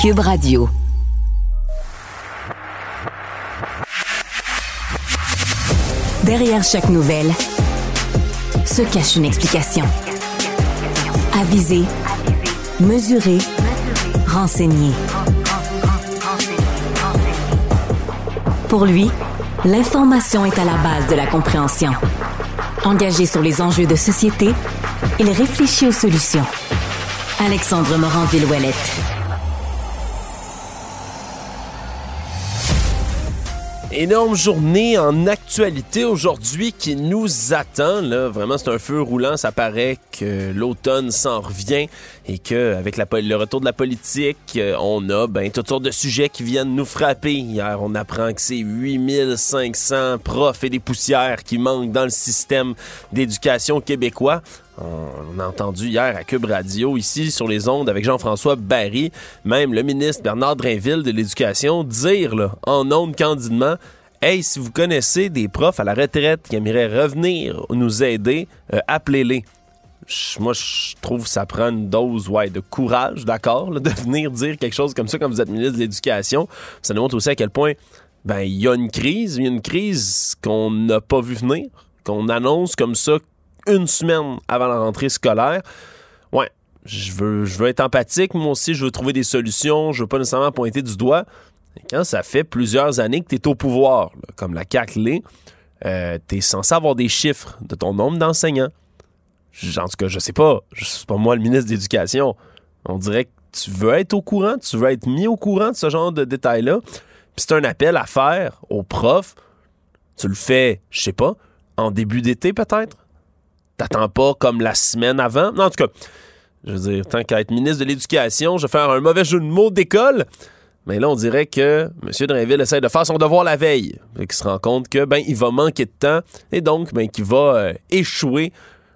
Cube Radio. Derrière chaque nouvelle se cache une explication. Aviser, mesurer, renseigner. Pour lui, l'information est à la base de la compréhension. Engagé sur les enjeux de société, il réfléchit aux solutions. Alexandre Morin-Villouellette. Énorme journée en actualité aujourd'hui qui nous attend. Là. Vraiment, c'est un feu roulant. Ça paraît que l'automne s'en revient et qu'avec le retour de la politique, euh, on a ben, toutes sortes de sujets qui viennent nous frapper. Hier, on apprend que c'est 8500 profs et des poussières qui manquent dans le système d'éducation québécois. On a entendu hier à Cube Radio, ici sur les ondes, avec Jean-François Barry, même le ministre Bernard Drainville de l'Éducation, dire là, en ondes candidement Hey, si vous connaissez des profs à la retraite qui aimeraient revenir nous aider, euh, appelez-les. Moi, je trouve que ça prend une dose ouais, de courage, d'accord, de venir dire quelque chose comme ça quand vous êtes ministre de l'Éducation. Ça nous montre aussi à quel point ben il y a une crise, une crise qu'on n'a pas vu venir, qu'on annonce comme ça une semaine avant la rentrée scolaire. Ouais, je veux, je veux être empathique, moi aussi, je veux trouver des solutions, je veux pas nécessairement pointer du doigt. quand ça fait plusieurs années que tu es au pouvoir, comme la CAC l'est, euh, tu es censé avoir des chiffres de ton nombre d'enseignants. En tout cas, je sais pas, suis pas moi le ministre de l'Éducation. On dirait que tu veux être au courant, tu veux être mis au courant de ce genre de détails-là. Puis c'est un appel à faire aux profs. Tu le fais, je sais pas, en début d'été peut-être, T'attends pas comme la semaine avant. Non, en tout cas, je veux dire, tant qu'à être ministre de l'Éducation, je vais faire un mauvais jeu de mots d'école. Mais là, on dirait que M. Drainville essaie de faire son devoir la veille. Et qu'il se rend compte que ben il va manquer de temps et donc ben qu'il va euh, échouer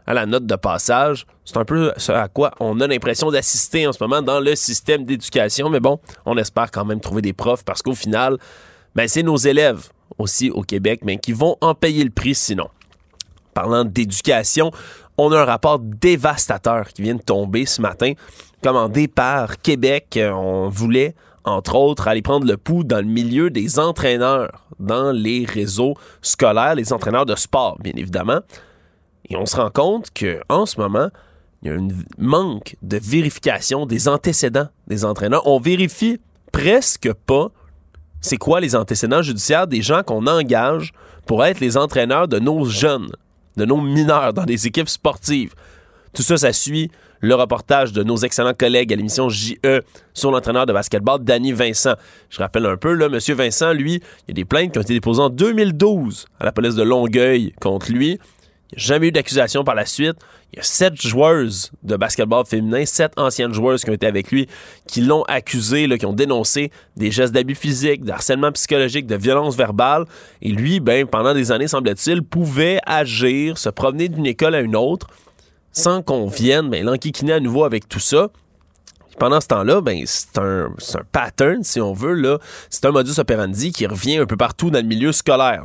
à la note de passage. C'est un peu ce à quoi on a l'impression d'assister en ce moment dans le système d'éducation. Mais bon, on espère quand même trouver des profs parce qu'au final, ben, c'est nos élèves aussi au Québec mais qui vont en payer le prix sinon parlant d'éducation, on a un rapport dévastateur qui vient de tomber ce matin, commandé par Québec. On voulait, entre autres, aller prendre le pouls dans le milieu des entraîneurs dans les réseaux scolaires, les entraîneurs de sport, bien évidemment. Et on se rend compte qu'en ce moment, il y a un manque de vérification des antécédents des entraîneurs. On vérifie presque pas c'est quoi les antécédents judiciaires des gens qu'on engage pour être les entraîneurs de nos jeunes de nos mineurs dans des équipes sportives. Tout ça, ça suit le reportage de nos excellents collègues à l'émission JE sur l'entraîneur de basketball, Danny Vincent. Je rappelle un peu, là, M. Vincent, lui, il y a des plaintes qui ont été déposées en 2012 à la police de Longueuil contre lui. Jamais eu d'accusation par la suite. Il y a sept joueuses de basketball féminin, sept anciennes joueuses qui ont été avec lui, qui l'ont accusé, qui ont dénoncé des gestes d'abus physiques, d'harcèlement psychologique, de violence verbale. Et lui, ben, pendant des années, semble-t-il, pouvait agir, se promener d'une école à une autre, sans qu'on vienne ben, l'enquiquiner à nouveau avec tout ça. pendant ce temps-là, ben, c'est un, pattern, si on veut. C'est un modus operandi qui revient un peu partout dans le milieu scolaire.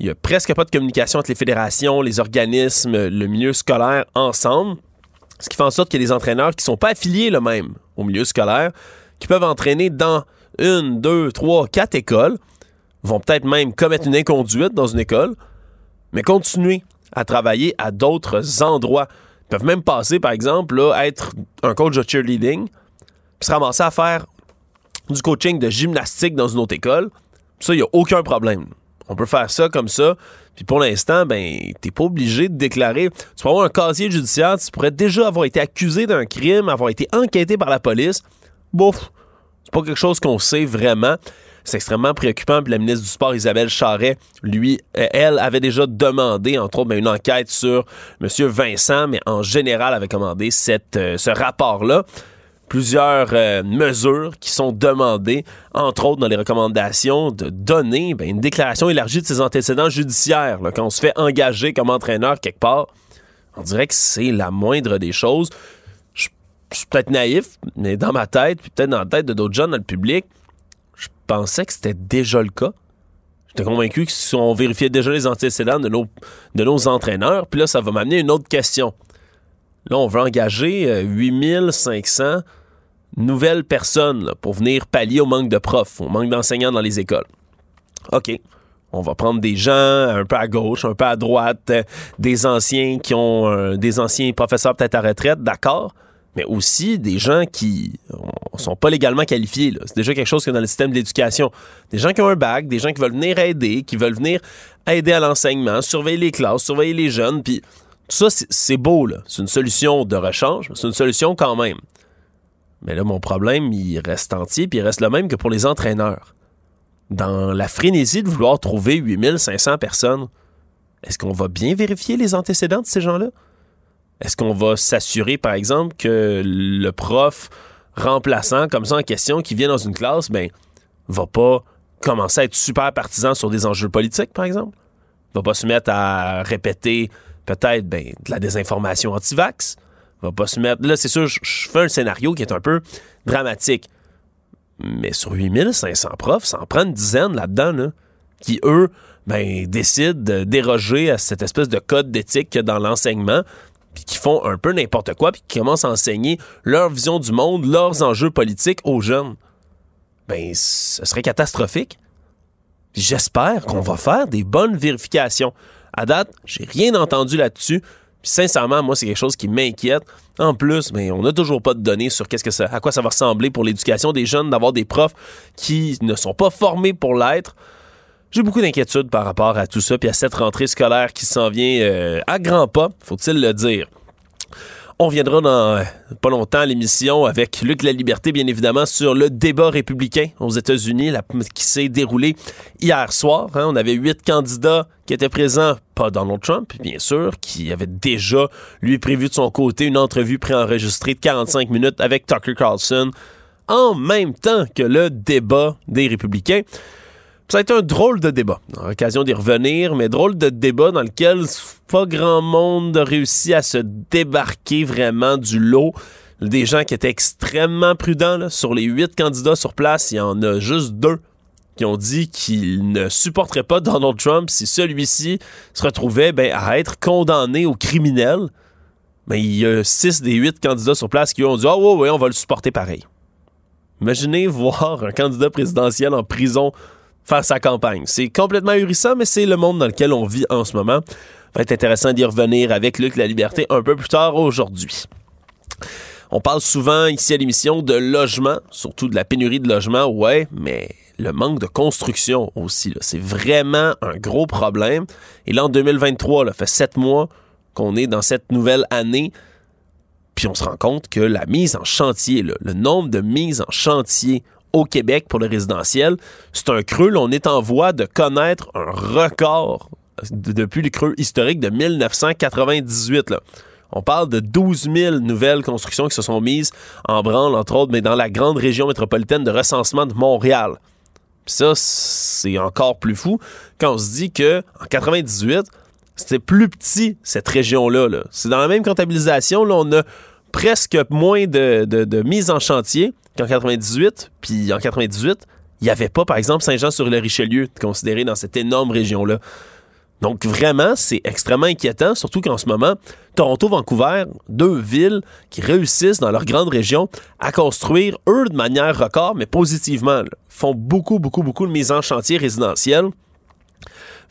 Il n'y a presque pas de communication entre les fédérations, les organismes, le milieu scolaire ensemble. Ce qui fait en sorte qu'il y a des entraîneurs qui ne sont pas affiliés le même au milieu scolaire, qui peuvent entraîner dans une, deux, trois, quatre écoles, vont peut-être même commettre une inconduite dans une école, mais continuer à travailler à d'autres endroits. Ils peuvent même passer, par exemple, à être un coach de cheerleading, puis se ramasser à faire du coaching de gymnastique dans une autre école. Ça, il n'y a aucun problème. On peut faire ça comme ça. Puis pour l'instant, ben, t'es pas obligé de déclarer. Tu peux avoir un casier judiciaire, tu pourrais déjà avoir été accusé d'un crime, avoir été enquêté par la police. Bouf, c'est pas quelque chose qu'on sait vraiment. C'est extrêmement préoccupant. Puis la ministre du Sport, Isabelle Charret, lui, euh, elle avait déjà demandé, entre autres, ben, une enquête sur M. Vincent, mais en général avait commandé euh, ce rapport-là plusieurs euh, mesures qui sont demandées, entre autres dans les recommandations, de donner ben, une déclaration élargie de ses antécédents judiciaires. quand on se fait engager comme entraîneur quelque part, on dirait que c'est la moindre des choses. Je, suis peut-être naïf, mais dans ma tête, puis peut-être dans la tête de d'autres gens dans le public, je pensais que c'était déjà le cas. J'étais convaincu que si on vérifiait déjà les antécédents de nos, de nos entraîneurs, puis là, ça va m'amener une autre question. Là, on veut engager 8500 euh, nouvelles personnes pour venir pallier au manque de profs, au manque d'enseignants dans les écoles. OK. On va prendre des gens un peu à gauche, un peu à droite, euh, des anciens qui ont euh, des anciens professeurs peut-être à retraite, d'accord, mais aussi des gens qui sont pas légalement qualifiés. C'est déjà quelque chose que dans le système de. Des gens qui ont un bac, des gens qui veulent venir aider, qui veulent venir aider à l'enseignement, surveiller les classes, surveiller les jeunes, puis tout ça, c'est beau. C'est une solution de rechange, c'est une solution quand même. Mais là, mon problème, il reste entier, puis il reste le même que pour les entraîneurs. Dans la frénésie de vouloir trouver 8500 personnes, est-ce qu'on va bien vérifier les antécédents de ces gens-là? Est-ce qu'on va s'assurer, par exemple, que le prof remplaçant, comme ça en question, qui vient dans une classe, ben, va pas commencer à être super partisan sur des enjeux politiques, par exemple? Va pas se mettre à répéter peut-être ben, de la désinformation anti-vax? Va pas se mettre. Là, c'est sûr, je fais un scénario qui est un peu dramatique. Mais sur 8500 profs, ça en prend une dizaine là-dedans, qui, eux, ben, décident de déroger à cette espèce de code d'éthique dans l'enseignement, puis qui font un peu n'importe quoi, puis qui commencent à enseigner leur vision du monde, leurs enjeux politiques aux jeunes. Ben, ce serait catastrophique. J'espère qu'on va faire des bonnes vérifications. À date, j'ai rien entendu là-dessus. Sincèrement, moi, c'est quelque chose qui m'inquiète. En plus, mais ben, on n'a toujours pas de données sur qu'est-ce que ça, à quoi ça va ressembler pour l'éducation des jeunes d'avoir des profs qui ne sont pas formés pour l'être. J'ai beaucoup d'inquiétudes par rapport à tout ça, puis à cette rentrée scolaire qui s'en vient euh, à grands pas, faut-il le dire. On viendra dans euh, pas longtemps l'émission avec Luc La Liberté, bien évidemment, sur le débat républicain aux États-Unis qui s'est déroulé hier soir. Hein. On avait huit candidats qui étaient présents, pas Donald Trump, bien sûr, qui avait déjà, lui, prévu de son côté une entrevue préenregistrée de 45 minutes avec Tucker Carlson en même temps que le débat des républicains. Ça a été un drôle de débat. On l'occasion d'y revenir, mais drôle de débat dans lequel pas grand monde a réussi à se débarquer vraiment du lot. Des gens qui étaient extrêmement prudents. Sur les huit candidats sur place, il y en a juste deux qui ont dit qu'ils ne supporteraient pas Donald Trump si celui-ci se retrouvait ben, à être condamné au criminel. Mais il y a six des huit candidats sur place qui ont dit Ah oui, on va le supporter pareil. Imaginez voir un candidat présidentiel en prison faire sa campagne. C'est complètement ahurissant, mais c'est le monde dans lequel on vit en ce moment. Va être intéressant d'y revenir avec Luc La Liberté un peu plus tard aujourd'hui. On parle souvent ici à l'émission de logement, surtout de la pénurie de logement, ouais, mais le manque de construction aussi, c'est vraiment un gros problème. Et là, en 2023, ça fait sept mois qu'on est dans cette nouvelle année, puis on se rend compte que la mise en chantier, le nombre de mises en chantier au Québec pour le résidentiel. C'est un creux. on est en voie de connaître un record depuis le creux historique de 1998. On parle de 12 000 nouvelles constructions qui se sont mises en branle, entre autres, mais dans la grande région métropolitaine de recensement de Montréal. ça, c'est encore plus fou quand on se dit que en 98, c'était plus petit cette région-là. -là, c'est dans la même comptabilisation. On a presque moins de, de, mise en chantier qu'en 98. Puis en 98, il n'y avait pas, par exemple, Saint-Jean-sur-le-Richelieu considéré dans cette énorme région-là. Donc vraiment, c'est extrêmement inquiétant, surtout qu'en ce moment, Toronto, Vancouver, deux villes qui réussissent dans leur grande région à construire, eux, de manière record, mais positivement, font beaucoup, beaucoup, beaucoup de mise en chantier résidentielle.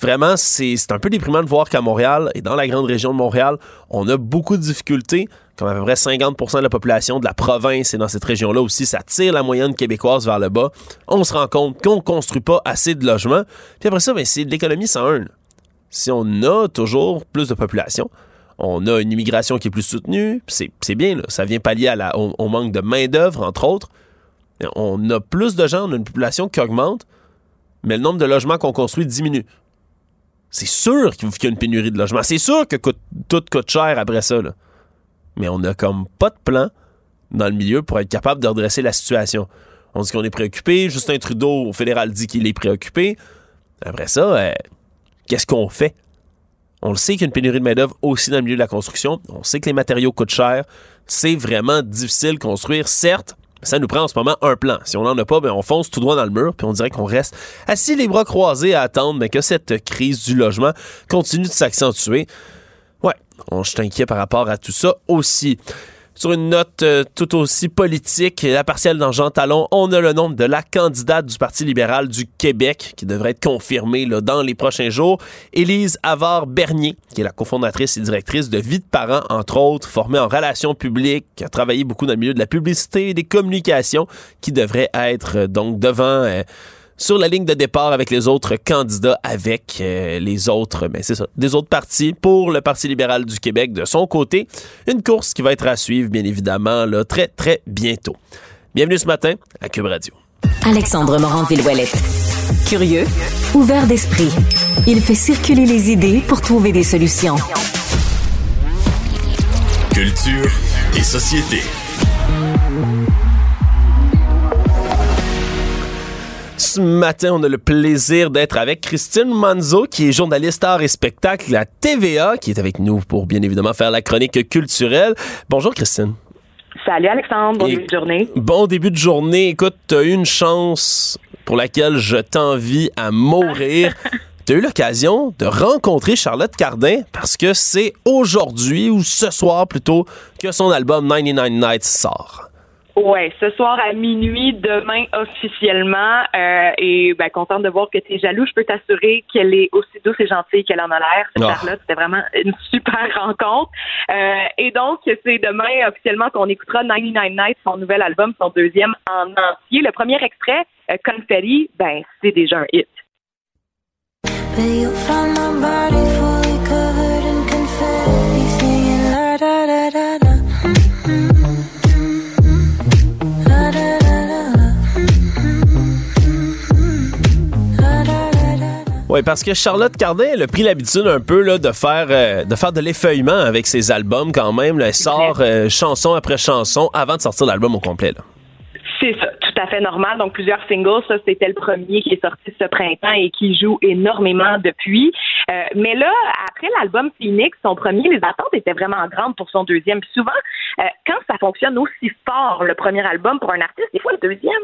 Vraiment, c'est un peu déprimant de voir qu'à Montréal et dans la grande région de Montréal, on a beaucoup de difficultés comme à peu près 50% de la population de la province et dans cette région-là aussi, ça tire la moyenne québécoise vers le bas. On se rend compte qu'on ne construit pas assez de logements. Puis après ça, ben, c'est l'économie 101. Si on a toujours plus de population, on a une immigration qui est plus soutenue, c'est bien, ça vient pallier à la, au, manque de main-d'œuvre, entre autres. On a plus de gens, on a une population qui augmente, mais le nombre de logements qu'on construit diminue. C'est sûr qu'il y a une pénurie de logements. C'est sûr que tout coûte cher après ça. Mais on n'a comme pas de plan dans le milieu pour être capable de redresser la situation. On dit qu'on est préoccupé. Justin Trudeau, au fédéral, dit qu'il est préoccupé. Après ça, euh, qu'est-ce qu'on fait? On le sait qu'il y a une pénurie de main-d'œuvre aussi dans le milieu de la construction. On sait que les matériaux coûtent cher. C'est vraiment difficile de construire. Certes, ça nous prend en ce moment un plan. Si on n'en a pas, ben on fonce tout droit dans le mur, puis on dirait qu'on reste assis les bras croisés à attendre mais que cette crise du logement continue de s'accentuer. Ouais, on, je inquiet par rapport à tout ça aussi. Sur une note euh, tout aussi politique, la partielle dans Jean Talon, on a le nom de la candidate du Parti libéral du Québec qui devrait être confirmée dans les prochains jours, Élise Avard-Bernier, qui est la cofondatrice et directrice de Vie de parents, entre autres, formée en relations publiques, qui a travaillé beaucoup dans le milieu de la publicité et des communications, qui devrait être euh, donc devant... Euh, sur la ligne de départ avec les autres candidats, avec euh, les autres, mais ben, c'est ça, des autres partis pour le Parti libéral du Québec de son côté. Une course qui va être à suivre, bien évidemment, là, très, très bientôt. Bienvenue ce matin à Cube Radio. Alexandre Morand-Villouellette. Curieux, ouvert d'esprit. Il fait circuler les idées pour trouver des solutions. Culture et société. Ce matin, on a le plaisir d'être avec Christine Manzo, qui est journaliste art et spectacle à TVA, qui est avec nous pour bien évidemment faire la chronique culturelle. Bonjour Christine. Salut Alexandre, bon début de journée. Bon début de journée. Écoute, tu as eu une chance pour laquelle je t'envie à mourir. tu as eu l'occasion de rencontrer Charlotte Cardin parce que c'est aujourd'hui ou ce soir plutôt que son album 99 Nights sort. Ouais, ce soir à minuit, demain officiellement. Euh, et ben, contente de voir que tu es jaloux. Je peux t'assurer qu'elle est aussi douce et gentille qu'elle en a l'air. Ah. Charlotte, c'était vraiment une super rencontre. Euh, et donc, c'est demain officiellement qu'on écoutera 99 Nights, son nouvel album, son deuxième en entier. Le premier extrait, euh, Confetti, ben, c'est déjà un hit. Oui, parce que Charlotte Cardin, elle a pris l'habitude un peu là, de faire euh, de faire de l'effeuillement avec ses albums quand même. Elle sort euh, chanson après chanson avant de sortir l'album au complet. C'est ça, à fait normal. Donc plusieurs singles, ça c'était le premier qui est sorti ce printemps et qui joue énormément depuis. Euh, mais là, après l'album Phoenix, son premier, les attentes étaient vraiment grandes pour son deuxième. souvent, euh, quand ça fonctionne aussi fort, le premier album pour un artiste, des fois le deuxième,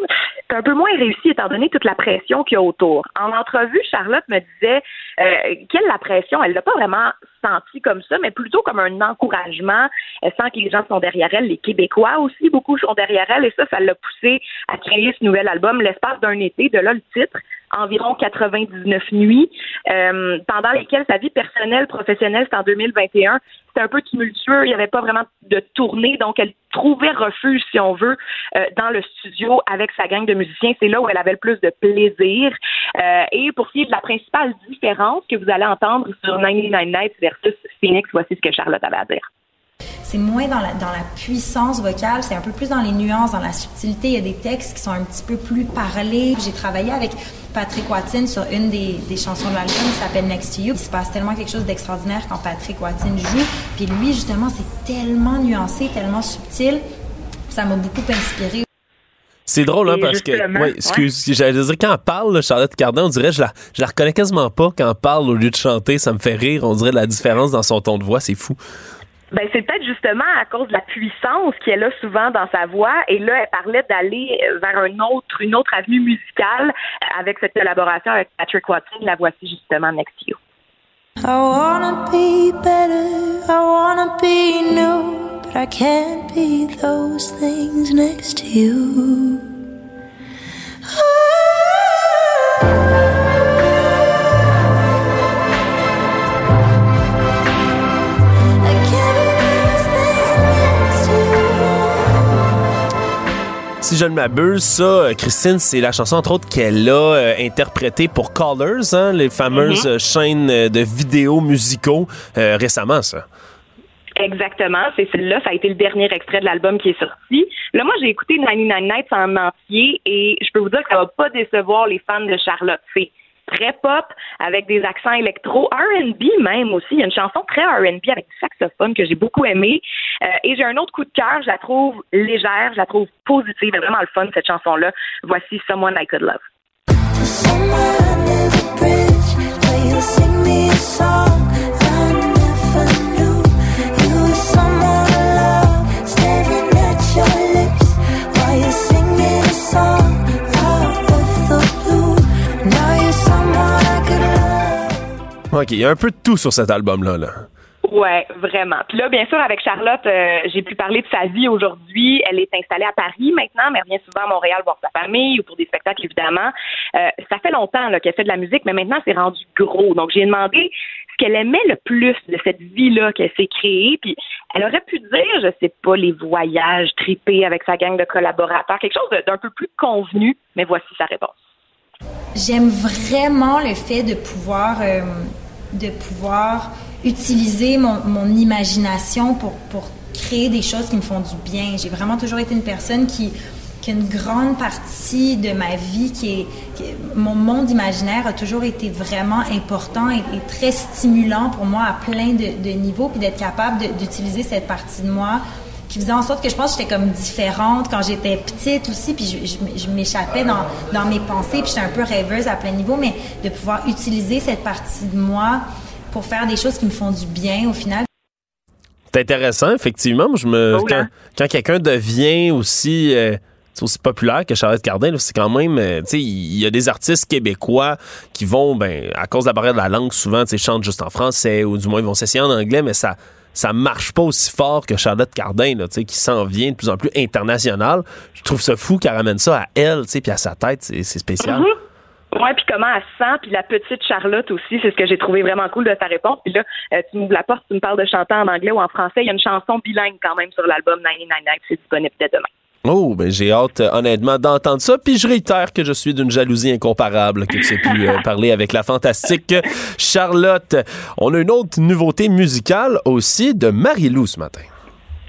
c'est un peu moins réussi étant donné toute la pression qu'il y a autour. En entrevue, Charlotte me disait euh, quelle la pression, elle l'a pas vraiment senti comme ça, mais plutôt comme un encouragement. Elle sent que les gens sont derrière elle, les Québécois aussi, beaucoup sont derrière elle, et ça, ça l'a poussé à créer ce nouvel album l'espace d'un été. De là le titre, environ 99 nuits, euh, pendant lesquelles sa vie personnelle, professionnelle, c'est en 2021. C'était un peu tumultueux, il n'y avait pas vraiment de tournée, donc elle trouvait refuge, si on veut, euh, dans le studio avec sa gang de musiciens. C'est là où elle avait le plus de plaisir. Euh, et pour ce qui est de la principale différence que vous allez entendre sur 99 Nights versus Phoenix, voici ce que Charlotte avait à dire. C'est moins dans la, dans la puissance vocale, c'est un peu plus dans les nuances, dans la subtilité. Il y a des textes qui sont un petit peu plus parlés. J'ai travaillé avec Patrick Watson sur une des, des chansons de l'album qui s'appelle Next to You. Il se passe tellement quelque chose d'extraordinaire quand Patrick Watson joue. Puis lui, justement, c'est tellement nuancé, tellement subtil. Ça m'a beaucoup inspiré. C'est drôle, hein, parce que. Ouais, excuse, j'allais dire, quand elle parle, Charlotte Cardin, on dirait, je la, je la reconnais quasiment pas quand elle parle au lieu de chanter. Ça me fait rire. On dirait la différence dans son ton de voix. C'est fou. Ben, c'est peut-être justement à cause de la puissance qu'elle a souvent dans sa voix. Et là, elle parlait d'aller vers un autre, une autre avenue musicale avec cette collaboration avec Patrick Watson. La voici justement Next to You. I wanna be better, I wanna be new, but I can't be those things next to you. Si je ne m'abuse, ça, euh, Christine, c'est la chanson, entre autres, qu'elle a euh, interprétée pour Callers, hein, les fameuses euh, chaînes de vidéos musicaux récemment, ça. Exactement, c'est celle-là. Ça a été le dernier extrait de l'album qui est sorti. Là, moi, j'ai écouté 99 Nights en entier et je peux vous dire que ça va pas décevoir les fans de Charlotte. C'est très pop, avec des accents électro, R&B même aussi. Il y a une chanson très R&B avec du saxophone que j'ai beaucoup aimé. Euh, et j'ai un autre coup de cœur, je la trouve légère, je la trouve positive, vraiment le fun cette chanson-là. Voici Someone I Could Love. OK, il y a un peu de tout sur cet album-là. Là. Ouais, vraiment. Puis là, bien sûr, avec Charlotte, euh, j'ai pu parler de sa vie aujourd'hui. Elle est installée à Paris maintenant, mais revient souvent à Montréal voir sa famille ou pour des spectacles, évidemment. Euh, ça fait longtemps qu'elle fait de la musique, mais maintenant, c'est rendu gros. Donc, j'ai demandé ce qu'elle aimait le plus de cette vie-là qu'elle s'est créée. Puis, elle aurait pu dire, je sais pas, les voyages tripés avec sa gang de collaborateurs, quelque chose d'un peu plus convenu, mais voici sa réponse. J'aime vraiment le fait de pouvoir, euh, de pouvoir utiliser mon, imagination pour, créer des choses qui me font du bien. J'ai vraiment toujours été une personne qui, une grande partie de ma vie qui mon monde imaginaire a toujours été vraiment important et, très stimulant pour moi à plein de niveaux, puis d'être capable d'utiliser cette partie de moi qui faisait en sorte que je pense que j'étais comme différente quand j'étais petite aussi, puis je, je, m'échappais dans, dans mes pensées, puis j'étais un peu rêveuse à plein niveau, mais de pouvoir utiliser cette partie de moi pour faire des choses qui me font du bien au final. C'est intéressant, effectivement. Je me, quand, quelqu'un devient aussi, euh, aussi populaire que Charlotte Cardin, c'est quand même, euh, tu sais, il y a des artistes québécois qui vont, ben, à cause de la barrière de la langue, souvent, tu sais, chantent juste en français ou du moins ils vont s'essayer en anglais, mais ça ça marche pas aussi fort que Charlotte Cardin, là, qui s'en vient de plus en plus international. Je trouve ça fou qu'elle ramène ça à elle, puis à sa tête, c'est spécial. Mm-hmm. Oui, puis comment elle se sent, puis la petite Charlotte aussi, c'est ce que j'ai trouvé vraiment cool de ta réponse. Puis là, euh, tu m'ouvres la porte, tu me parles de chanter en anglais ou en français. Il y a une chanson bilingue quand même sur l'album 99 c'est disponible dès demain. Oh, ben j'ai hâte euh, honnêtement d'entendre ça. Puis je réitère que je suis d'une jalousie incomparable que tu aies pu euh, parler avec la fantastique Charlotte. On a une autre nouveauté musicale aussi de Marie-Lou ce matin.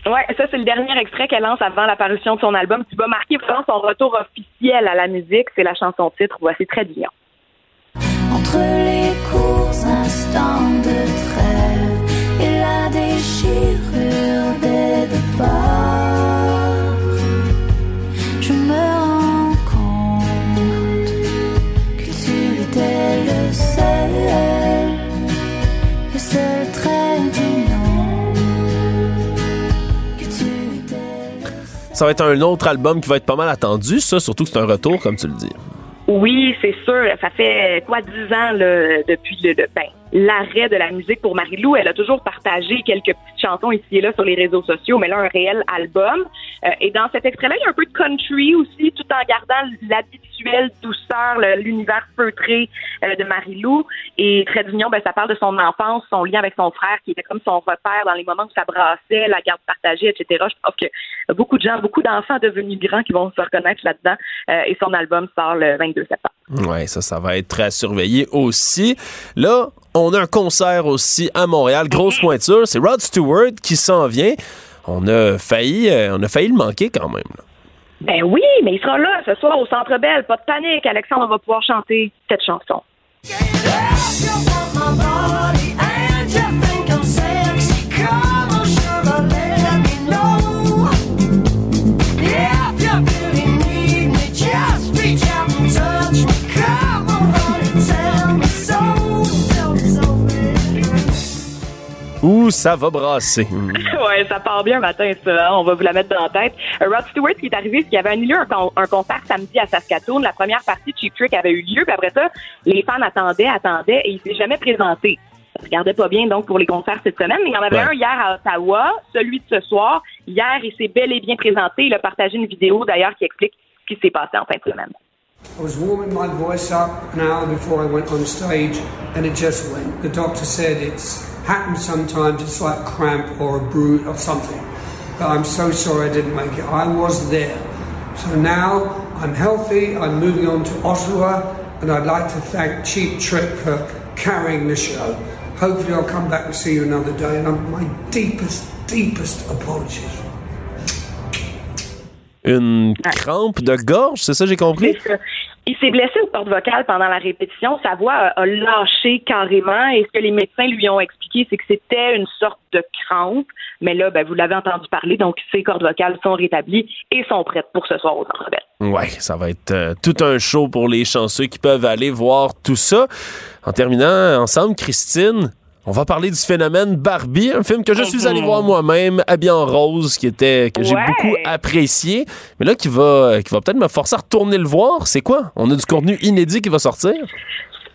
Ouais, ça c'est le dernier extrait qu'elle lance avant l'apparition de son album qui va marquer vraiment son retour officiel à la musique. C'est la chanson titre. Voici très bien. Entre les courts instants de trêve et la déchirure des départs, Ça va être un autre album qui va être pas mal attendu, ça, surtout que c'est un retour, comme tu le dis. Oui, c'est sûr. Ça fait quoi dix ans là, depuis le, ben, l'arrêt de la musique pour Marie-Lou. Elle a toujours partagé quelques petites chansons ici et là sur les réseaux sociaux, mais là, un réel album. Euh, et dans cet extrait-là, il y a un peu de country aussi, tout en gardant l'habituelle douceur, l'univers feutré euh, de Marie-Lou. Et Très d'union, ben, ça parle de son enfance, son lien avec son frère, qui était comme son repère dans les moments où ça brassait, la garde partagée, etc. Je pense que beaucoup de gens, beaucoup d'enfants devenus grands qui vont se reconnaître là-dedans. Euh, et son album sort le 22 septembre. Oui, ça, ça va être très surveillé aussi. Là, on a un concert aussi à Montréal, grosse pointure. C'est Rod Stewart qui s'en vient. On a failli, euh, on a failli le manquer quand même. Ben oui, mais il sera là ce soir au Centre Bell. Pas de panique, Alexandre va pouvoir chanter cette chanson. Ouh, ça va brasser? ouais, ça part bien matin, ça. Hein. On va vous la mettre dans la tête. Euh, Rod Stewart, qui est arrivé, c'est qu'il y avait annulé un, un, concert samedi à Saskatoon. La première partie de Cheap Trick avait eu lieu, puis après ça, les fans attendaient, attendaient, et il s'est jamais présenté. Ça regardait pas bien, donc, pour les concerts cette semaine, mais il y en avait un hier à Ottawa, celui de ce soir. Hier, il s'est bel et bien présenté. Il a partagé une vidéo, d'ailleurs, qui explique ce qui s'est passé en fin de semaine. I was warming my voice up an hour before I went on stage, and it just went. The doctor said it's happens sometimes. It's like cramp or a bruise or something. But I'm so sorry I didn't make it. I was there. So now I'm healthy. I'm moving on to Ottawa, and I'd like to thank Cheap Trick for carrying the show. Hopefully, I'll come back and see you another day. And I'm, my deepest, deepest apologies. Une crampe de gorge, c'est ça, j'ai compris? Il s'est blessé au porte vocale pendant la répétition. Sa voix a, lâché carrément. Et ce que les médecins lui ont expliqué, c'est que c'était une sorte de crampe. Mais là, ben, vous l'avez entendu parler, donc ses cordes vocales sont rétablies et sont prêtes pour ce soir aux Centre Oui, ça va être euh, tout un show pour les chanceux qui peuvent aller voir tout ça. En terminant ensemble, Christine, on va parler du phénomène Barbie, un film que je suis allé voir moi-même, habillé en rose, qui était que j'ai beaucoup apprécié, mais là qui va qui va peut-être me forcer à retourner le voir. C'est quoi? On a du contenu inédit qui va sortir?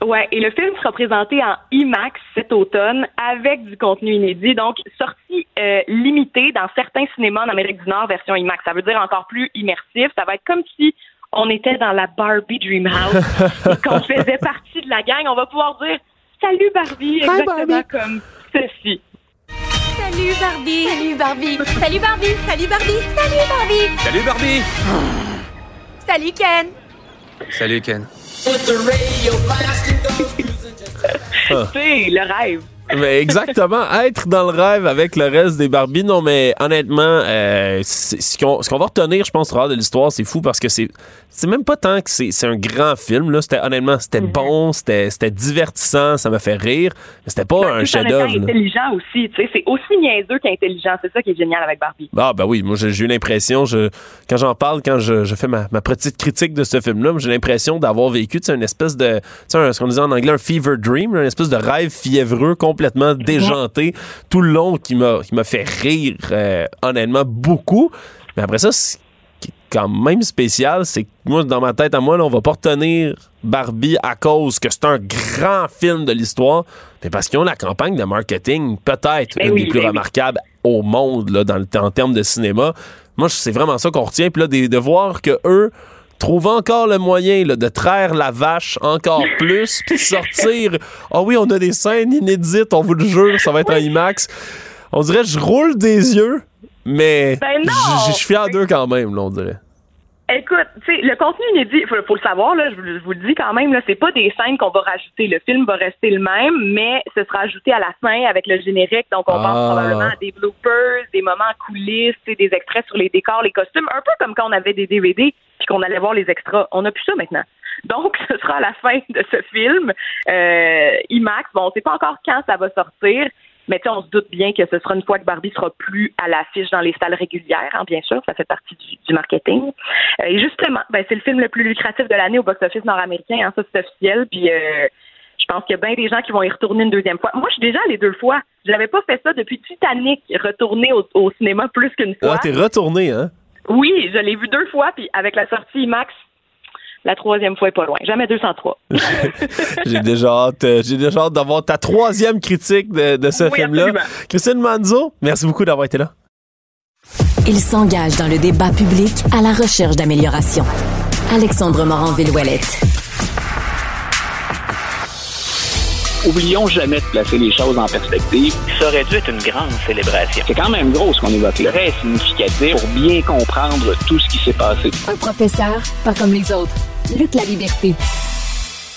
Ouais, et le film sera présenté en IMAX cet automne avec du contenu inédit, donc sortie euh, limitée dans certains cinémas en Amérique du Nord, version IMAX. Ça veut dire encore plus immersif. Ça va être comme si on était dans la Barbie Dreamhouse qu'on faisait partie de la gang. On va pouvoir dire Salut Barbie, exactement comme ceci. Salut Barbie. Salut Barbie. Salut Barbie. Salut Barbie. Salut Barbie. Salut Barbie! Salut Ken. Salut Ken. C'est le rêve. Mais exactement, être dans le rêve avec le reste des Barbies. Non, mais honnêtement, euh, c'est- ce qu'on va retenir, je pense, au de l'histoire, c'est fou parce que c'est c'est même pas tant que c'est c'est un grand film. là. C'était honnêtement, c'était bon, c'était divertissant, ça m'a fait rire. C'était pas un chef-d'œuvre. là. intelligent aussi, tu sais, c'est aussi niaiseux qu'intelligent. C'est ça qui est génial avec Barbie. Ah ben oui, moi j'ai eu l'impression, je, quand j'en parle, quand je, je fais ma, ma petite critique de ce film-là, j'ai l'impression d'avoir vécu une espèce de, un- ce qu'on disait en anglais, un fever dream, une espèce de rêve fiévreux complètement déjanté tout le long qui m'a qui m'a fait rire euh, honnêtement beaucoup. Mais après ça, ce qui est quand même spécial, c'est que moi, dans ma tête à moi, là, on va pas retenir Barbie à cause que c'est un grand film de l'histoire, mais parce qu'ils ont la campagne de marketing peut-être Ben une oui, des plus ben oui. remarquables au monde là, dans le, en termes de cinéma. Moi, c'est vraiment ça qu'on retient. Puis là, de, de voir que eux trouvent encore le moyen là, de traire la vache encore plus, puis sortir. Ah oui, on a des scènes inédites, on vous le jure, ça va être en IMAX. On dirait, je roule des yeux, mais Ben je suis fier d'eux quand même, là, on dirait. Écoute, tu sais, le contenu inédit, faut, faut le savoir, là, je, vous- je vous le dis quand même, là, c'est pas des scènes qu'on va rajouter. Le film va rester le même, mais ce sera ajouté à la fin avec le générique. Donc, on Ah. pense probablement à des bloopers, des moments en coulisses, des extraits sur les décors, les costumes, un peu comme quand on avait des DVD puis qu'on allait voir les extras. On n'a plus ça maintenant. Donc, ce sera à la fin de ce film. Euh, IMAX, bon, on sait pas encore quand ça va sortir. Mais tu sais, on se doute bien que ce sera une fois que Barbie sera plus à l'affiche dans les salles régulières, hein, bien sûr, ça fait partie du, du marketing. Euh, et justement, ben, c'est le film le plus lucratif de l'année au box-office nord-américain, hein, ça c'est officiel. Puis euh, je pense qu'il y a bien des gens qui vont y retourner une deuxième fois. Moi, je suis déjà allée deux fois. J'avais pas fait ça depuis Titanic, retourner au, au cinéma plus qu'une fois. Ah, t'es retourné, hein? Oui, je l'ai vu deux fois, puis avec la sortie IMAX, la troisième fois est pas loin. Jamais 203. J'ai déjà hâte, euh, j'ai déjà hâte d'avoir ta troisième critique de, de ce Oui, film-là. Christine Manzo, merci beaucoup d'avoir été là. Il s'engage dans le débat public à la recherche d'amélioration. Alexandre Morin-Villouellette. Oublions jamais de placer les choses en perspective. Ça aurait dû être une grande célébration. C'est quand même gros ce qu'on évoque là. Très significatif pour bien comprendre tout ce qui s'est passé. Un professeur, pas comme les autres. Luc la liberté.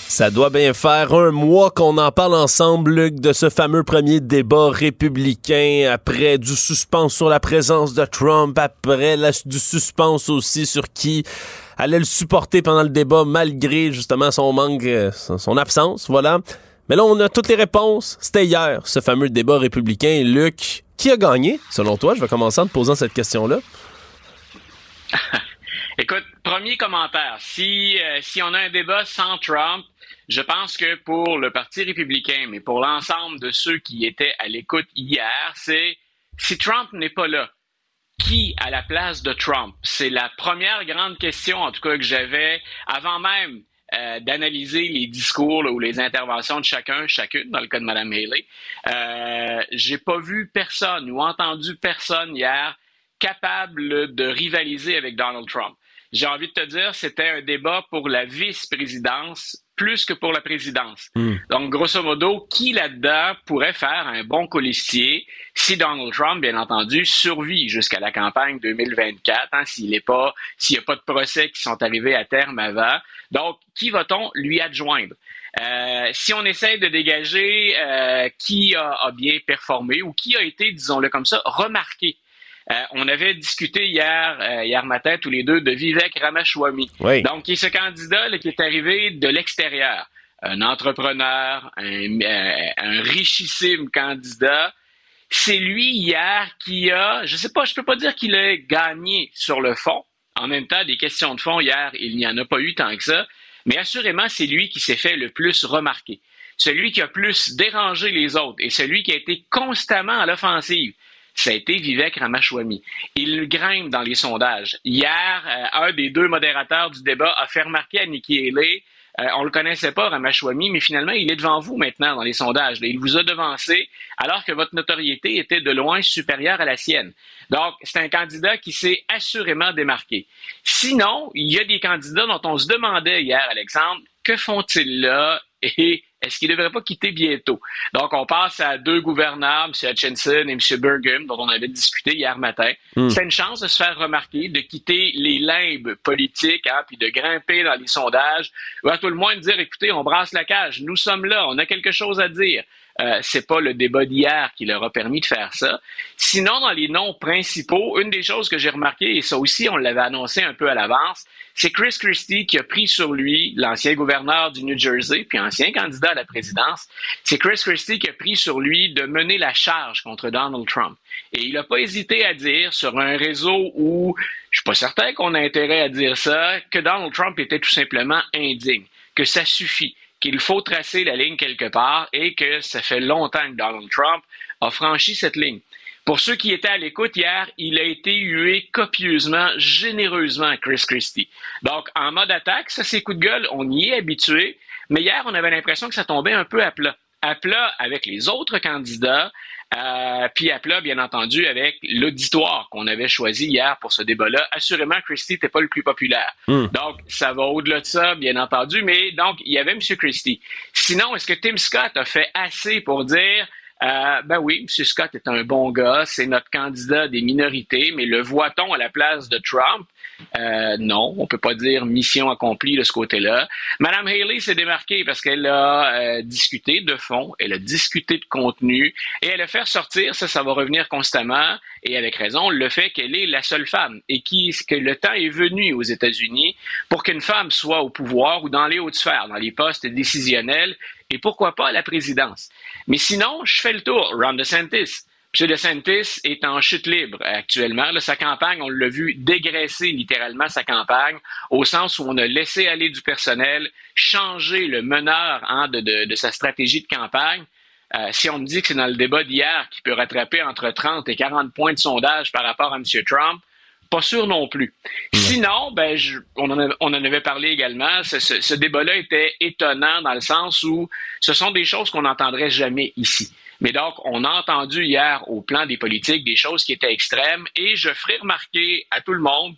Ça doit bien faire un mois qu'on en parle ensemble, Luc, de ce fameux premier débat républicain, après du suspense sur la présence de Trump, après la- du suspense aussi sur qui allait le supporter pendant le débat, malgré justement son manque, euh, son absence, voilà. Mais là, on a toutes les réponses. C'était hier, ce fameux débat républicain. Luc, qui a gagné, selon toi? Je vais commencer en te posant cette question-là. Écoute, premier commentaire. Si, euh, si on a un débat sans Trump, je pense que pour le Parti républicain, mais pour l'ensemble de ceux qui étaient à l'écoute hier, c'est si Trump n'est pas là, qui à la place de Trump? C'est la première grande question, en tout cas, que j'avais avant même euh, d'analyser les discours là, ou les interventions de chacun, chacune, dans le cas de Mme Haley. Euh, J'ai pas vu personne ou entendu personne hier capable de rivaliser avec Donald Trump. J'ai envie de te dire, c'était un débat pour la vice-présidence plus que pour la présidence. Donc, grosso modo, qui là-dedans pourrait faire un bon colistier si Donald Trump, bien entendu, survit jusqu'à la campagne 2024, hein, s'il n'est pas, s'il n'y a pas de procès qui sont arrivés à terme avant. Donc, qui va-t-on lui adjoindre? Euh, si on essaie de dégager euh, qui a, a bien performé ou qui a été, disons-le comme ça, remarqué? Euh, on avait discuté hier, euh, hier matin, tous les deux, de Vivek Ramaswamy. Oui. Donc, qui est ce candidat là, qui est arrivé de l'extérieur? Un entrepreneur, un, euh, un richissime candidat. C'est lui hier qui a, je sais pas, je peux pas dire qu'il a gagné sur le fond. En même temps, des questions de fond hier, il n'y en a pas eu tant que ça. Mais assurément, c'est lui qui s'est fait le plus remarquer. Celui qui a plus dérangé les autres et celui qui a été constamment à l'offensive ça a été Vivek Ramaswamy. Il grimpe dans les sondages. Hier, euh, un des deux modérateurs du débat a fait remarquer à Nikki Haley euh, on le connaissait pas, Ramachwami, mais finalement, il est devant vous maintenant dans les sondages. Il vous a devancé alors que votre notoriété était de loin supérieure à la sienne. Donc, c'est un candidat qui s'est assurément démarqué. Sinon, il y a des candidats dont on se demandait hier, Alexandre, que font-ils là? Et est-ce qu'il ne devrait pas quitter bientôt? Donc, on passe à deux gouverneurs, M. Hutchinson et M. Burgum, dont on avait discuté hier matin. Hmm. C'est une chance de se faire remarquer, de quitter les limbes politiques, hein, puis de grimper dans les sondages, ou à tout le moins de dire, écoutez, on brasse la cage, nous sommes là, on a quelque chose à dire. Euh, c'est pas le débat d'hier qui leur a permis de faire ça. Sinon, dans les noms principaux, une des choses que j'ai remarqué, et ça aussi, on l'avait annoncé un peu à l'avance, c'est Chris Christie qui a pris sur lui, l'ancien gouverneur du New Jersey, puis ancien candidat à la présidence, c'est Chris Christie qui a pris sur lui de mener la charge contre Donald Trump. Et il n'a pas hésité à dire sur un réseau où je suis pas certain qu'on a intérêt à dire ça, que Donald Trump était tout simplement indigne, que ça suffit qu'il faut tracer la ligne quelque part et que ça fait longtemps que Donald Trump a franchi cette ligne. Pour ceux qui étaient à l'écoute hier, il a été hué copieusement, généreusement Chris Christie. Donc, en mode attaque, ça c'est coup de gueule, on y est habitué, mais hier, on avait l'impression que ça tombait un peu à plat. À plat avec les autres candidats, euh, puis à plat, bien entendu, avec l'auditoire qu'on avait choisi hier pour ce débat-là. Assurément, Christie n'était pas le plus populaire. Hmm. Donc, ça va au-delà de ça, bien entendu. Mais donc, il y avait M. Christie. Sinon, est-ce que Tim Scott a fait assez pour dire euh, ben oui, M. Scott est un bon gars, c'est notre candidat des minorités, mais le voit-on à la place de Trump? Euh, non, on peut pas dire mission accomplie de ce côté-là. Madame Haley s'est démarquée parce qu'elle a euh, discuté de fond, elle a discuté de contenu et elle a fait sortir, ça, ça va revenir constamment et avec raison, le fait qu'elle est la seule femme et qui, que le temps est venu aux États-Unis pour qu'une femme soit au pouvoir ou dans les hautes sphères, dans les postes décisionnels et pourquoi pas la présidence? Mais sinon, je fais le tour. Ron DeSantis. M. DeSantis est en chute libre actuellement. sa campagne, on l'a vu dégraisser littéralement sa campagne, au sens où on a laissé aller du personnel, changer le meneur hein, de, sa stratégie de campagne. Euh, si on me dit que c'est dans le débat d'hier qui peut rattraper entre 30 et 40 points de sondage par rapport à M. Trump, pas sûr non plus. Sinon, ben, on, en avait parlé également, ce, ce débat-là était étonnant dans le sens où ce sont des choses qu'on n'entendrait jamais ici. Mais donc, on a entendu hier au plan des politiques des choses qui étaient extrêmes et je ferai remarquer à tout le monde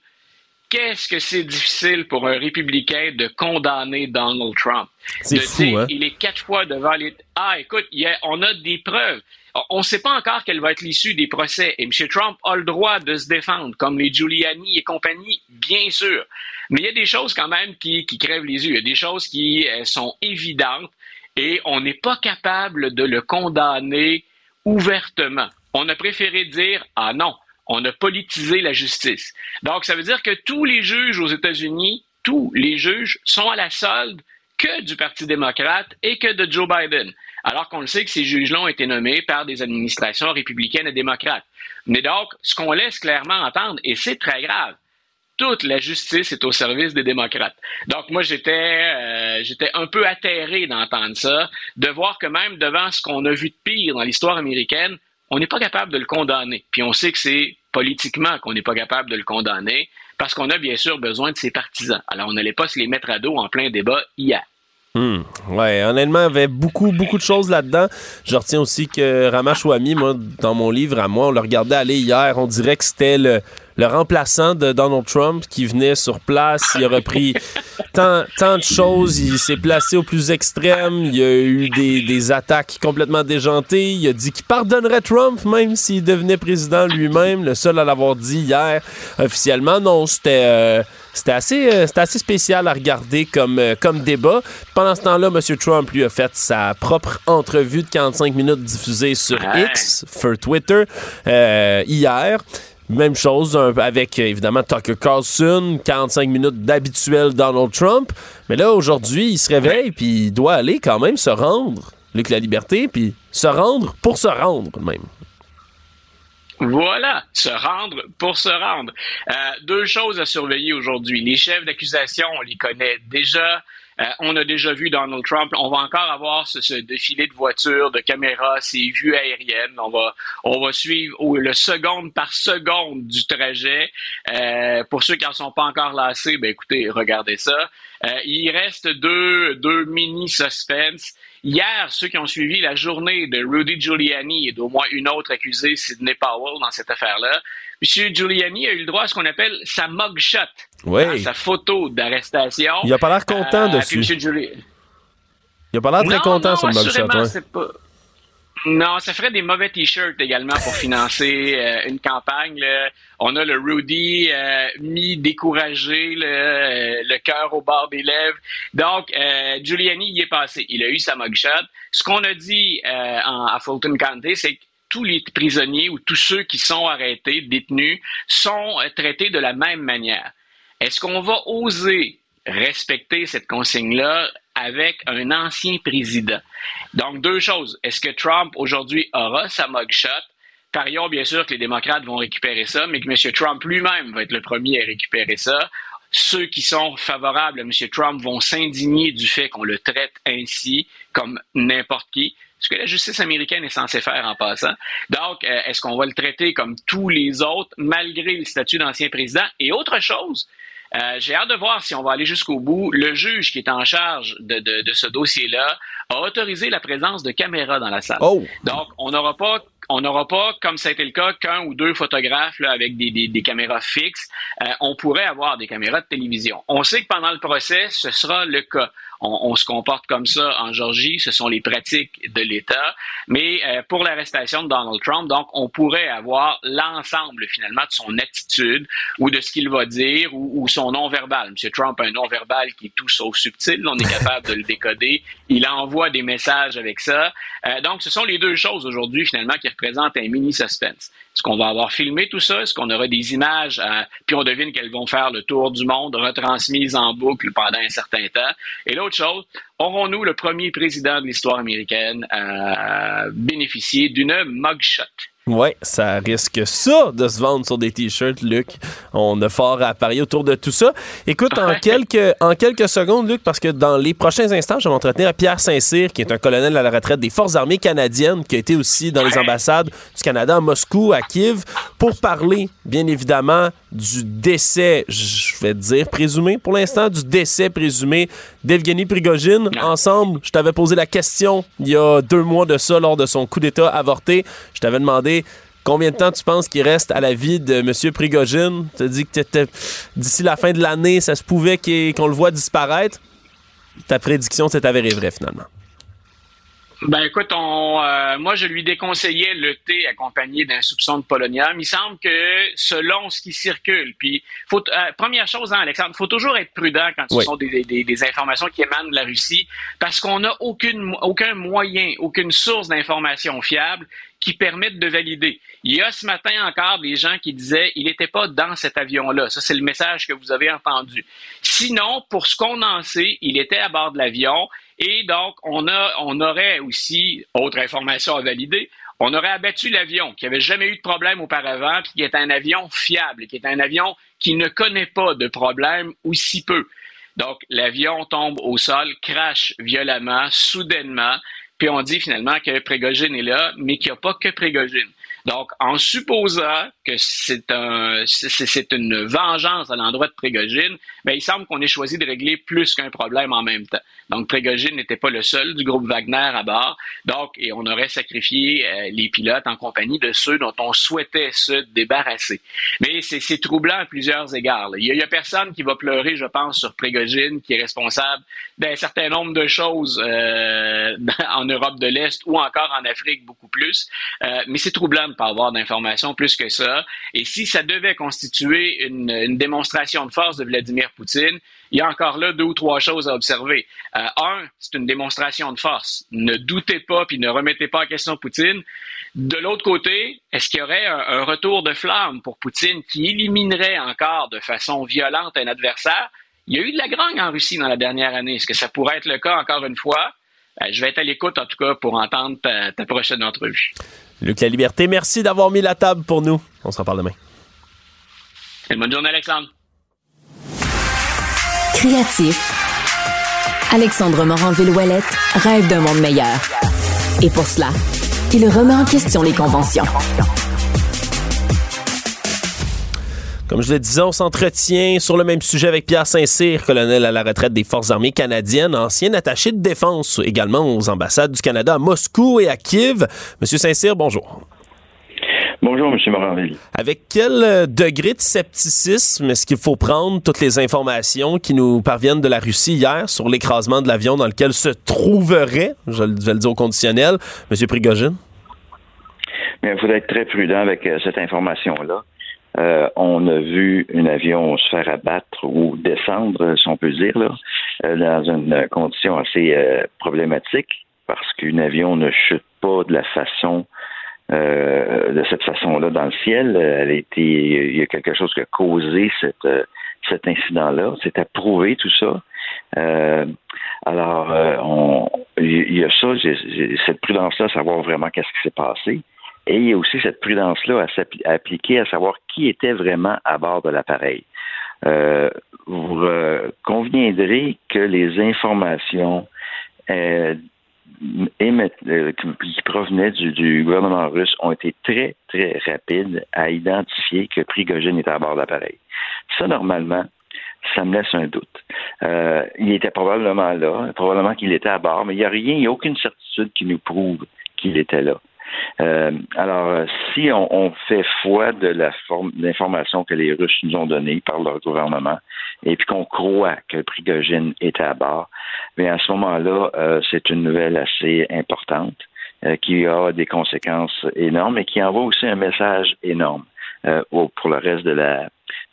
qu'est-ce que c'est difficile pour un républicain de condamner Donald Trump? C'est fou, hein? Il est quatre fois devant les... Ah, écoute, on a des preuves. On ne sait pas encore quelle va être l'issue des procès et M. Trump a le droit de se défendre, comme les Giuliani et compagnie, bien sûr. Mais il y a des choses quand même qui, qui crèvent les yeux. Il y a des choses qui euh, sont évidentes et on n'est pas capable de le condamner ouvertement. On a préféré dire ah non, on a politisé la justice. Donc ça veut dire que tous les juges aux États-Unis, tous les juges sont à la solde que du Parti démocrate et que de Joe Biden. Alors qu'on le sait que ces juges-là ont été nommés par des administrations républicaines et démocrates. Mais donc, ce qu'on laisse clairement entendre, et c'est très grave, toute la justice est au service des démocrates. Donc moi j'étais euh, j'étais un peu atterré d'entendre ça, de voir que même devant ce qu'on a vu de pire dans l'histoire américaine, on n'est pas capable de le condamner. Puis on sait que c'est politiquement qu'on n'est pas capable de le condamner parce qu'on a bien sûr besoin de ses partisans. Alors on n'allait pas se les mettre à dos en plein débat hier. Hmm. Ouais, honnêtement, il y avait beaucoup, beaucoup de choses là-dedans. Je retiens aussi que Ramachouami, moi, dans mon livre à moi, on le regardait aller hier, on dirait que c'était le, le remplaçant de Donald Trump qui venait sur place. Il a repris tant, tant de choses. Il s'est placé au plus extrême. Il y a eu des, des attaques complètement déjantées. Il a dit qu'il pardonnerait Trump même s'il devenait président lui-même. Le seul à l'avoir dit hier officiellement. Non, c'était... Euh, c'était assez, euh, assez spécial à regarder comme, euh, comme débat. Pendant ce temps-là, M. Trump lui a fait sa propre entrevue de 45 minutes diffusée sur X, sur Twitter, hier. Même chose avec évidemment Tucker Carlson, 45 minutes d'habituel Donald Trump. Mais là, aujourd'hui, il se réveille puis il doit aller quand même se rendre, Luc La Liberté, puis se rendre pour se rendre même. Voilà, se rendre pour se rendre. Euh, deux choses à surveiller aujourd'hui. Les chefs d'accusation, on les connaît déjà. On a déjà vu Donald Trump. On va encore avoir ce, défilé de voitures, de caméras, ces vues aériennes. On va, on va suivre le seconde par seconde du trajet. pour ceux qui n'en sont pas encore lassés, ben écoutez, regardez ça. il reste deux, deux mini suspens. Hier, ceux qui ont suivi la journée de Rudy Giuliani et d'au moins une autre accusée, Sidney Powell, dans cette affaire-là, M. Giuliani a eu le droit à ce qu'on appelle sa mugshot, oui. Hein, sa photo d'arrestation. Il a pas l'air content euh, dessus. Il a pas l'air très content sur le mugshot. Non, ça ferait des mauvais t-shirts également pour financer euh, une campagne. On a le Rudy euh, mi-découragé, le, euh, le cœur au bord des lèvres. Donc, Giuliani y est passé. Il a eu sa mugshot. Ce qu'on a dit à Fulton County, c'est que tous les prisonniers ou tous ceux qui sont arrêtés, détenus, sont traités de la même manière. Est-ce qu'on va oser respecter cette consigne-là avec un ancien président? Donc, deux choses. Est-ce que Trump, aujourd'hui, aura sa mugshot? Parions bien sûr que les démocrates vont récupérer ça, mais que M. Trump lui-même va être le premier à récupérer ça. Ceux qui sont favorables à M. Trump vont s'indigner du fait qu'on le traite ainsi, comme n'importe qui ce que la justice américaine est censée faire en passant. Donc, euh, est-ce qu'on va le traiter comme tous les autres, malgré le statut d'ancien président? Et autre chose, euh, j'ai hâte de voir si on va aller jusqu'au bout. Le juge qui est en charge de, de, ce dossier-là a autorisé la présence de caméras dans la salle. Oh. Donc, on n'aura pas on n'aura pas, comme ça a été le cas, qu'un ou deux photographes là, avec des, des, des caméras fixes. Euh, on pourrait avoir des caméras de télévision. On sait que pendant le procès, ce sera le cas on, se comporte comme ça en Georgie, ce sont les pratiques de l'État. Mais euh, pour l'arrestation de Donald Trump, donc, on pourrait avoir l'ensemble finalement de son attitude ou de ce qu'il va dire ou, son non-verbal. M. Trump a un non-verbal qui est tout sauf subtil, on est capable de le décoder. Il envoie des messages avec ça. Euh, donc, ce sont les deux choses aujourd'hui finalement qui représentent un mini suspense. Est-ce qu'on va avoir filmé tout ça? Est-ce qu'on aura des images? Euh, puis on devine qu'elles vont faire le tour du monde, retransmises en boucle pendant un certain temps? Et l'autre chose, aurons-nous le premier président de l'histoire américaine à bénéficier d'une mugshot? Oui, ça risque ça de se vendre sur des t-shirts, Luc. On a fort à parier autour de tout ça. Écoute, en quelques, en quelques secondes, Luc, parce que dans les prochains instants, je vais m'entretenir à Pierre Saint-Cyr, qui est un colonel à la retraite des Forces armées canadiennes, qui a été aussi dans les ambassades du Canada à Moscou, à Kiev, pour parler, bien évidemment, du décès, je vais dire présumé pour l'instant, du décès présumé d'Evgeny Prigogine. Ensemble, je t'avais posé la question il y a deux mois de ça, lors de son coup d'État avorté. Je t'avais demandé combien de temps tu penses qu'il reste à la vie de M. Prigogine. Tu as dit que d'ici la fin de l'année, ça se pouvait qu'on le voit disparaître. Ta prédiction s'est avérée vraie finalement. Ben écoute, on, euh, moi je lui déconseillais le thé accompagné d'un soupçon de polonium. Il semble que selon ce qui circule, puis faut, euh, première chose, hein, Alexandre, faut toujours être prudent quand ce sont des, des, des, informations qui émanent de la Russie, parce qu'on n'a aucune, aucun moyen, aucune source d'information fiable qui permettent de valider. Il y a ce matin encore des gens qui disaient il n'était pas dans cet avion-là. Ça, c'est le message que vous avez entendu. Sinon, pour ce qu'on en sait, il était à bord de l'avion et donc on, aurait aussi, autre information à valider, on aurait abattu l'avion qui n'avait jamais eu de problème auparavant, puis qui est un avion fiable, qui est un avion qui ne connaît pas de problème ou si peu. Donc, l'avion tombe au sol, crache violemment, soudainement, puis on dit finalement que Prégogine est là, mais qu'il n'y a pas que Prégogine. Donc, en supposant que c'est un, c'est une vengeance à l'endroit de Prégogine, ben, il semble qu'on ait choisi de régler plus qu'un problème en même temps. Donc, Prégogine n'était pas le seul du groupe Wagner à bord. Donc, et on aurait sacrifié euh, les pilotes en compagnie de ceux dont on souhaitait se débarrasser. Mais c'est troublant à plusieurs égards. Il y, a, personne qui va pleurer, je pense, sur Prégogine, qui est responsable d'un certain nombre de choses euh, en Europe de l'Est ou encore en Afrique beaucoup plus. Euh, mais c'est troublant pas avoir d'informations plus que ça. Et si ça devait constituer une, démonstration de force de Vladimir Poutine, il y a encore là deux ou trois choses à observer. Euh, un, c'est une démonstration de force. Ne doutez pas puis ne remettez pas en question Poutine. De l'autre côté, est-ce qu'il y aurait un, retour de flamme pour Poutine qui éliminerait encore de façon violente un adversaire? Il y a eu de la grogne en Russie dans la dernière année. Est-ce que ça pourrait être le cas encore une fois? Euh, je vais être à l'écoute, en tout cas, pour entendre ta prochaine entrevue. Luc La Liberté, merci d'avoir mis la table pour nous. On se reparle demain. bonne journée, Alexandre. Créatif, Alexandre Morin-Villouellette rêve d'un monde meilleur. Et pour cela, il remet en question les conventions. Comme je le disais, on s'entretient sur le même sujet avec Pierre Saint-Cyr, colonel à la retraite des Forces armées canadiennes, ancien attaché de défense également aux ambassades du Canada à Moscou et à Kiev. Monsieur Saint-Cyr, bonjour. Bonjour, M. Moranville. Avec quel euh, degré de scepticisme est-ce qu'il faut prendre toutes les informations qui nous parviennent de la Russie hier sur l'écrasement de l'avion dans lequel se trouverait, je vais le dire au conditionnel, M. Prigogine? il faudrait être très prudent avec euh, cette information-là. Euh, on a vu un avion se faire abattre ou descendre, si on peut dire, là, dans une condition assez problématique, parce qu'un avion ne chute pas de la façon euh, de cette façon-là dans le ciel. Elle a été, il y a quelque chose qui a causé euh, cet incident-là. C'est approuvé tout ça. Euh, alors, on, il y a ça, cette prudence-là, savoir vraiment qu'est-ce qui s'est passé. Et il y a aussi cette prudence-là à, appliquer à savoir qui était vraiment à bord de l'appareil. vous conviendrez que les informations euh, qui provenaient du, gouvernement russe ont été très, très rapides à identifier que Prigogine était à bord de l'appareil. Ça, normalement, ça me laisse un doute. Euh, il était probablement là, probablement qu'il était à bord, mais il n'y a rien, il n'y a aucune certitude qui nous prouve qu'il était là. Euh, alors, si on, fait foi de d'information que les Russes nous ont donnée par leur gouvernement, et puis qu'on croit que Prigogine était à bord, mais à ce moment-là, euh, c'est une nouvelle assez importante euh, qui a des conséquences énormes et qui envoie aussi un message énorme pour le reste de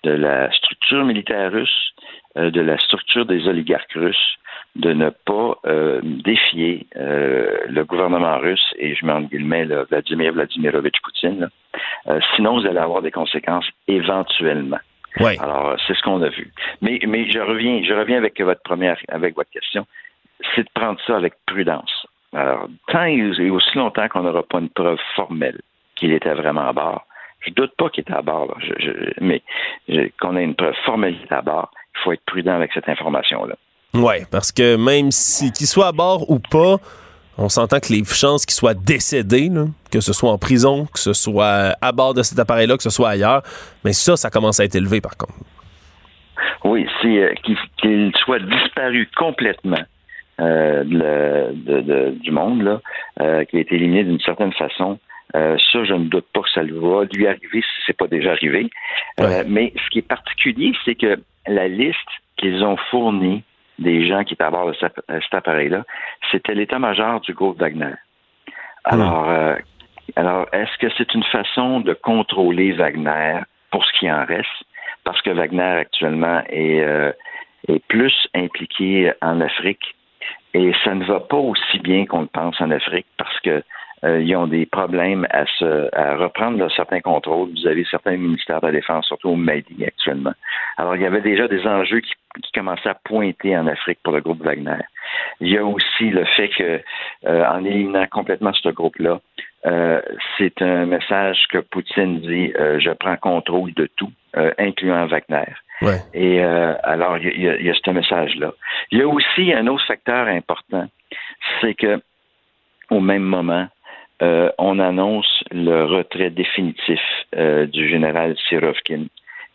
la structure militaire russe, de la structure des oligarques russes, de ne pas euh, défier euh, le gouvernement russe, et je mets en guillemets Vladimir Vladimirovitch Poutine, euh, sinon vous allez avoir des conséquences éventuellement. Alors, c'est ce qu'on a vu. Mais, mais je reviens, je reviens avec votre première, avec votre question, c'est de prendre ça avec prudence. Alors, tant et aussi longtemps qu'on n'aura pas une preuve formelle qu'il était vraiment à bord, je doute pas qu'il était à bord, mais qu'on ait une preuve formelle qu'il était à bord, il faut être prudent avec cette information-là. Oui, parce que même si qu'il soit à bord ou pas, on s'entend que les chances qu'il soit décédé, que ce soit en prison, que ce soit à bord de cet appareil-là, que ce soit ailleurs, mais ça, ça commence à être élevé par contre. Oui, c'est euh, qu'il soit disparu complètement euh, du monde, là, euh, qu'il ait été éliminé d'une certaine façon. ça, je ne doute pas que ça va lui arriver si c'est pas déjà arrivé. mais ce qui est particulier, c'est que la liste qu'ils ont fournie des gens qui étaient à bord de cet, appareil-là, c'était l'état-major du groupe Wagner. Alors, euh, alors est-ce que c'est une façon de contrôler Wagner pour ce qui en reste? Parce que Wagner actuellement est, euh, est plus impliqué en Afrique et ça ne va pas aussi bien qu'on le pense en Afrique parce que euh, ils ont des problèmes à, se, à reprendre certains contrôles. Vous avez certains ministères de la Défense, surtout au Mali actuellement. Alors, il y avait déjà des enjeux qui, qui commençaient à pointer en Afrique pour le groupe Wagner. Il y a aussi le fait que, euh, en éliminant complètement ce groupe-là, euh, c'est un message que Poutine dit je prends contrôle de tout, incluant Wagner. Ouais. Et alors, il y, a, il y a ce message-là. Il y a aussi un autre facteur important, c'est que au même moment, euh, on annonce le retrait définitif euh, du général Sirovkin,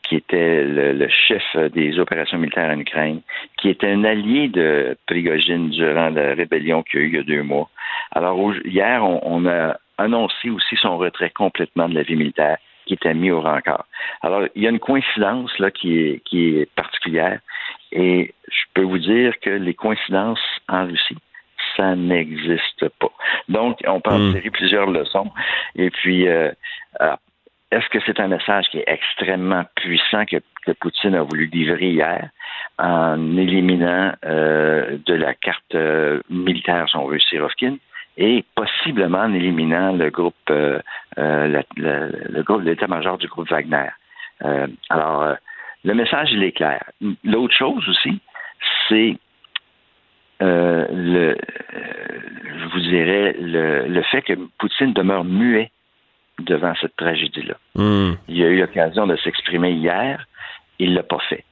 qui était le, chef des opérations militaires en Ukraine, qui était un allié de Prigogine durant la rébellion qu'il y a eu il y a deux mois. Alors hier, on, a annoncé aussi son retrait complètement de la vie militaire qui était mis au rencard. Alors, il y a une coïncidence là qui est, qui est particulière et je peux vous dire que les coïncidences en Russie ça n'existe pas. Donc, on peut en hmm. tirer plusieurs leçons. Et puis, euh, euh, est-ce que c'est un message qui est extrêmement puissant que, Poutine a voulu livrer hier en éliminant euh, de la carte militaire, si on veut, Sirovkin, et possiblement en éliminant le groupe, le, groupe, l'état-major du groupe Wagner. alors, le message, il est clair. L'autre chose aussi, c'est euh, le, euh, je vous dirais, le, le, fait que Poutine demeure muet devant cette tragédie-là. Hmm. Il a eu l'occasion de s'exprimer hier, il l'a pas fait.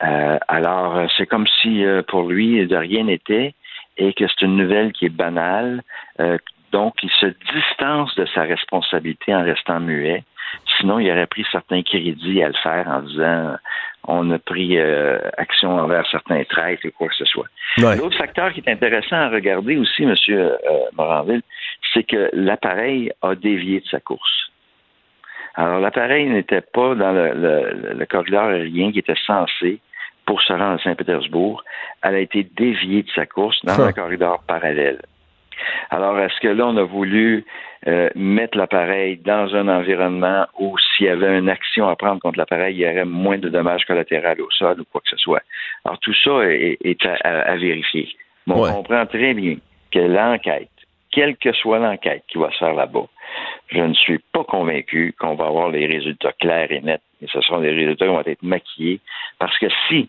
alors, c'est comme si pour lui, de rien n'était et que c'est une nouvelle qui est banale. donc, il se distance de sa responsabilité en restant muet. Sinon, il aurait pris certains crédits à le faire en disant on a pris action envers certains traites ou quoi que ce soit. L'autre facteur qui est intéressant à regarder aussi, M. Moranville, c'est que l'appareil a dévié de sa course. Alors, l'appareil n'était pas dans le, corridor aérien qui était censé pour se rendre à Saint-Pétersbourg. Elle a été déviée de sa course dans un corridor parallèle. Alors, est-ce que là, on a voulu euh, mettre l'appareil dans un environnement où s'il y avait une action à prendre contre l'appareil, il y aurait moins de dommages collatéraux au sol ou quoi que ce soit? Alors, tout ça est, à, vérifier. Mais on comprend très bien que l'enquête, quelle que soit l'enquête qui va se faire là-bas, je ne suis pas convaincu qu'on va avoir les résultats clairs et nets. Et ce seront des résultats qui vont être maquillés. Parce que si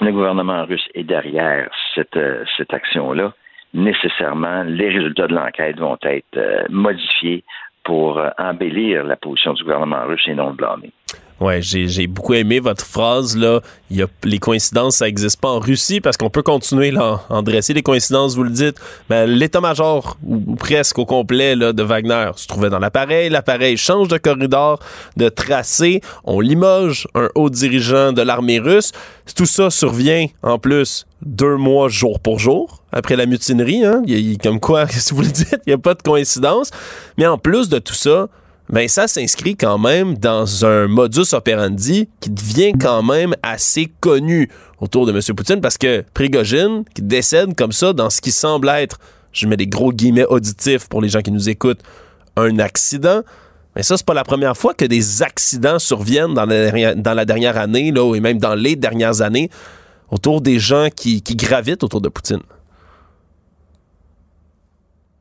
le gouvernement russe est derrière cette, euh, cette action-là, nécessairement, les résultats de l'enquête vont être euh, modifiés pour euh, embellir la position du gouvernement russe et non le blâmer. Ouais, j'ai beaucoup aimé votre phrase là. Il y a les coïncidences, ça n'existe pas en Russie parce qu'on peut continuer là, en dresser des coïncidences. Vous le dites. Ben, l'état-major ou, presque au complet là, de Wagner se trouvait dans l'appareil. L'appareil change de corridor, de tracé. On limoge un haut dirigeant de l'armée russe. Tout ça survient en plus deux mois jour pour jour après la mutinerie. Hein? Il comme quoi, si vous le dites, il n'y a pas de coïncidence. Mais en plus de tout ça, ben ça s'inscrit quand même dans un modus operandi qui devient quand même assez connu autour de M. Poutine parce que Prigogine, qui décède comme ça dans ce qui semble être, je mets des gros guillemets auditifs pour les gens qui nous écoutent, un accident. Mais ça, c'est pas la première fois que des accidents surviennent dans la dernière, année, là, et même dans les dernières années, autour des gens qui, gravitent autour de Poutine.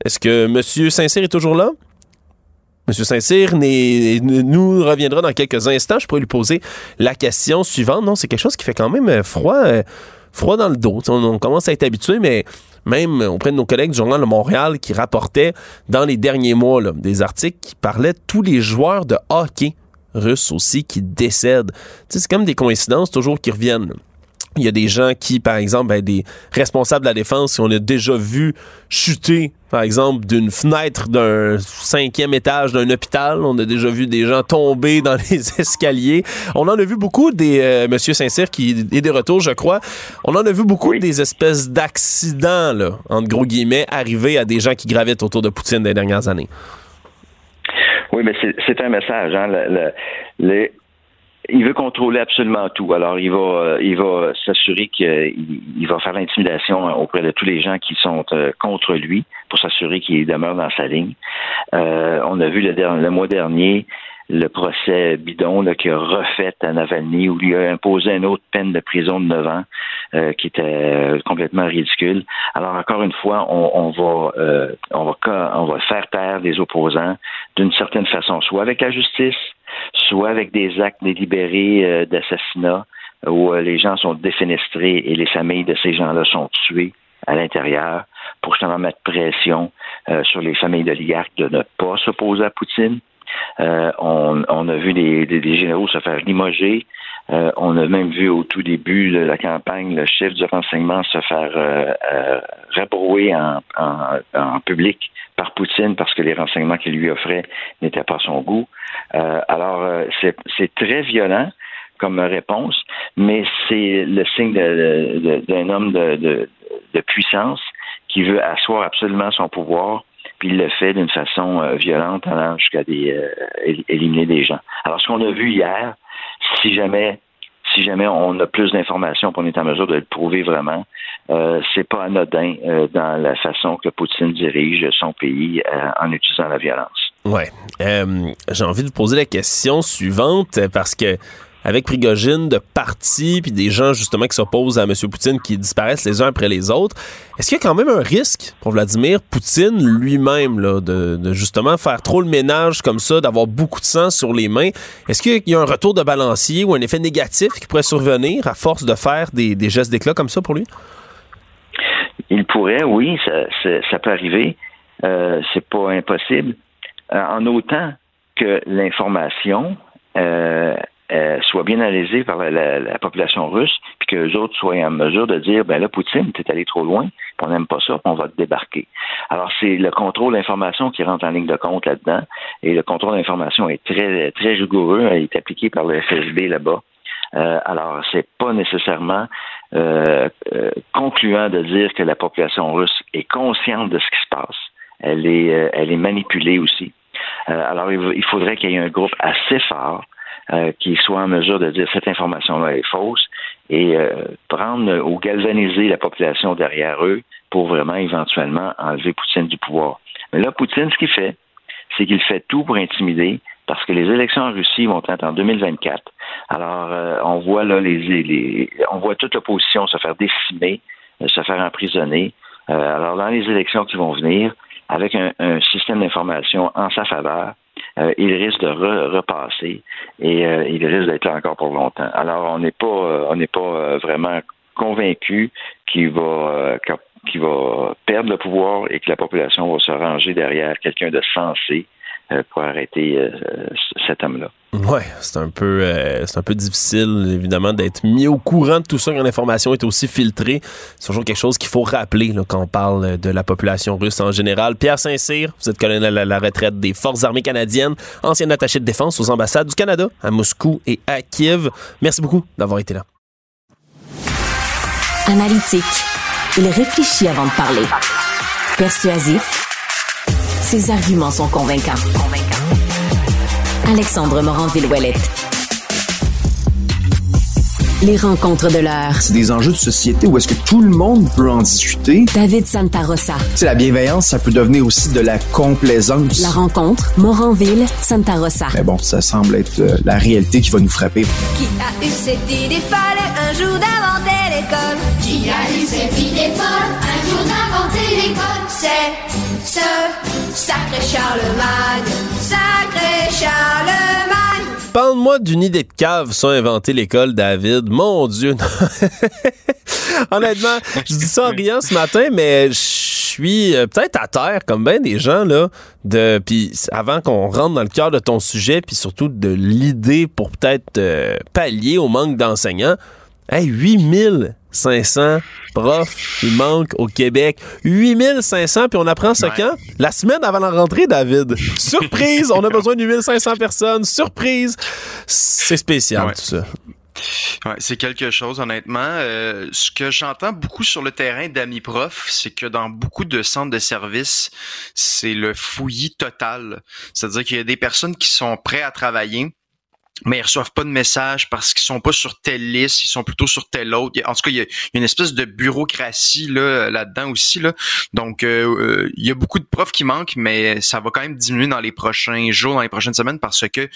Est-ce que M. Saint-Cyr est toujours là? Monsieur Saint-Cyr nous reviendra dans quelques instants. Je pourrais lui poser la question suivante. Non, c'est quelque chose qui fait quand même euh, froid, euh, froid dans le dos. On, commence à être habitué, mais même auprès de nos collègues du Journal de Montréal qui rapportaient dans les derniers mois des articles qui parlaient de tous les joueurs de hockey russes aussi qui décèdent. C'est comme des coïncidences toujours qui reviennent. Il y a des gens qui, par exemple, ben, des responsables de la défense, on a déjà vu chuter, par exemple, d'une fenêtre d'un cinquième étage d'un hôpital. On a déjà vu des gens tomber dans les escaliers. On en a vu beaucoup des euh, Monsieur Saint-Cyr qui est des retours, je crois. On en a vu beaucoup des espèces d'accidents, là, entre gros guillemets, arriver à des gens qui gravitent autour de Poutine des dernières années. Oui, mais c'est un message. Hein? Le, il veut contrôler absolument tout. Alors, il va, euh, il va s'assurer qu'il va faire l'intimidation auprès de tous les gens qui sont euh, contre lui pour s'assurer qu'il demeure dans sa ligne. Euh, on a vu le, le, mois dernier le procès bidon qui a refait à Navalny où il a imposé une autre peine de prison de 9 ans qui était complètement ridicule. Alors encore une fois, on, on va on va on va faire taire les opposants d'une certaine façon, soit avec la justice, soit avec des actes délibérés euh, d'assassinat où euh, les gens sont défenestrés et les familles de ces gens-là sont tuées à l'intérieur pour justement mettre pression euh, sur les familles d'oligarques de ne pas s'opposer à Poutine. on, a vu des, généraux se faire limoger. On a même vu au tout début de la campagne le chef du renseignement se faire rabrouer en, public par Poutine parce que les renseignements qu'il lui offrait n'étaient pas son goût. Euh, alors, euh, c'est très violent comme réponse, mais c'est le signe d'un homme de, puissance qui veut asseoir absolument son pouvoir, puis il le fait d'une façon euh, violente, allant jusqu'à éliminer des gens. Alors, ce qu'on a vu hier, si jamais si jamais on a plus d'informations, qu'on est en mesure de le prouver vraiment, euh, c'est pas anodin euh, dans la façon que Poutine dirige son pays euh, en utilisant la violence. Ouais. J'ai envie de vous poser la question suivante parce que avec Prigogine de partis puis des gens justement qui s'opposent à M. Poutine qui disparaissent les uns après les autres, est-ce qu'il y a quand même un risque pour Vladimir Poutine lui-même là, de, justement faire trop le ménage comme ça, d'avoir beaucoup de sang sur les mains? Est-ce qu'il y a un retour de balancier ou un effet négatif qui pourrait survenir à force de faire des, gestes d'éclat comme ça pour lui? Il pourrait, oui, ça, peut arriver. Euh, c'est pas impossible. Euh, en autant que l'information euh, euh, soit bien analysée par la, population russe, puis que les autres soient en mesure de dire, ben là, Poutine, t'es allé trop loin, on n'aime pas ça, on va te débarquer. Alors, c'est le contrôle d'information qui rentre en ligne de compte là-dedans, et le contrôle d'information est très, très rigoureux, il est appliqué par le FSB là-bas. Euh, alors, c'est pas nécessairement euh, euh, concluant de dire que la population russe est consciente de ce qui se passe. Elle est, euh, elle est manipulée aussi. alors, il faudrait qu'il y ait un groupe assez fort qui soit en mesure de dire cette information-là est fausse et prendre ou galvaniser la population derrière eux pour vraiment éventuellement enlever Poutine du pouvoir. Mais là, Poutine, ce qu'il fait, c'est qu'il fait tout pour intimider parce que les élections en Russie vont être en 2024. Alors, euh, on voit là les, les on voit toute l'opposition se faire décimer, euh, se faire emprisonner. Euh, alors, dans les élections qui vont venir, avec un, système d'information en sa faveur, il risque de repasser et il risque d'être là encore pour longtemps. Alors, on n'est pas, on n'est pas vraiment convaincu qu'il va, qu'il va perdre le pouvoir et que la population va se ranger derrière quelqu'un de sensé euh, pour arrêter euh, cet homme-là. Oui, c'est un peu euh, c'est un peu difficile évidemment d'être mis au courant de tout ça quand l'information est aussi filtrée. C'est toujours quelque chose qu'il faut rappeler quand on parle de la population russe en général. Pierre Saint-Cyr, vous êtes colonel à la retraite des Forces armées canadiennes, ancien attaché de défense aux ambassades du Canada à Moscou et à Kiev. Merci beaucoup d'avoir été là. Analytique, il réfléchit avant de parler. Persuasif ses arguments sont convaincants. Alexandre Morin-Villouellette. Les rencontres de l'heure. C'est des enjeux de société où est-ce que tout le monde peut en discuter. David Santarossa. C'est la bienveillance, ça peut devenir aussi de la complaisance. La rencontre, Moranville, Santarossa. Mais bon, ça semble être euh, la réalité qui va nous frapper. Qui a eu cette idée folle un jour d'inventer l'école? Qui a eu cette idée folle un jour d'inventer l'école? C'est ce sacré Charlemagne, Parle-moi d'une idée de cave sans inventer l'école, David. Mon Dieu. Honnêtement, je dis ça en riant ce matin, mais je suis euh, peut-être à terre, comme bien des gens, là, de, puis avant qu'on rentre dans le cœur de ton sujet, puis surtout de l'idée pour peut-être euh, pallier au manque d'enseignants, hey, 8000 500 profs il manque au Québec. 8500, puis on apprend ça quand? La semaine avant la rentrée, David. Surprise! on a besoin de 8500 personnes. Surprise! C'est spécial, tout ça. Ouais, c'est quelque chose, honnêtement. Euh, ce que j'entends beaucoup sur le terrain d'amis profs, c'est que dans beaucoup de centres de services, c'est le fouillis total. C'est-à-dire qu'il y a des personnes qui sont prêtes à travailler, mais ils reçoivent pas de messages parce qu'ils sont pas sur telle liste, ils sont plutôt sur telle autre. En tout cas, il y a, une espèce de bureaucratie là là-dedans aussi là. Donc euh, euh, il y a beaucoup de profs qui manquent, mais ça va quand même diminuer dans les prochains jours, dans les prochaines semaines parce que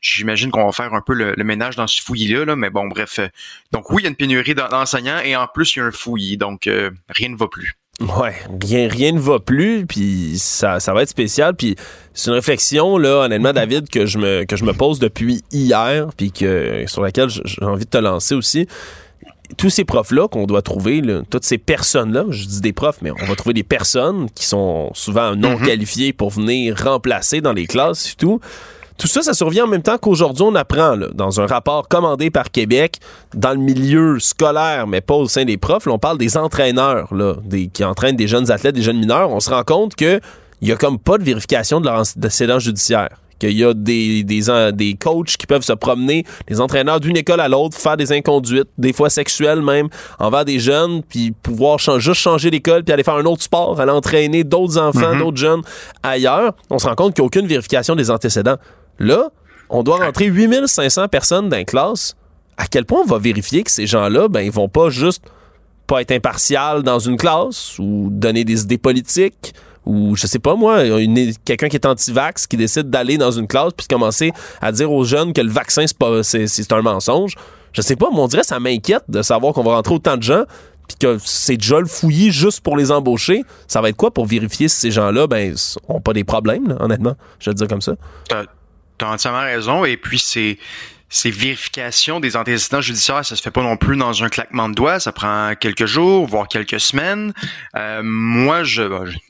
j'imagine qu'on va faire un peu le, ménage dans ce fouillis là, mais bon bref. Euh, donc oui, il y a une pénurie d'enseignants et en plus il y a un fouillis, donc rien ne va plus. Ouais, rien, rien ne va plus, puis ça, ça va être spécial. Puis c'est une réflexion, là, honnêtement, mm-hmm. David, que je me, que je me pose depuis hier, puis que sur laquelle j'ai envie de te lancer aussi. Tous ces profs-là qu'on doit trouver, toutes ces personnes-là, je dis des profs, mais on va trouver des personnes qui sont souvent non mm-hmm. qualifiées pour venir remplacer dans les classes et tout. Tout ça, ça survient en même temps qu'aujourd'hui, on apprend, dans un rapport commandé par Québec, dans le milieu scolaire, mais pas au sein des profs, on parle des entraîneurs là, des, qui entraînent des jeunes athlètes, des jeunes mineurs. On se rend compte qu'il n'y a comme pas de vérification de leur antécédent judiciaire qu'il y a des, des, des coachs qui peuvent se promener, des entraîneurs d'une école à l'autre, faire des inconduites, des fois sexuelles même, envers des jeunes, puis pouvoir juste changer d'école, puis aller faire un autre sport, aller entraîner d'autres enfants, mm-hmm. d'autres jeunes ailleurs. On se rend compte qu'il n'y a aucune vérification des antécédents. Là, on doit rentrer 8500 personnes dans une classe. À quel point on va vérifier que ces gens-là, ben, ils vont pas juste pas être impartial dans une classe ou donner des idées politiques ou je sais pas moi, quelqu'un qui est anti-vax qui décide d'aller dans une classe puis commencer à dire aux jeunes que le vaccin c'est un mensonge. Je sais pas, mais on dirait ça m'inquiète de savoir qu'on va rentrer autant de gens puis que c'est déjà le fouillis juste pour les embaucher. Ça va être quoi pour vérifier si ces gens-là ben ont pas des problèmes honnêtement, je vais dire comme ça. T'as entièrement raison. Et puis, c'est ces vérifications des antécédents judiciaires, ça se fait pas non plus dans un claquement de doigts. Ça prend quelques jours, voire quelques semaines. Euh, moi, je,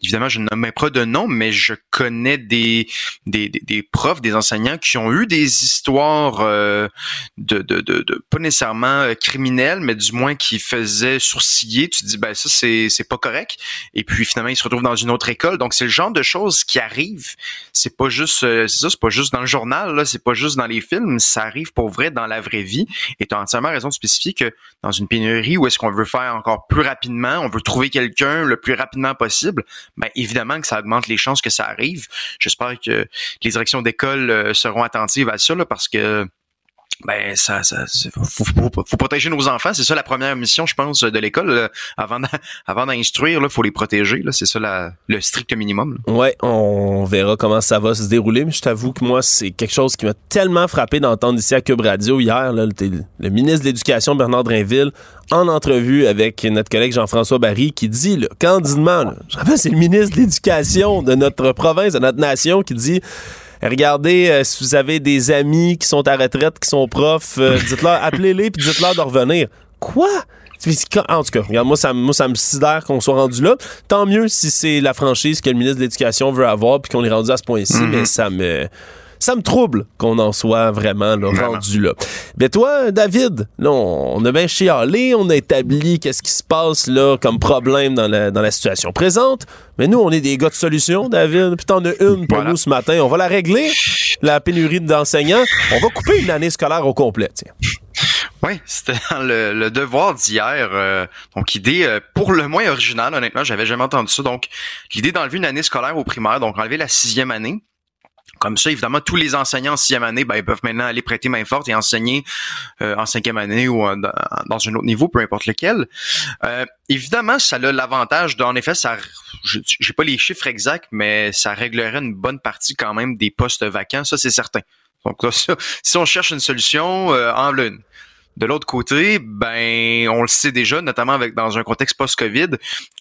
évidemment, je ne nomme pas de nom, mais je connais des, des, des, profs, des enseignants qui ont eu des histoires euh, de, de, de, de, pas nécessairement euh, criminelles, mais du moins qui faisaient sourciller. Tu te dis, ben ça, c'est, c'est pas correct. Et puis finalement, ils se retrouvent dans une autre école. Donc, c'est le genre de choses qui arrivent. C'est pas juste, c'est ça, c'est pas juste dans le journal, là, c'est pas juste dans les films. Ça arrive pour vrai dans la vraie vie. Et tu as entièrement raison de spécifier que dans une pénurie où est-ce qu'on veut faire encore plus rapidement, on veut trouver quelqu'un le plus rapidement possible, ben évidemment que ça augmente les chances que ça arrive. J'espère que les directions d'école euh, seront attentives à ça là, parce que ben ça, ça faut, faut, protéger nos enfants, c'est ça la première mission, je pense, de l'école. Avant avant d'instruire, là, faut les protéger. Là, c'est ça la, le strict minimum. Ouais, on verra comment ça va se dérouler. Mais je t'avoue que moi, c'est quelque chose qui m'a tellement frappé d'entendre ici à Cube Radio hier. Là, le, ministre de l'Éducation Bernard Drinville en entrevue avec notre collègue Jean-François Barry qui dit là, candidement, je rappelle, c'est le ministre de l'Éducation de notre province, de notre nation, qui dit regardez, euh, si vous avez des amis qui sont à retraite, qui sont profs, euh, dites-leur, appelez-les puis dites-leur de revenir. Quoi? En tout cas, regarde, moi, ça, moi, ça me sidère qu'on soit rendu là. Tant mieux si c'est la franchise que le ministre de l'Éducation veut avoir puis qu'on est rendu à ce point-ci, mm-hmm. mais ça me ça me trouble qu'on en soit vraiment rendu là. Mais toi, David, là, on, a bien chialé, on a établi qu'est-ce qui se passe là comme problème dans la, dans la situation présente. Mais nous, on est des gars de solution, David. Puis t'en as une pour nous ce matin. On va la régler, la pénurie d'enseignants. On va couper une année scolaire au complet. Tiens. Oui, c'était le, devoir d'hier. Euh, donc, idée euh, pour le moins originale, honnêtement, j'avais jamais entendu ça. Donc, l'idée d'enlever une année scolaire au primaire, donc enlever la sixième année. Comme ça, évidemment, tous les enseignants en sixième année, ben, ils peuvent maintenant aller prêter main forte et enseigner euh, en cinquième année ou dans un autre niveau, peu importe lequel. Euh, évidemment, ça a l'avantage d'en effet, ça, j'ai pas les chiffres exacts, mais ça réglerait une bonne partie quand même des postes vacants, ça c'est certain. Donc là, si on cherche une solution, euh, en lune. De l'autre côté, ben, on le sait déjà, notamment avec dans un contexte post-Covid,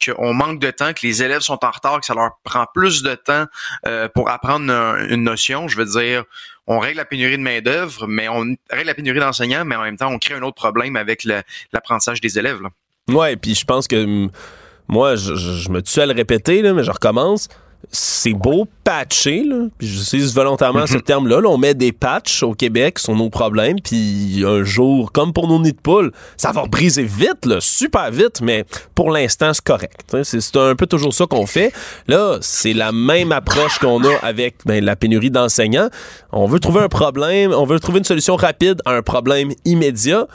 qu'on manque de temps, que les élèves sont en retard, que ça leur prend plus de temps euh, pour apprendre une notion. Je veux dire, on règle la pénurie de main-d'œuvre, mais on règle la pénurie d'enseignants, mais en même temps, on crée un autre problème avec l'apprentissage des élèves. Là. Ouais, puis je pense que moi, je, je, me tue à le répéter, là, mais je recommence c'est beau patcher, là, puis j'utilise volontairement ce mhm. terme-là. on met des patchs au Québec sur nos problèmes, puis un jour, comme pour nos nids de poules, ça va briser vite, là, super vite, mais pour l'instant, c'est correct. C'est un peu toujours ça qu'on fait. Là, c'est la même approche qu'on a avec ben, la pénurie d'enseignants. On veut trouver un problème, on veut trouver une solution rapide à un problème immédiat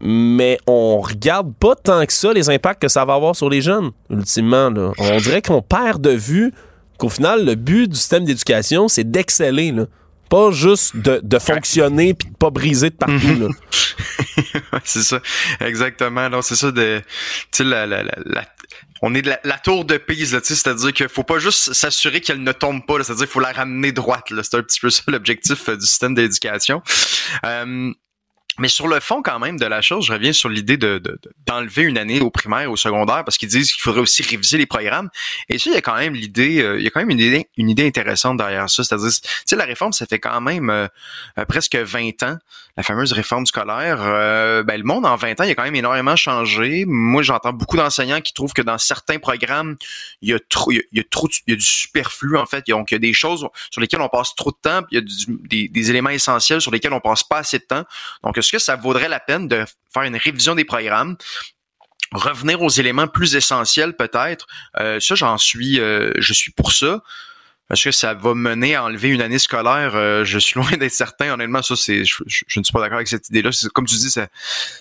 mais on regarde pas tant que ça les impacts que ça va avoir sur les jeunes, ultimement. Là. On dirait qu'on perd de vue qu'au final, le but du système d'éducation, c'est d'exceller, Pas juste de, fonctionner puis de pas briser de partout, c'est ça. Exactement. Non, c'est ça de, tu la, on est de la, tour de Pise, c'est-à-dire qu'il faut pas juste s'assurer qu'elle ne tombe pas, c'est-à-dire qu'il faut la ramener droite. C'est un petit peu ça l'objectif euh, du système d'éducation. Euh, mais sur le fond, quand même, de la chose, je reviens sur l'idée de, d'enlever une année au primaire, au secondaire, parce qu'ils disent qu'il faudrait aussi réviser les programmes. Et ça, il y a quand même l'idée, euh, il y a quand même une idée, une idée intéressante derrière ça. C'est-à-dire, tu sais, la réforme, ça fait quand même euh, euh, presque 20 ans, la fameuse réforme scolaire. ben, le monde, en 20 ans, il a quand même énormément changé. Moi, j'entends beaucoup d'enseignants qui trouvent que dans certains programmes, il y a trop, il y a, du superflu, en fait. Donc, il y a des choses sur lesquelles on passe trop de temps, puis il y a des, des éléments essentiels sur lesquels on passe pas assez de temps. Donc, est-ce que ça vaudrait la peine de faire une révision des programmes? Revenir aux éléments plus essentiels peut-être? Euh, ça, j'en suis, euh, je suis pour ça. Est-ce que ça va mener à enlever une année scolaire? Euh, je suis loin d'être certain. Honnêtement, ça, c'est, je, ne suis pas d'accord avec cette idée-là. Comme tu dis, ça,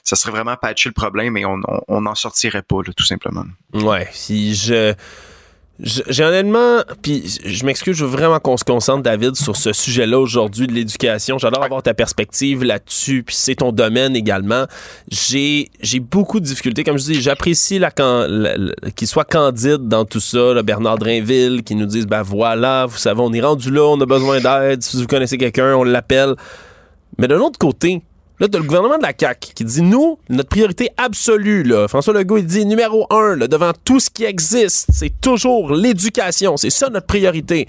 ça serait vraiment patcher le problème et on n'en sortirait pas, tout simplement. Ouais. Si je j'ai honnêtement, puis je m'excuse, je veux vraiment qu'on se concentre, David, sur ce sujet-là aujourd'hui de l'éducation. J'adore avoir ta perspective là-dessus, puis c'est ton domaine également. J'ai beaucoup de difficultés, comme je dis, j'apprécie la, qu'il soit candide dans tout ça, Bernard Drainville, qui nous dise, ben voilà, vous savez, on est rendu là, on a besoin d'aide, si vous connaissez quelqu'un, on l'appelle. Mais d'un autre côté, Là, t'as le gouvernement de la CAQ qui dit, nous, notre priorité absolue, là, François Legault, il dit numéro un, là, devant tout ce qui existe, c'est toujours l'éducation. C'est ça notre priorité.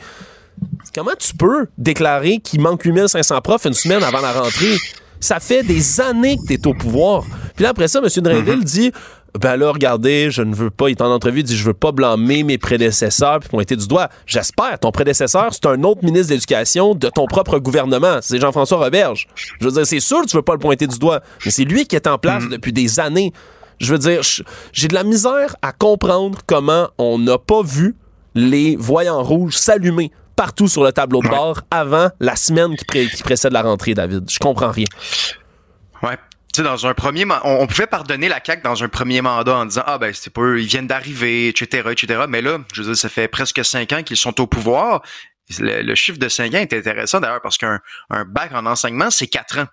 Comment tu peux déclarer qu'il manque 8500 profs une semaine avant la rentrée? Ça fait des années que tu es au pouvoir. Puis là, après ça, M. Drainville dit ben là, regardez, je ne veux pas, il est en entrevue, il dit, je veux pas blâmer mes prédécesseurs puis pointer du doigt. J'espère, ton prédécesseur, c'est un autre ministre de l'Éducation de ton propre gouvernement. C'est Jean-François Roberge. Je veux dire, c'est sûr que tu veux pas le pointer du doigt, mais c'est lui qui est en place depuis des années. Je veux dire, j'ai de la misère à comprendre comment on n'a pas vu les voyants rouges s'allumer partout sur le tableau de bord avant la semaine qui, qui précède la rentrée, David. Je comprends rien. Ouais, sais, dans un premier on, pouvait pardonner la CAQ dans un premier mandat en disant ah ben c'est pas eux, ils viennent d'arriver, etc., etc. Mais là, je veux dire, ça fait presque cinq ans qu'ils sont au pouvoir. Le, chiffre de cinq ans est intéressant d'ailleurs parce qu'un un bac en enseignement, c'est quatre ans.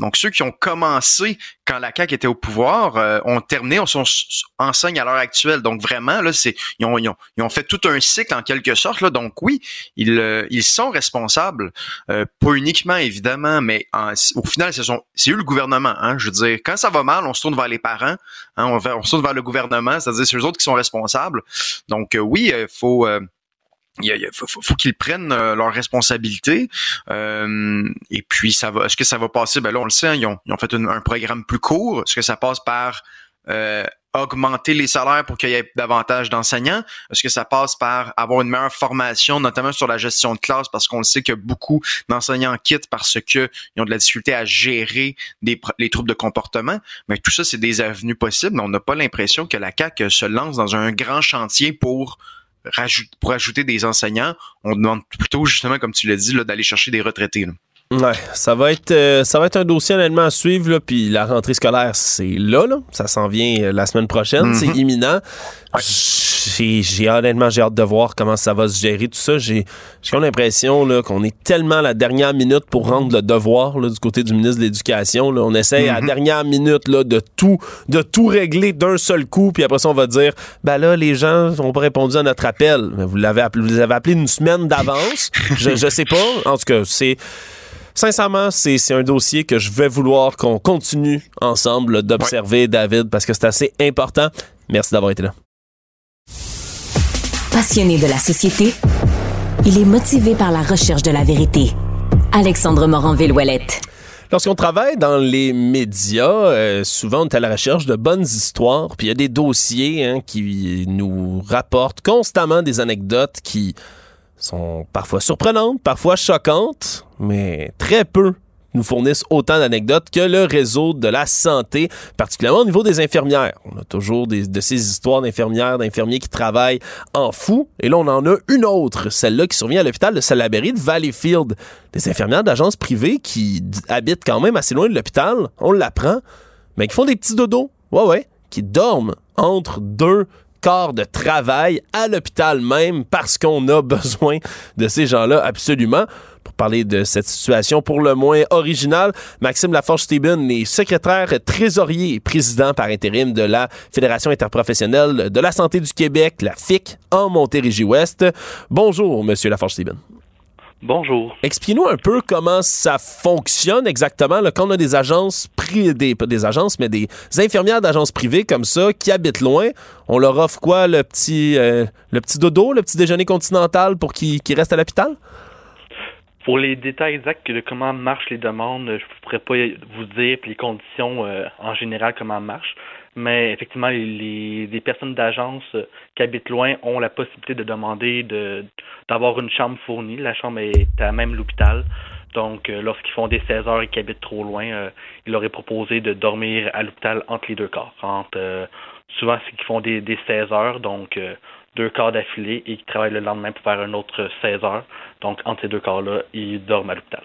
Donc, ceux qui ont commencé quand la CAQ était au pouvoir euh, ont terminé, on sont, enseignent à l'heure actuelle. Donc, vraiment, là, c'est ils ont, ils, ont, ils ont, fait tout un cycle en quelque sorte. Là. Donc, oui, ils, euh, ils sont responsables, euh, pas uniquement, évidemment, mais au final, c'est eux le gouvernement. Hein, je veux dire, quand ça va mal, on se tourne vers les parents, hein, on, se tourne vers le gouvernement, c'est-à-dire c'est eux autres qui sont responsables. Donc, oui, il faut il, faut, qu'ils prennent euh, leurs responsabilités. Euh, et puis, ça va. Est-ce que ça va passer? Ben là, on le sait, hein, ils, ont, fait un programme plus court. Est-ce que ça passe par euh, augmenter les salaires pour qu'il y ait davantage d'enseignants? Est-ce que ça passe par avoir une meilleure formation, notamment sur la gestion de classe, parce qu'on le sait que beaucoup d'enseignants quittent parce qu'ils ont de la difficulté à gérer les troubles de comportement. Mais tout ça, c'est des avenues possibles. On n'a pas l'impression que la CAQ se lance dans un grand chantier pour pour ajouter des enseignants, on demande plutôt, justement, comme tu l'as dit, d'aller chercher des retraités. Ouais, ça va être euh, ça va être un dossier honnêtement à suivre puis la rentrée scolaire c'est là là, ça s'en vient euh, la semaine prochaine, c'est mhm. imminent. J'ai honnêtement j'ai hâte de voir comment ça va se gérer tout ça. J'ai j'ai l'impression là qu'on est tellement à la dernière minute pour rendre le devoir là, du côté du ministre de l'Éducation. On essaie à la mhm. dernière minute là, de tout de tout régler d'un seul coup puis après ça on va dire ben là les gens ont pas répondu à notre appel. Vous l'avez appelé, vous les avez appelé une semaine d'avance. je je sais pas. En tout cas c'est sincèrement, c'est un dossier que je vais vouloir qu'on continue ensemble d'observer, David, parce que c'est assez important. Merci d'avoir été là. Passionné de la société, il est motivé par la recherche de la vérité. Alexandre Morin-Villouellette. Lorsqu'on travaille dans les médias, euh, souvent on est à la recherche de bonnes histoires, puis il y a des dossiers hein, qui nous rapportent constamment des anecdotes qui sont parfois surprenantes, parfois choquantes, mais très peu nous fournissent autant d'anecdotes que le réseau de la santé, particulièrement au niveau des infirmières. On a toujours de ces histoires d'infirmières, d'infirmiers qui travaillent en fou. Et là, on en a une autre, celle-là qui survient à l'hôpital de Salaberry de Valleyfield. Des infirmières d'agences privées qui habitent quand même assez loin de l'hôpital, on l'apprend, mais qui font des petits dodos. Ouais, ouais, qui dorment entre deux corps de travail à l'hôpital même parce qu'on a besoin de ces gens-là absolument. Pour parler de cette situation pour le moins originale, Maxime Laforge-Steben est secrétaire trésorier et président par intérim de la Fédération interprofessionnelle de la santé du Québec, la FIC, en Montérégie-Ouest. Bonjour, Monsieur Laforge-Steben. Bonjour. Expliquez-nous un peu comment ça fonctionne exactement là, quand on a des agences des, des agences, mais des infirmières d'agences privées comme ça qui habitent loin. On leur offre quoi, le petit, euh, le petit dodo, le petit déjeuner continental pour qu'ils restent à l'hôpital? Pour les détails exacts de comment marchent les demandes, je ne pourrais pas vous dire les conditions euh, en général comment marchent. Mais effectivement, les, personnes d'agence euh, qui habitent loin ont la possibilité de demander de d'avoir une chambre fournie. La chambre est à même l'hôpital. Donc, euh, lorsqu'ils font des 16 heures et qu'ils habitent trop loin, euh, il leur est proposé de dormir à l'hôpital entre les deux corps. Souvent, c'est qu'ils font des, des 16 heures, donc deux corps d'affilée, et qu'ils travaillent le lendemain pour faire un autre 16 heures. Donc, entre ces deux corps-là, ils dorment à l'hôpital.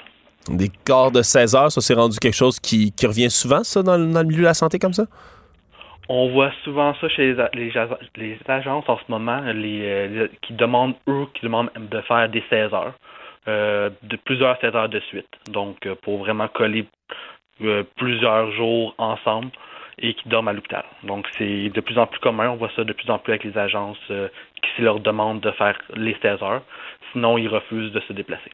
Des corps de 16 heures, ça s'est rendu quelque chose qui, qui revient souvent, ça, dans, dans le milieu de la santé comme ça? On voit souvent ça chez les, les, agences en ce moment, les, euh, qui demandent, eux, qui demandent de faire des 16 heures, euh, de plusieurs 16 heures de suite. Donc, euh, pour vraiment coller plusieurs jours ensemble et qui dorment à l'hôpital. Donc, c'est de plus en plus commun. On voit ça de plus en plus avec les agences qui leur demandent de faire les 16 heures. Sinon, ils refusent de se déplacer.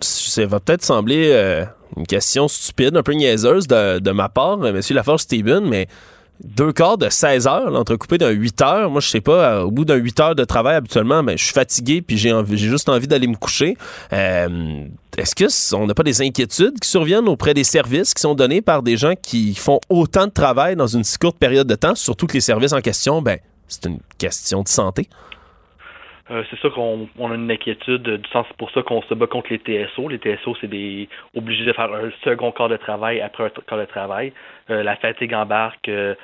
Ça va peut-être sembler une question stupide, un peu niaiseuse de, ma part, M. Laforge Steven, mais deux quarts de 16 heures, là, d'un 8 heures. Moi, je sais pas, euh, au bout d'un 8 heures de travail, habituellement, ben, je suis fatigué puis j'ai juste envie d'aller me coucher. Euh, est-ce que on n'a pas des inquiétudes qui surviennent auprès des services qui sont donnés par des gens qui font autant de travail dans une si courte période de temps, surtout que les services en question, ben, c'est une question de santé? Euh, c'est sûr qu'on on a une inquiétude du sens pour ça qu'on se bat contre les TSO. Les TSO, c'est des obligés de faire un second quart de travail après un quart de travail. Euh, la fatigue embarque. Euh,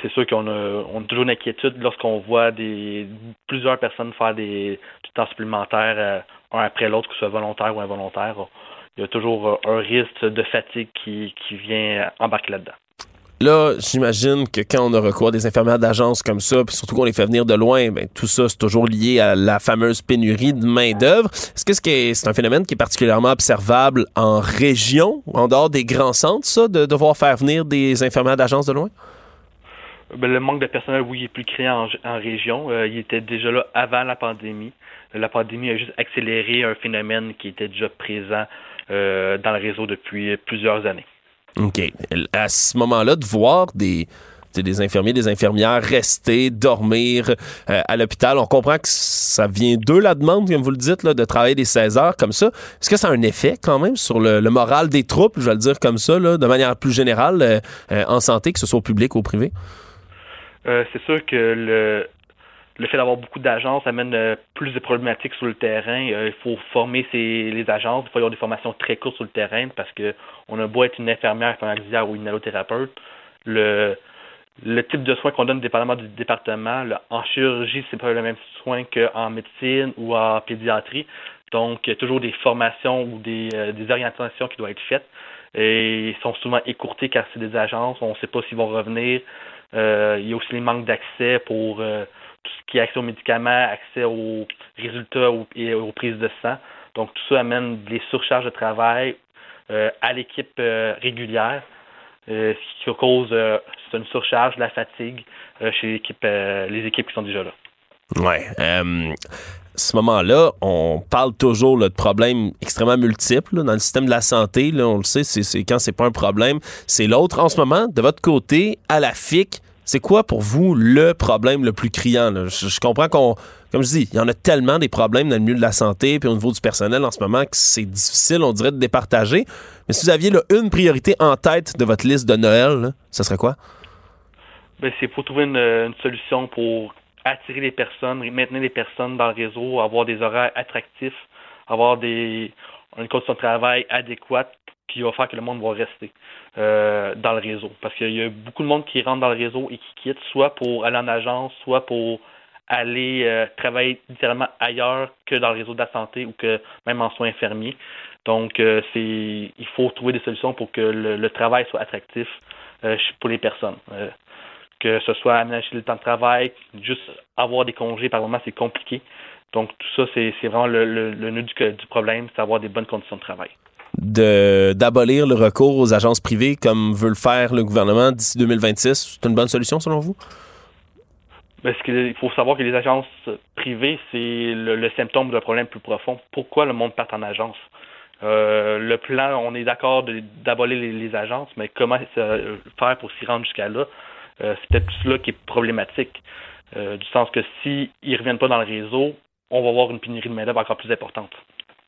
c'est sûr qu'on a, on a toujours une inquiétude lorsqu'on voit des plusieurs personnes faire des du temps supplémentaire un après l'autre, que ce soit volontaire ou involontaire. Il y a toujours un risque de fatigue qui, qui vient embarquer là-dedans. Là, j'imagine que quand on a recours à des infirmières d'agence comme ça, puis surtout qu'on les fait venir de loin, ben, tout ça, c'est toujours lié à la fameuse pénurie de main-d'œuvre. Est-ce que c'est un phénomène qui est particulièrement observable en région, en dehors des grands centres, ça, de devoir faire venir des infirmières d'agence de loin? Ben, le manque de personnel, oui, il est plus créé en, région. Euh, il était déjà là avant la pandémie. La pandémie a juste accéléré un phénomène qui était déjà présent euh, dans le réseau depuis plusieurs années. OK. À ce moment-là, de voir des, des infirmiers, des infirmières rester, dormir euh, à l'hôpital. On comprend que ça vient d'eux, la demande, comme vous le dites, là, de travailler des 16 heures comme ça. Est-ce que ça a un effet quand même sur le, moral des troupes, je vais le dire comme ça, là, de manière plus générale, euh, euh, en santé, que ce soit au public ou au privé? c'est sûr que le, le fait d'avoir beaucoup d'agences amène plus de problématiques sur le terrain. il faut former les agences. Il faut avoir des formations très courtes sur le terrain parce que on a beau être une infirmière, un auxiliaire ou une allothérapeute, le, le type de soins qu'on donne dépendamment du département, en chirurgie, c'est pas le même soin qu'en médecine ou en pédiatrie. Donc, il y a toujours des formations ou des, euh, des orientations qui doivent être faites. Et ils sont souvent écourtés car c'est des agences, on ne sait pas s'ils vont revenir. Euh, il y a aussi les manques d'accès pour euh, tout ce qui est accès aux médicaments, accès aux résultats et aux prises de sang. Donc, tout ça amène des surcharges de travail euh, à l'équipe euh, régulière, euh, ce qui cause une surcharge, la fatigue chez les équipes qui sont déjà là. Ouais. à ce moment-là, on parle toujours de problèmes extrêmement multiples dans le système de la santé. Là, on le sait, c'est quand c'est pas un problème, c'est l'autre. En ce moment, de votre côté, à la FIC, c'est quoi pour vous le problème le plus criant? Je, comprends qu'on, comme je dis, il y en a tellement des problèmes dans le milieu de la santé puis au niveau du personnel en ce moment que c'est difficile, on dirait, de départager. Mais si vous aviez une priorité en tête de votre liste de Noël, ce serait quoi? Ben, c'est pour trouver une, solution pour attirer les personnes, maintenir les personnes dans le réseau, avoir des horaires attractifs, avoir des une condition de travail adéquate qui va faire que le monde va rester. Euh, dans le réseau. Parce qu'il y a beaucoup de monde qui rentre dans le réseau et qui quitte, soit pour aller en agence, soit pour aller euh, travailler littéralement ailleurs que dans le réseau de la santé ou que même en soins infirmiers. Donc, euh, c'est il faut trouver des solutions pour que le, travail soit attractif pour les personnes. que ce soit aménager le temps de travail, juste avoir des congés par moment, c'est compliqué. Donc, tout ça, c'est vraiment le, le, nœud du, du problème, c'est avoir des bonnes conditions de travail d'abolir le recours aux agences privées comme veut le faire le gouvernement d'ici 2026? C'est une bonne solution selon vous? Parce qu'il faut savoir que les agences privées, c'est le, symptôme d'un problème plus profond. Pourquoi le monde part en agence? Euh, le plan, on est d'accord d'abolir les, agences, mais comment faire pour s'y rendre jusqu'à là? Euh, c'est peut-être tout cela qui est problématique. Euh, du sens que s'ils ne reviennent pas dans le réseau, on va avoir une pénurie de main-d'œuvre encore plus importante.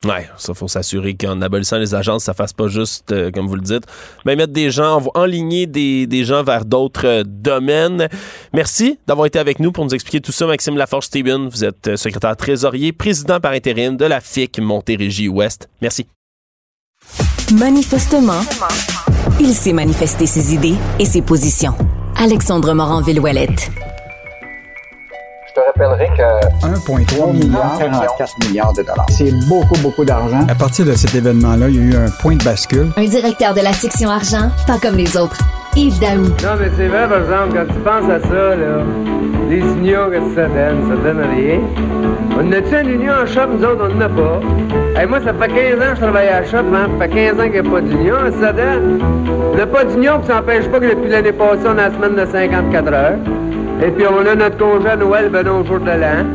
Ouais, ça faut s'assurer qu'en abolissant les agences, ça fasse pas juste, euh, comme vous le dites, mais mettre des gens, enligner des, des gens vers d'autres euh, domaines. Merci d'avoir été avec nous pour nous expliquer tout ça, Maxime Laforge-Steven. Vous êtes euh, secrétaire trésorier, président par intérim de la FIC Montérégie-Ouest. Merci. Manifestement, il s'est manifesté ses idées et ses positions. Alexandre Morin-Villouellette te rappellerai que 1,3 milliard, 44 milliards de dollars. C'est beaucoup, beaucoup d'argent. À partir de cet événement-là, il y a eu un point de bascule. Un directeur de la section argent, pas comme les autres. Yves Daou. Non, mais c'est vrai, par exemple, quand tu penses à ça, là, les unions, que ça donne? Ça donne rien. On a-tu une union en shop? Nous autres, on n'en a pas. Hey, moi, ça fait 15 ans que je travaille à la shop, hein? Ça fait 15 ans qu'il n'y a pas d'union. Ça donne? On n'a pas d'union, puis ça n'empêche pas que depuis l'année passée, on a la semaine de 54 heures. Et puis on a notre congé à Noël, ben non, jour de l'an.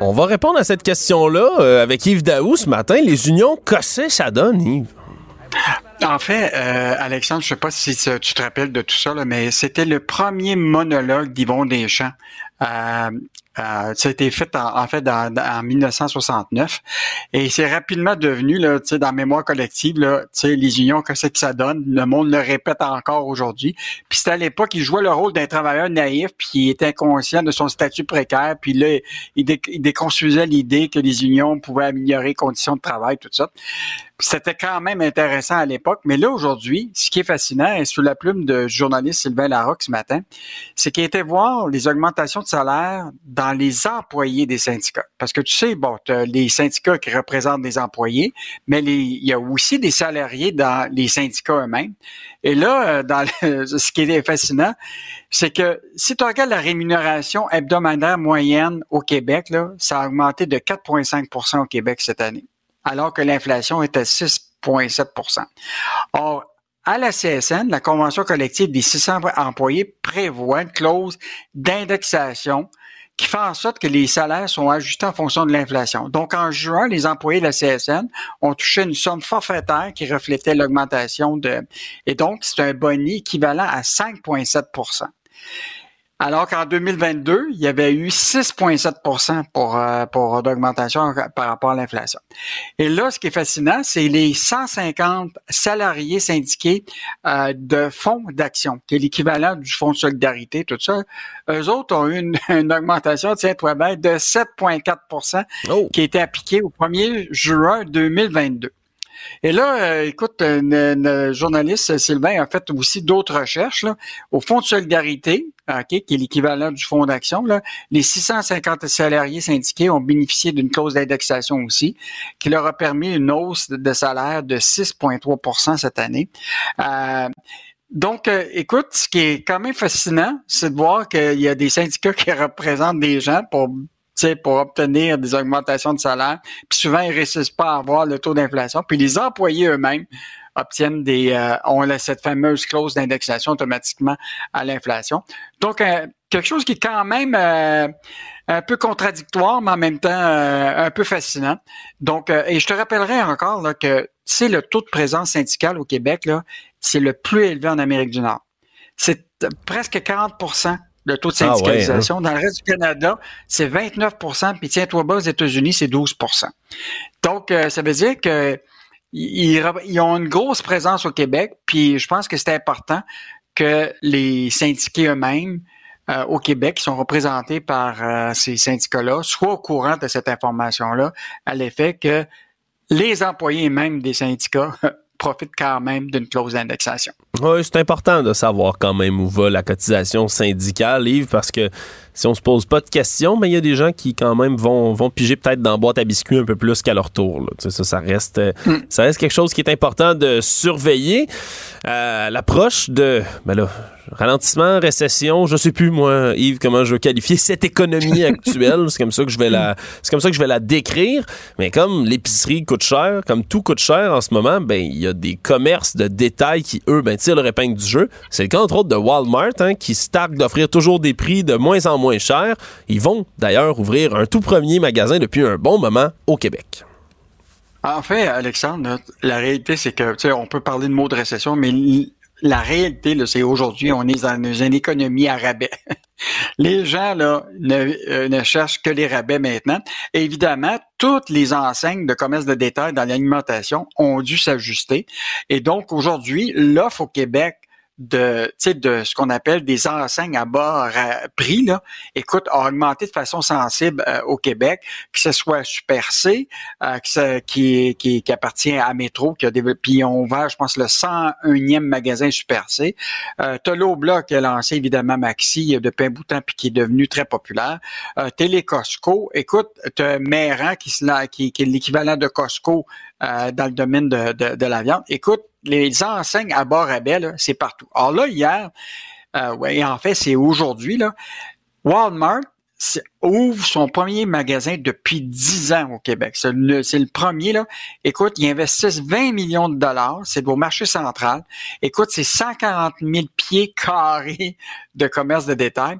On va répondre à cette question-là euh, avec Yves Daou ce matin. Les unions, qu'est-ce ça donne, Yves? En fait, euh, Alexandre, je sais pas si tu te rappelles de tout ça, là, mais c'était le premier monologue d'Yvon Deschamps. Euh, euh, ça a été fait en, fait en 1969 et c'est rapidement devenu là, dans la mémoire collective là, les unions que c'est que ça donne, le monde le répète encore aujourd'hui. Puis c'était à l'époque il jouait le rôle d'un travailleur naïf puis il était inconscient de son statut précaire puis là il, déconstruisait l'idée que les unions pouvaient améliorer les conditions de travail tout ça. C'était quand même intéressant à l'époque, mais là aujourd'hui, ce qui est fascinant, et sous la plume de journaliste Sylvain Larocque ce matin, c'est qu'il était voir les augmentations de salaire dans les employés des syndicats. Parce que tu sais, bon, tu as les syndicats qui représentent des employés, mais il y a aussi des salariés dans les syndicats eux-mêmes. Et là, euh, dans ce qui est fascinant, c'est que si tu regardes la rémunération hebdomadaire moyenne au Québec, là, ça a augmenté de 4,5% au Québec cette année, alors que l'inflation est à 6,7% Or, à la CSN, la Convention collective des 600 employés prévoit une clause d'indexation qui fait en sorte que les salaires sont ajustés en fonction de l'inflation. Donc, en juin, les employés de la CSN ont touché une somme forfaitaire qui reflétait l'augmentation de... Et donc, c'est un boni équivalent à 5,7 alors qu'en 2022, il y avait eu 6,7% pour, euh, pour d'augmentation par rapport à l'inflation. Et là, ce qui est fascinant, c'est les 150 salariés syndiqués euh, de fonds d'action, qui est l'équivalent du fonds de solidarité, tout ça. Eux autres ont eu une, augmentation, tiens-toi bien, de 7,4% qui a été appliquée au 1er juin 2022. Et là, euh, écoute, le journaliste Sylvain a fait aussi d'autres recherches. Là. Au Fonds de solidarité, qui est l'équivalent du fonds d'action, les 650 salariés syndiqués ont bénéficié d'une clause d'indexation aussi, qui leur a permis une hausse de salaire de 6,3% cette année. Euh, donc, euh, écoute, ce qui est quand même fascinant, c'est de voir qu'il y a des syndicats qui représentent des gens pour pour obtenir des augmentations de salaire. Puis souvent, ils ne réussissent pas à avoir le taux d'inflation. Puis les employés eux-mêmes obtiennent des euh, ont cette fameuse clause d'indexation automatiquement à l'inflation. Donc, euh, quelque chose qui est quand même euh, un peu contradictoire, mais en même temps un peu fascinant. Donc, et je te rappellerai encore là, que tu le taux de présence syndicale au Québec, là, c'est le plus élevé en Amérique du Nord. C'est presque 40 le taux de ah syndicalisation. Hein. Dans le reste du Canada, c'est 29% puis tiens-toi bas, aux États-Unis, c'est 12% Donc, euh, ça veut dire que ils, ont une grosse présence au Québec, puis je pense que c'est important que les syndiqués eux-mêmes euh, au Québec, qui sont représentés par euh, ces syndicats-là, soient au courant de cette information-là, à l'effet que les employés même des syndicats profite quand même d'une clause d'indexation. Oui, c'est important de savoir quand même où va la cotisation syndicale, Yves, parce que si on se pose pas de questions, mais il y a des gens qui quand même vont, vont piger peut-être dans la boîte à biscuits un peu plus qu'à leur tour. Ça, ça reste, euh, mm. ça reste quelque chose qui est important de surveiller. Euh, l'approche de, ben là, ralentissement, récession, je sais plus moi, Yves, comment je veux qualifier cette économie actuelle. c'est comme ça que je vais la, c'est comme ça que je vais la décrire. Mais comme l'épicerie coûte cher, comme tout coûte cher en ce moment, ben il y a des commerces de détail qui eux ben tirent leur épingle du jeu. C'est le cas entre autres de Walmart, hein, qui se d'offrir toujours des prix de moins en moins chers. Ils vont d'ailleurs ouvrir un tout premier magasin depuis un bon moment au Québec. En fait, Alexandre, la réalité, c'est que, tu sais, on peut parler de mots de récession, mais la réalité, c'est aujourd'hui, on est dans une économie à rabais. les gens là euh, ne, cherchent que les rabais maintenant. évidemment, toutes les enseignes de commerce de détail dans l'alimentation ont dû s'ajuster. Et donc, aujourd'hui, l'offre au Québec de, de ce qu'on appelle des enseignes à bas prix, là, écoute, a augmenté de façon sensible euh, au Québec, que ce soit Super C, euh, qui, qui, appartient à Métro, qui a développé, puis on va, je pense, le 101e magasin Super C. Euh, Bloc qui a lancé évidemment Maxi de temps, puis qui est devenu très populaire. Euh, Télé Costco, écoute, t'as Méran qui, qui, qui est l'équivalent de Costco euh, dans le domaine de, de, la viande. Écoute, les enseignes à bord rabais, c'est partout. Alors là, hier, euh, ouais, en fait, c'est aujourd'hui, là, Walmart, ouvre son premier magasin depuis 10 ans au Québec. C'est le, le premier, là. Écoute, ils investissent 20 millions de dollars. C'est au marché central. Écoute, c'est 140 000 pieds carrés de commerce de détail.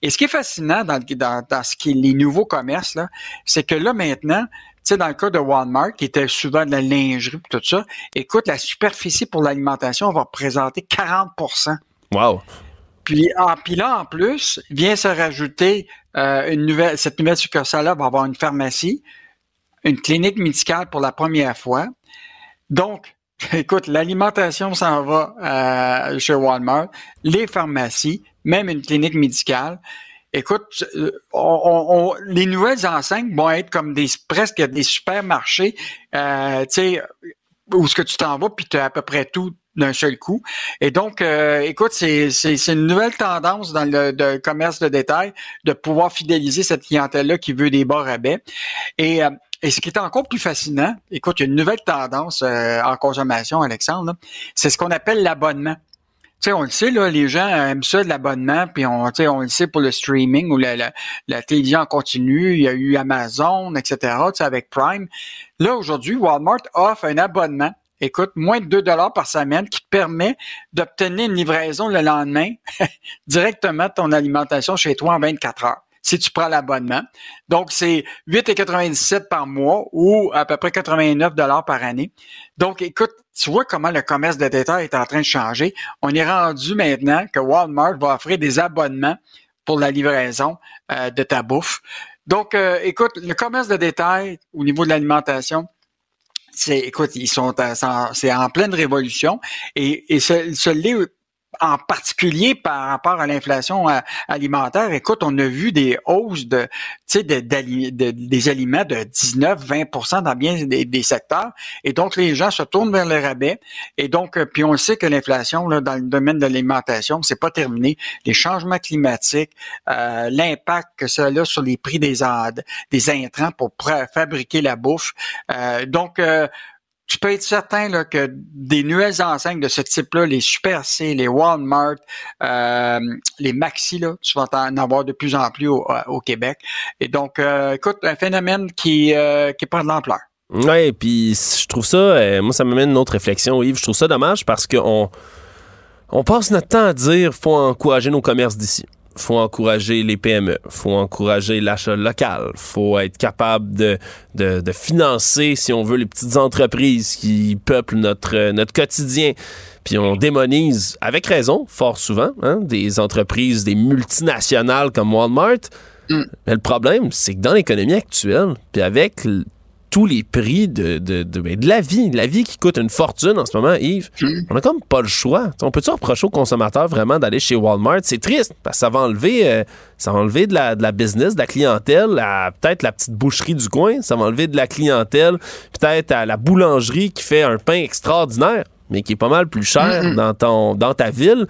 Et ce qui est fascinant dans, dans, dans ce qui est les nouveaux commerces, là, c'est que là, maintenant, sais, dans le cas de Walmart, qui était souvent de la lingerie tout ça, écoute, la superficie pour l'alimentation va représenter 40% Wow. Puis, ah, puis là, en plus, vient se rajouter euh, une nouvelle, cette nouvelle succursale-là va avoir une pharmacie, une clinique médicale pour la première fois. Donc, écoute, l'alimentation s'en va euh, chez Walmart, les pharmacies, même une clinique médicale. Écoute, euh, on, on, les nouvelles enseignes vont être comme des presque des supermarchés, euh, tu sais, où ce que tu t'en vas, puis tu as à peu près tout d'un seul coup. Et donc, euh, écoute, c'est, une nouvelle tendance dans le, commerce de détail de pouvoir fidéliser cette clientèle-là qui veut des bas rabais. Et, euh, et ce qui est encore plus fascinant, écoute, il y a une nouvelle tendance euh, en consommation, Alexandre, c'est ce qu'on appelle l'abonnement. Sais, on le sait, là, les gens aiment ça de l'abonnement, puis on, on le sait pour le streaming ou la, la, la télévision en continu, il y a eu Amazon, etc., avec Prime. Là, aujourd'hui, Walmart offre un abonnement écoute, moins de 2 dollars par semaine qui te permet d'obtenir une livraison le lendemain directement de ton alimentation chez toi en 24 heures si tu prends l'abonnement. Donc, c'est 8,97 par mois ou à peu près 89 dollars par année. Donc, écoute, tu vois comment le commerce de détail est en train de changer. On est rendu maintenant que Walmart va offrir des abonnements pour la livraison euh, de ta bouffe. Donc, euh, écoute, le commerce de détail au niveau de l'alimentation, c'est, écoute, ils sont, c'est en pleine révolution et, et ce, ce en particulier par rapport à l'inflation euh, alimentaire. Écoute, on a vu des hausses de, de, de, des aliments de 19-20% dans bien des, secteurs. Et donc, les gens se tournent vers le rabais. Et donc, euh, puis on sait que l'inflation dans le domaine de l'alimentation, c'est pas terminé. Les changements climatiques, euh, l'impact que ça a sur les prix des, des intrants pour fabriquer la bouffe. donc, tu peux être certain là, que des nouvelles enseignes de ce type-là, les Super C, les Walmart, euh, les Maxi, là, tu vas en avoir de plus en plus au, euh, Québec. Et donc, euh, écoute, un phénomène qui, qui prend de l'ampleur. Oui, puis je trouve ça, moi, ça m'amène une autre réflexion, Yves. Je trouve ça dommage parce qu'on on passe notre temps à dire faut encourager nos commerces d'ici faut encourager les PME, faut encourager l'achat local, faut être capable de, de, de, financer, si on veut, les petites entreprises qui peuplent notre, notre quotidien. Puis on démonise, avec raison, fort souvent, hein, des entreprises, des multinationales comme Walmart. Mm. Mais le problème, c'est que dans l'économie actuelle, puis avec tous les prix de, de, de, ben, de, la vie. La vie qui coûte une fortune en ce moment, Yves. Hmm. On a comme pas le choix. on peut-tu reprocher aux consommateurs vraiment d'aller chez Walmart? C'est triste parce que ça va enlever, euh, ça va enlever de la, de la business, de la clientèle, peut-être la petite boucherie du coin. Ça va enlever de la clientèle, peut-être à la boulangerie qui fait un pain extraordinaire, mais qui est pas mal plus cher hmm. dans, ton, dans ta ville.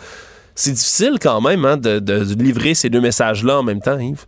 C'est difficile quand même hein, de, de livrer ces deux messages-là en même temps, Yves.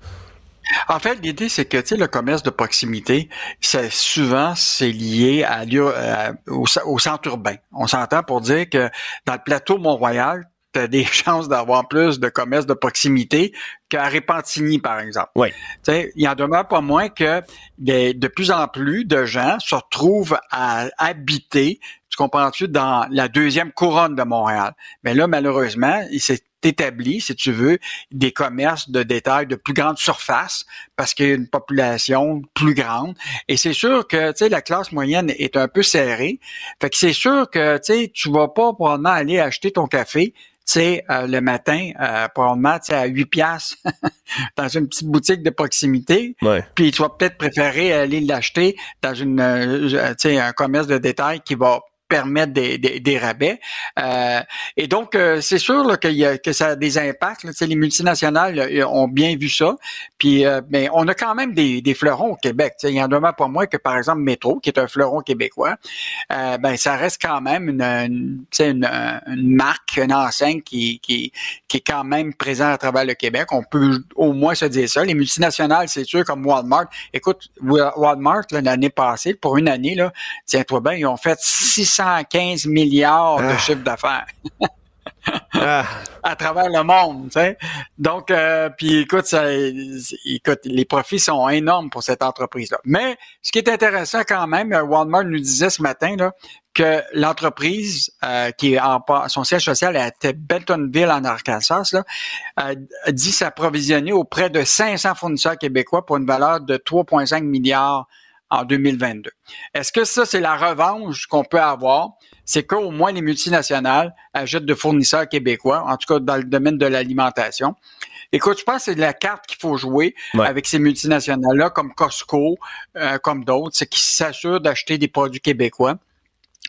En fait, l'idée, c'est que tu sais, le commerce de proximité, c'est souvent c'est lié à, euh, au, centre urbain. On s'entend pour dire que dans le plateau Mont-Royal, tu as des chances d'avoir plus de commerce de proximité qu'à Répentigny, par exemple. Oui. Il y en demeure pas moins que de plus en plus de gens se retrouvent à habiter, tu comprends-tu, dans la deuxième couronne de Montréal. Mais là, malheureusement, il s'est établi, si tu veux, des commerces de détail de plus grande surface parce qu'il y a une population plus grande. Et c'est sûr que, tu sais, la classe moyenne est un peu serrée. Fait que c'est sûr que, tu sais, tu vas pas probablement aller acheter ton café tu sais, euh, le matin, euh, probablement, tu sais, à 8 piastres dans une petite boutique de proximité. Puis tu vas peut-être préférer aller l'acheter dans une, euh, tu sais, un commerce de détail qui va permettre des, rabais. Euh, et donc, euh, c'est sûr là, y a, que ça a des impacts. Là. Les multinationales ont bien vu ça. Puis, euh, mais on a quand même des, des fleurons au Québec. Il y en a pas moins que, par exemple, Métro, qui est un fleuron québécois. Euh, ben, ça reste quand même une, une, une, une, marque, une enseigne qui, qui, qui est quand même présente à travers le Québec. On peut au moins se dire ça. Les multinationales, c'est sûr, comme Walmart. Écoute, Walmart, l'année passée, pour une année, tiens-toi bien, ils ont fait 600 115 milliards de ah. chiffre d'affaires. Ah. à travers le monde. Tu sais. Donc, euh, puis écoute, ça, écoute, les profits sont énormes pour cette entreprise-là. Mais ce qui est intéressant quand même, Walmart nous disait ce matin là, que l'entreprise euh, qui est en son siège social à Bentonville en Arkansas là, dit s'approvisionner auprès de 500 fournisseurs québécois pour une valeur de 3,5 milliards en 2022. Est-ce que ça, c'est la revanche qu'on peut avoir? C'est qu'au moins les multinationales achètent de fournisseurs québécois, en tout cas dans le domaine de l'alimentation. Écoute, je pense que c'est de la carte qu'il faut jouer avec ces multinationales-là, comme Costco, euh, comme d'autres, c'est qui s'assurent d'acheter des produits québécois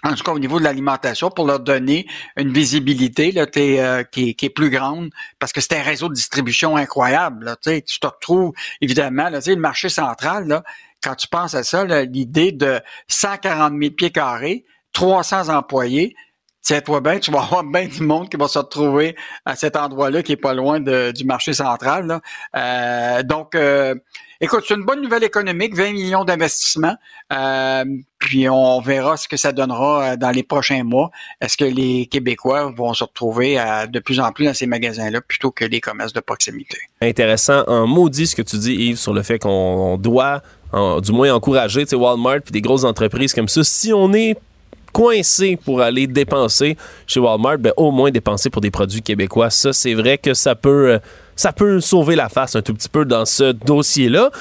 en tout cas au niveau de l'alimentation, pour leur donner une visibilité là, euh, qui, est, plus grande, parce que c'est un réseau de distribution incroyable. Là, tu te retrouves, évidemment, là, le marché central, là, quand tu penses à ça, l'idée de 140 000 pieds carrés, 300 employés, tiens-toi bien, tu vas avoir bien du monde qui va se retrouver à cet endroit-là qui est pas loin du marché central. Euh, donc, euh, écoute, c'est une bonne nouvelle économique, 20 millions d'investissements. Euh, puis on verra ce que ça donnera dans les prochains mois. Est-ce que les Québécois vont se retrouver de plus en plus dans ces magasins-là plutôt que les commerces de proximité? Intéressant. En maudit ce que tu dis, Yves, sur le fait qu'on doit du moins encourager Walmart puis des grosses entreprises comme ça. Si on est coincé pour aller dépenser chez Walmart, ben, au moins dépenser pour des produits québécois. Ça, c'est vrai que ça peut, euh, ça peut sauver la face un tout petit peu dans ce dossier-là.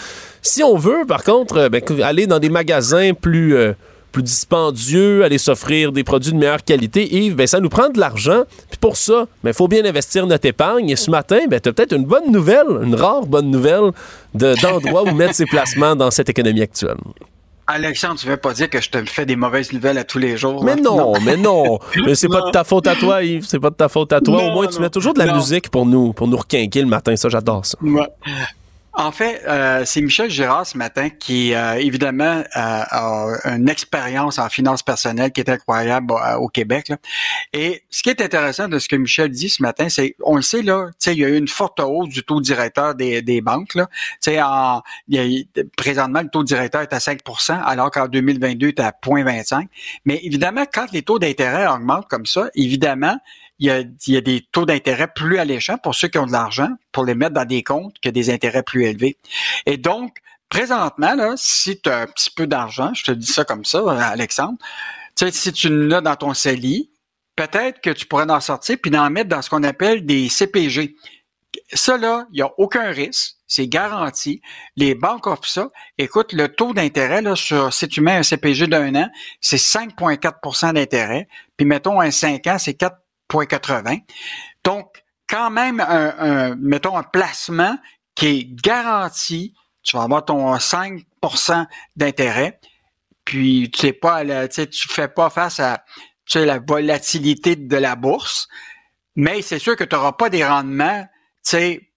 Si on veut, par contre, euh, ben, aller dans des magasins plus... Euh, plus dispendieux, aller s'offrir des produits de meilleure qualité, Yves, ben, ça nous prend de l'argent. Puis pour ça, il ben, faut bien investir notre épargne. Et ce matin, ben, tu as peut-être une bonne nouvelle, une rare bonne nouvelle d'endroit où mettre ses placements dans cette économie actuelle. Alexandre, tu veux pas dire que je te fais des mauvaises nouvelles à tous les jours? Mais non, mais non. mais c'est pas de ta faute à toi, Yves. C'est pas de ta faute à toi. Au moins, tu mets toujours de la musique pour nous, pour nous requinquer le matin. Ça, j'adore ça. En fait, euh, c'est Michel Girard ce matin qui, euh, évidemment, euh, a une expérience en finance personnelle qui est incroyable au Québec. Et ce qui est intéressant de ce que Michel dit ce matin, c'est, on le sait, là, il y a eu une forte hausse du taux directeur des, des banques. Là. En, y a, présentement, le taux directeur est à 5% alors qu'en 2022, il est à 0,25 Mais évidemment, quand les taux d'intérêt augmentent comme ça, évidemment, il y a, il y a des taux d'intérêt plus alléchants pour ceux qui ont de l'argent pour les mettre dans des comptes que des intérêts plus élevés. Et donc, présentement, là, si tu as un petit peu d'argent, je te dis ça comme ça, Alexandre, si tu l'as dans ton CELI, peut-être que tu pourrais en sortir puis en mettre dans ce qu'on appelle des CPG. Ça, là, il n'y a aucun risque. C'est garanti. Les banques offrent ça. Écoute, le taux d'intérêt, là, sur, si tu mets un CPG d'un an, c'est 5,4% d'intérêt. Puis mettons un 5 ans, c'est 4 donc, quand même, un, mettons, un placement qui est garanti, tu vas avoir ton 5% d'intérêt, puis tu sais pas, tu fais pas face à tu la volatilité de la bourse, mais c'est sûr que tu n'auras pas des rendements, tu sais,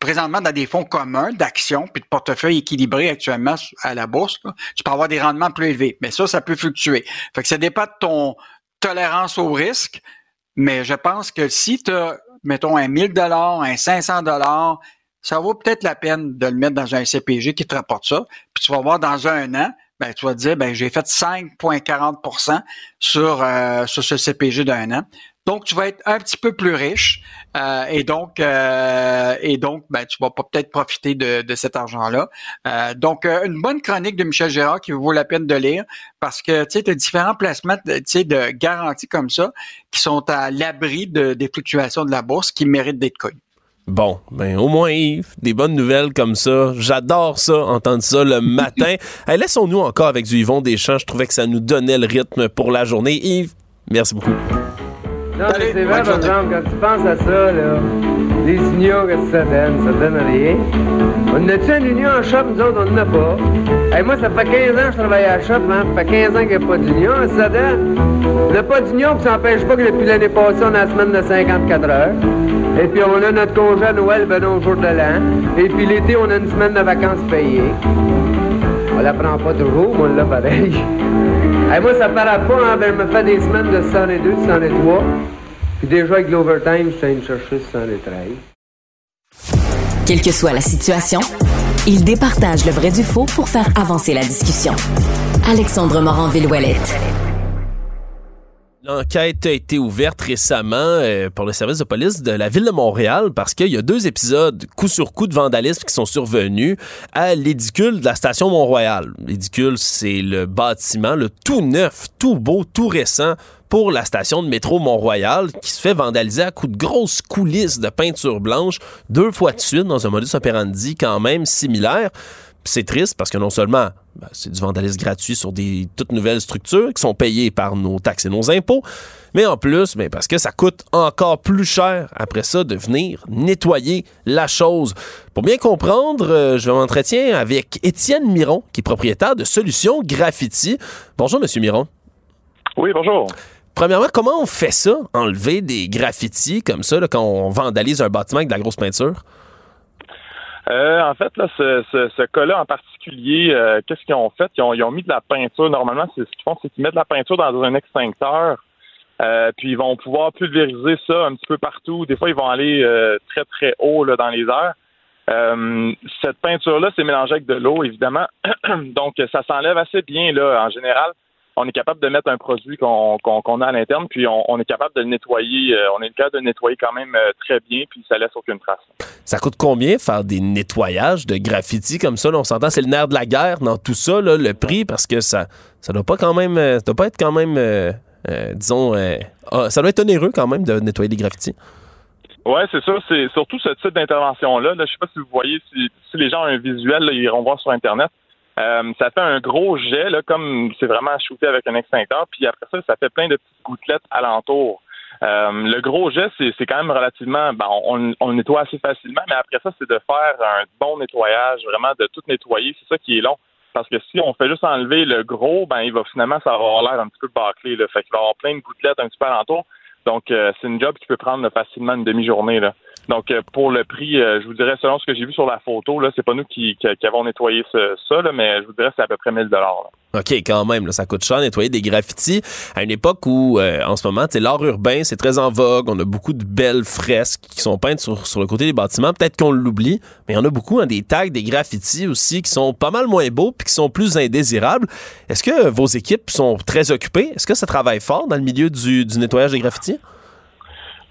présentement dans des fonds communs d'actions puis de portefeuilles équilibrés actuellement à la bourse, tu peux avoir des rendements plus élevés. Mais ça, ça peut fluctuer. Fait que ça dépend de ton tolérance au risque, mais je pense que si tu as, mettons, un 1000 dollars, un 500 dollars, ça vaut peut-être la peine de le mettre dans un CPG qui te rapporte ça. Puis tu vas voir dans un an, ben, tu vas te dire, ben, j'ai fait 5,40% sur, euh, sur ce CPG d'un an. Donc, tu vas être un petit peu plus riche euh, et donc, euh, et donc, ben, tu vas peut-être profiter de, de cet argent-là. Euh, donc, une bonne chronique de Michel Gérard qui vaut la peine de lire parce que tu sais, as différents placements de, de garantie comme ça qui sont à l'abri de, des fluctuations de la bourse qui méritent d'être connus. Bon, ben au moins Yves, des bonnes nouvelles comme ça. J'adore ça, entendre ça le matin. Laissons-nous encore avec du Yvon Deschamps. Je trouvais que ça nous donnait le rythme pour la journée. Yves, merci beaucoup. Non, mais c'est vrai, par exemple, quand tu penses à ça, là, les unions, que ça donne? Ça donne rien. On a-tu une union en shop? Nous autres, on n'en a pas. Hey, moi, ça fait 15 ans que je travaille à la shop, hein? Ça fait 15 ans qu'il n'y a pas d'union, ça donne? On n'a pas d'union, puis ça n'empêche pas que depuis l'année passée, on a la semaine de 54 heures. Et puis, on a notre congé à Noël, ben au jour de l'an. Et puis, l'été, on a une semaine de vacances payées. On la prend pas toujours, moi, là, pareil. Et moi, ça paraît pas, hein, ben, je me fais des semaines de 102, 103. Puis déjà, avec l'overtime, je suis chercher 113. Quelle que soit la situation, il départage le vrai du faux pour faire avancer la discussion. Alexandre Morin-Villouellette. L'enquête a été ouverte récemment euh, pour le service de police de la ville de Montréal parce qu'il y a deux épisodes coup sur coup de vandalisme qui sont survenus à l'édicule de la station Mont-Royal. L'édicule, c'est le bâtiment, le tout neuf, tout beau, tout récent pour la station de métro Mont-Royal qui se fait vandaliser à coups de grosses coulisses de peinture blanche deux fois de suite dans un modus operandi quand même similaire c'est triste parce que non seulement ben, c'est du vandalisme gratuit sur des toutes nouvelles structures qui sont payées par nos taxes et nos impôts, mais en plus, ben, parce que ça coûte encore plus cher après ça de venir nettoyer la chose. Pour bien comprendre, euh, je m'entretiens avec Étienne Miron, qui est propriétaire de Solutions Graffiti. Bonjour, Monsieur Miron. Oui, bonjour. Premièrement, comment on fait ça, enlever des graffitis comme ça quand on vandalise un bâtiment avec de la grosse peinture? Euh, en fait, là, ce, ce, ce cas-là en particulier, euh, qu'est-ce qu'ils ont fait? Ils ont, ils ont, mis de la peinture. Normalement, c'est ce qu'ils font, c'est qu'ils mettent de la peinture dans un extincteur. Euh, puis ils vont pouvoir pulvériser ça un petit peu partout. Des fois, ils vont aller euh, très, très haut là, dans les airs. cette peinture-là, c'est mélangé avec de l'eau, évidemment. Donc, ça s'enlève assez bien, là, en général on est capable de mettre un produit qu'on a à l'interne, puis on, est capable de le nettoyer. Euh, on est capable de le nettoyer quand même euh, très bien, puis ça laisse aucune trace. Ça coûte combien faire des nettoyages de graffiti comme ça? on s'entend, c'est le nerf de la guerre dans tout ça, le prix, parce que ça ça doit pas quand même, euh, ça doit pas être quand même, disons, ah, ça doit être onéreux quand même de nettoyer des graffitis. Oui, c'est ça. C'est surtout ce type d'intervention-là. Là, je sais pas si vous voyez, si, les gens ont un visuel, ils iront voir sur Internet. Euh, ça fait un gros jet, là, comme c'est vraiment shooté avec un extincteur, puis après ça, ça fait plein de petites gouttelettes alentour. Euh, le gros jet, c'est quand même relativement, ben, on, on, nettoie assez facilement, mais après ça, c'est de faire un bon nettoyage, vraiment de tout nettoyer. C'est ça qui est long. Parce que si on fait juste enlever le gros, ben il va finalement ça avoir l'air un petit peu bâclé. Là. Fait qu'il va avoir plein de gouttelettes un petit peu alentour. Donc euh, c'est une job qui peut prendre facilement une demi-journée. Là. Donc, euh, pour le prix, euh, je vous dirais, selon ce que j'ai vu sur la photo, là, c'est pas nous qui, qui, avons nettoyé ça, là, mais je vous dirais c'est à peu près 1000 dollars. OK, quand même, là, ça coûte cher nettoyer des graffitis à une époque où, euh, en ce moment, l'art urbain, c'est très en vogue. On a beaucoup de belles fresques qui sont peintes sur, sur le côté des bâtiments. Peut-être qu'on l'oublie, mais il y en a beaucoup, hein, des tags, des graffitis aussi qui sont pas mal moins beaux puis qui sont plus indésirables. Est-ce que vos équipes sont très occupées? Est-ce que ça travaille fort dans le milieu du, du nettoyage des graffitis?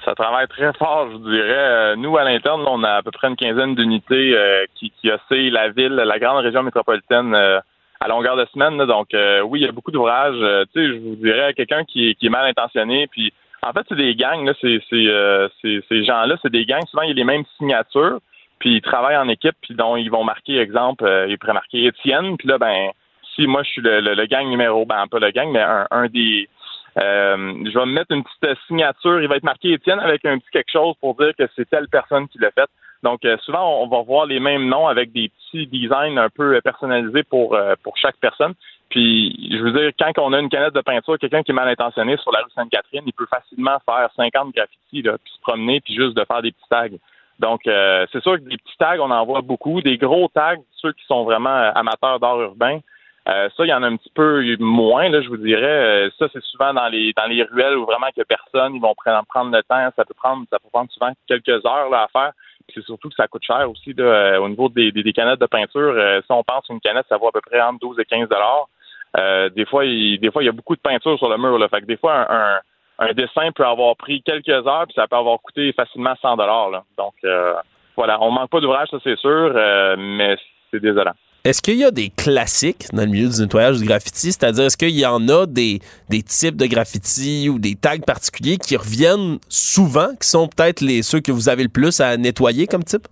Ça travaille très fort, je dirais. Euh, nous, à l'interne, on a à peu près une quinzaine d'unités euh, qui, qui la ville, la grande région métropolitaine euh, à longueur de semaine. Donc, oui, il y a beaucoup d'ouvrages. tu sais, je vous dirais, quelqu'un qui, est mal intentionné, puis en fait, c'est des gangs, là, c'est, ces gens-là, c'est des gangs. Souvent, il y a les mêmes signatures, puis ils travaillent en équipe, puis dont ils vont marquer, exemple, ils pourraient marquer Étienne, puis là, ben, si moi, je suis le, gang numéro, ben, pas le gang, mais un des euh, je vais me mettre une petite signature. Il va être marqué Étienne avec un petit quelque chose pour dire que c'est telle personne qui l'a fait. Donc, euh, souvent, on va voir les mêmes noms avec des petits designs un peu personnalisés pour, euh, pour chaque personne. Puis, je veux dire, quand on a une canette de peinture, quelqu'un qui est mal intentionné sur la rue Sainte-Catherine, il peut facilement faire 50 graffitis, là, puis se promener, puis juste de faire des petits tags. Donc, c'est sûr que des petits tags, on en voit beaucoup. Des gros tags, ceux qui sont vraiment amateurs d'art urbain, euh, ça, il y en a un petit peu moins, là, je vous dirais. Euh, ça, c'est souvent dans les dans les ruelles où vraiment il n'y a personne, ils vont prendre, prendre le temps. Ça peut prendre ça peut prendre souvent quelques heures là, à faire. Puis c'est surtout que ça coûte cher aussi là, euh, au niveau des, des, canettes de peinture. si on pense une canette, ça vaut à peu près entre 12 et 15 dollars. des fois, il, des fois, il y a beaucoup de peinture sur le mur. Là, fait que des fois, un, un, dessin peut avoir pris quelques heures, puis ça peut avoir coûté facilement 100 dollars. Donc voilà, on manque pas d'ouvrage, ça c'est sûr, mais c'est désolant. Est-ce qu'il y a des classiques dans le milieu du nettoyage du graffiti? C'est-à-dire, est-ce qu'il y en a des, des types de graffiti ou des tags particuliers qui reviennent souvent, qui sont peut-être les ceux que vous avez le plus à nettoyer comme type?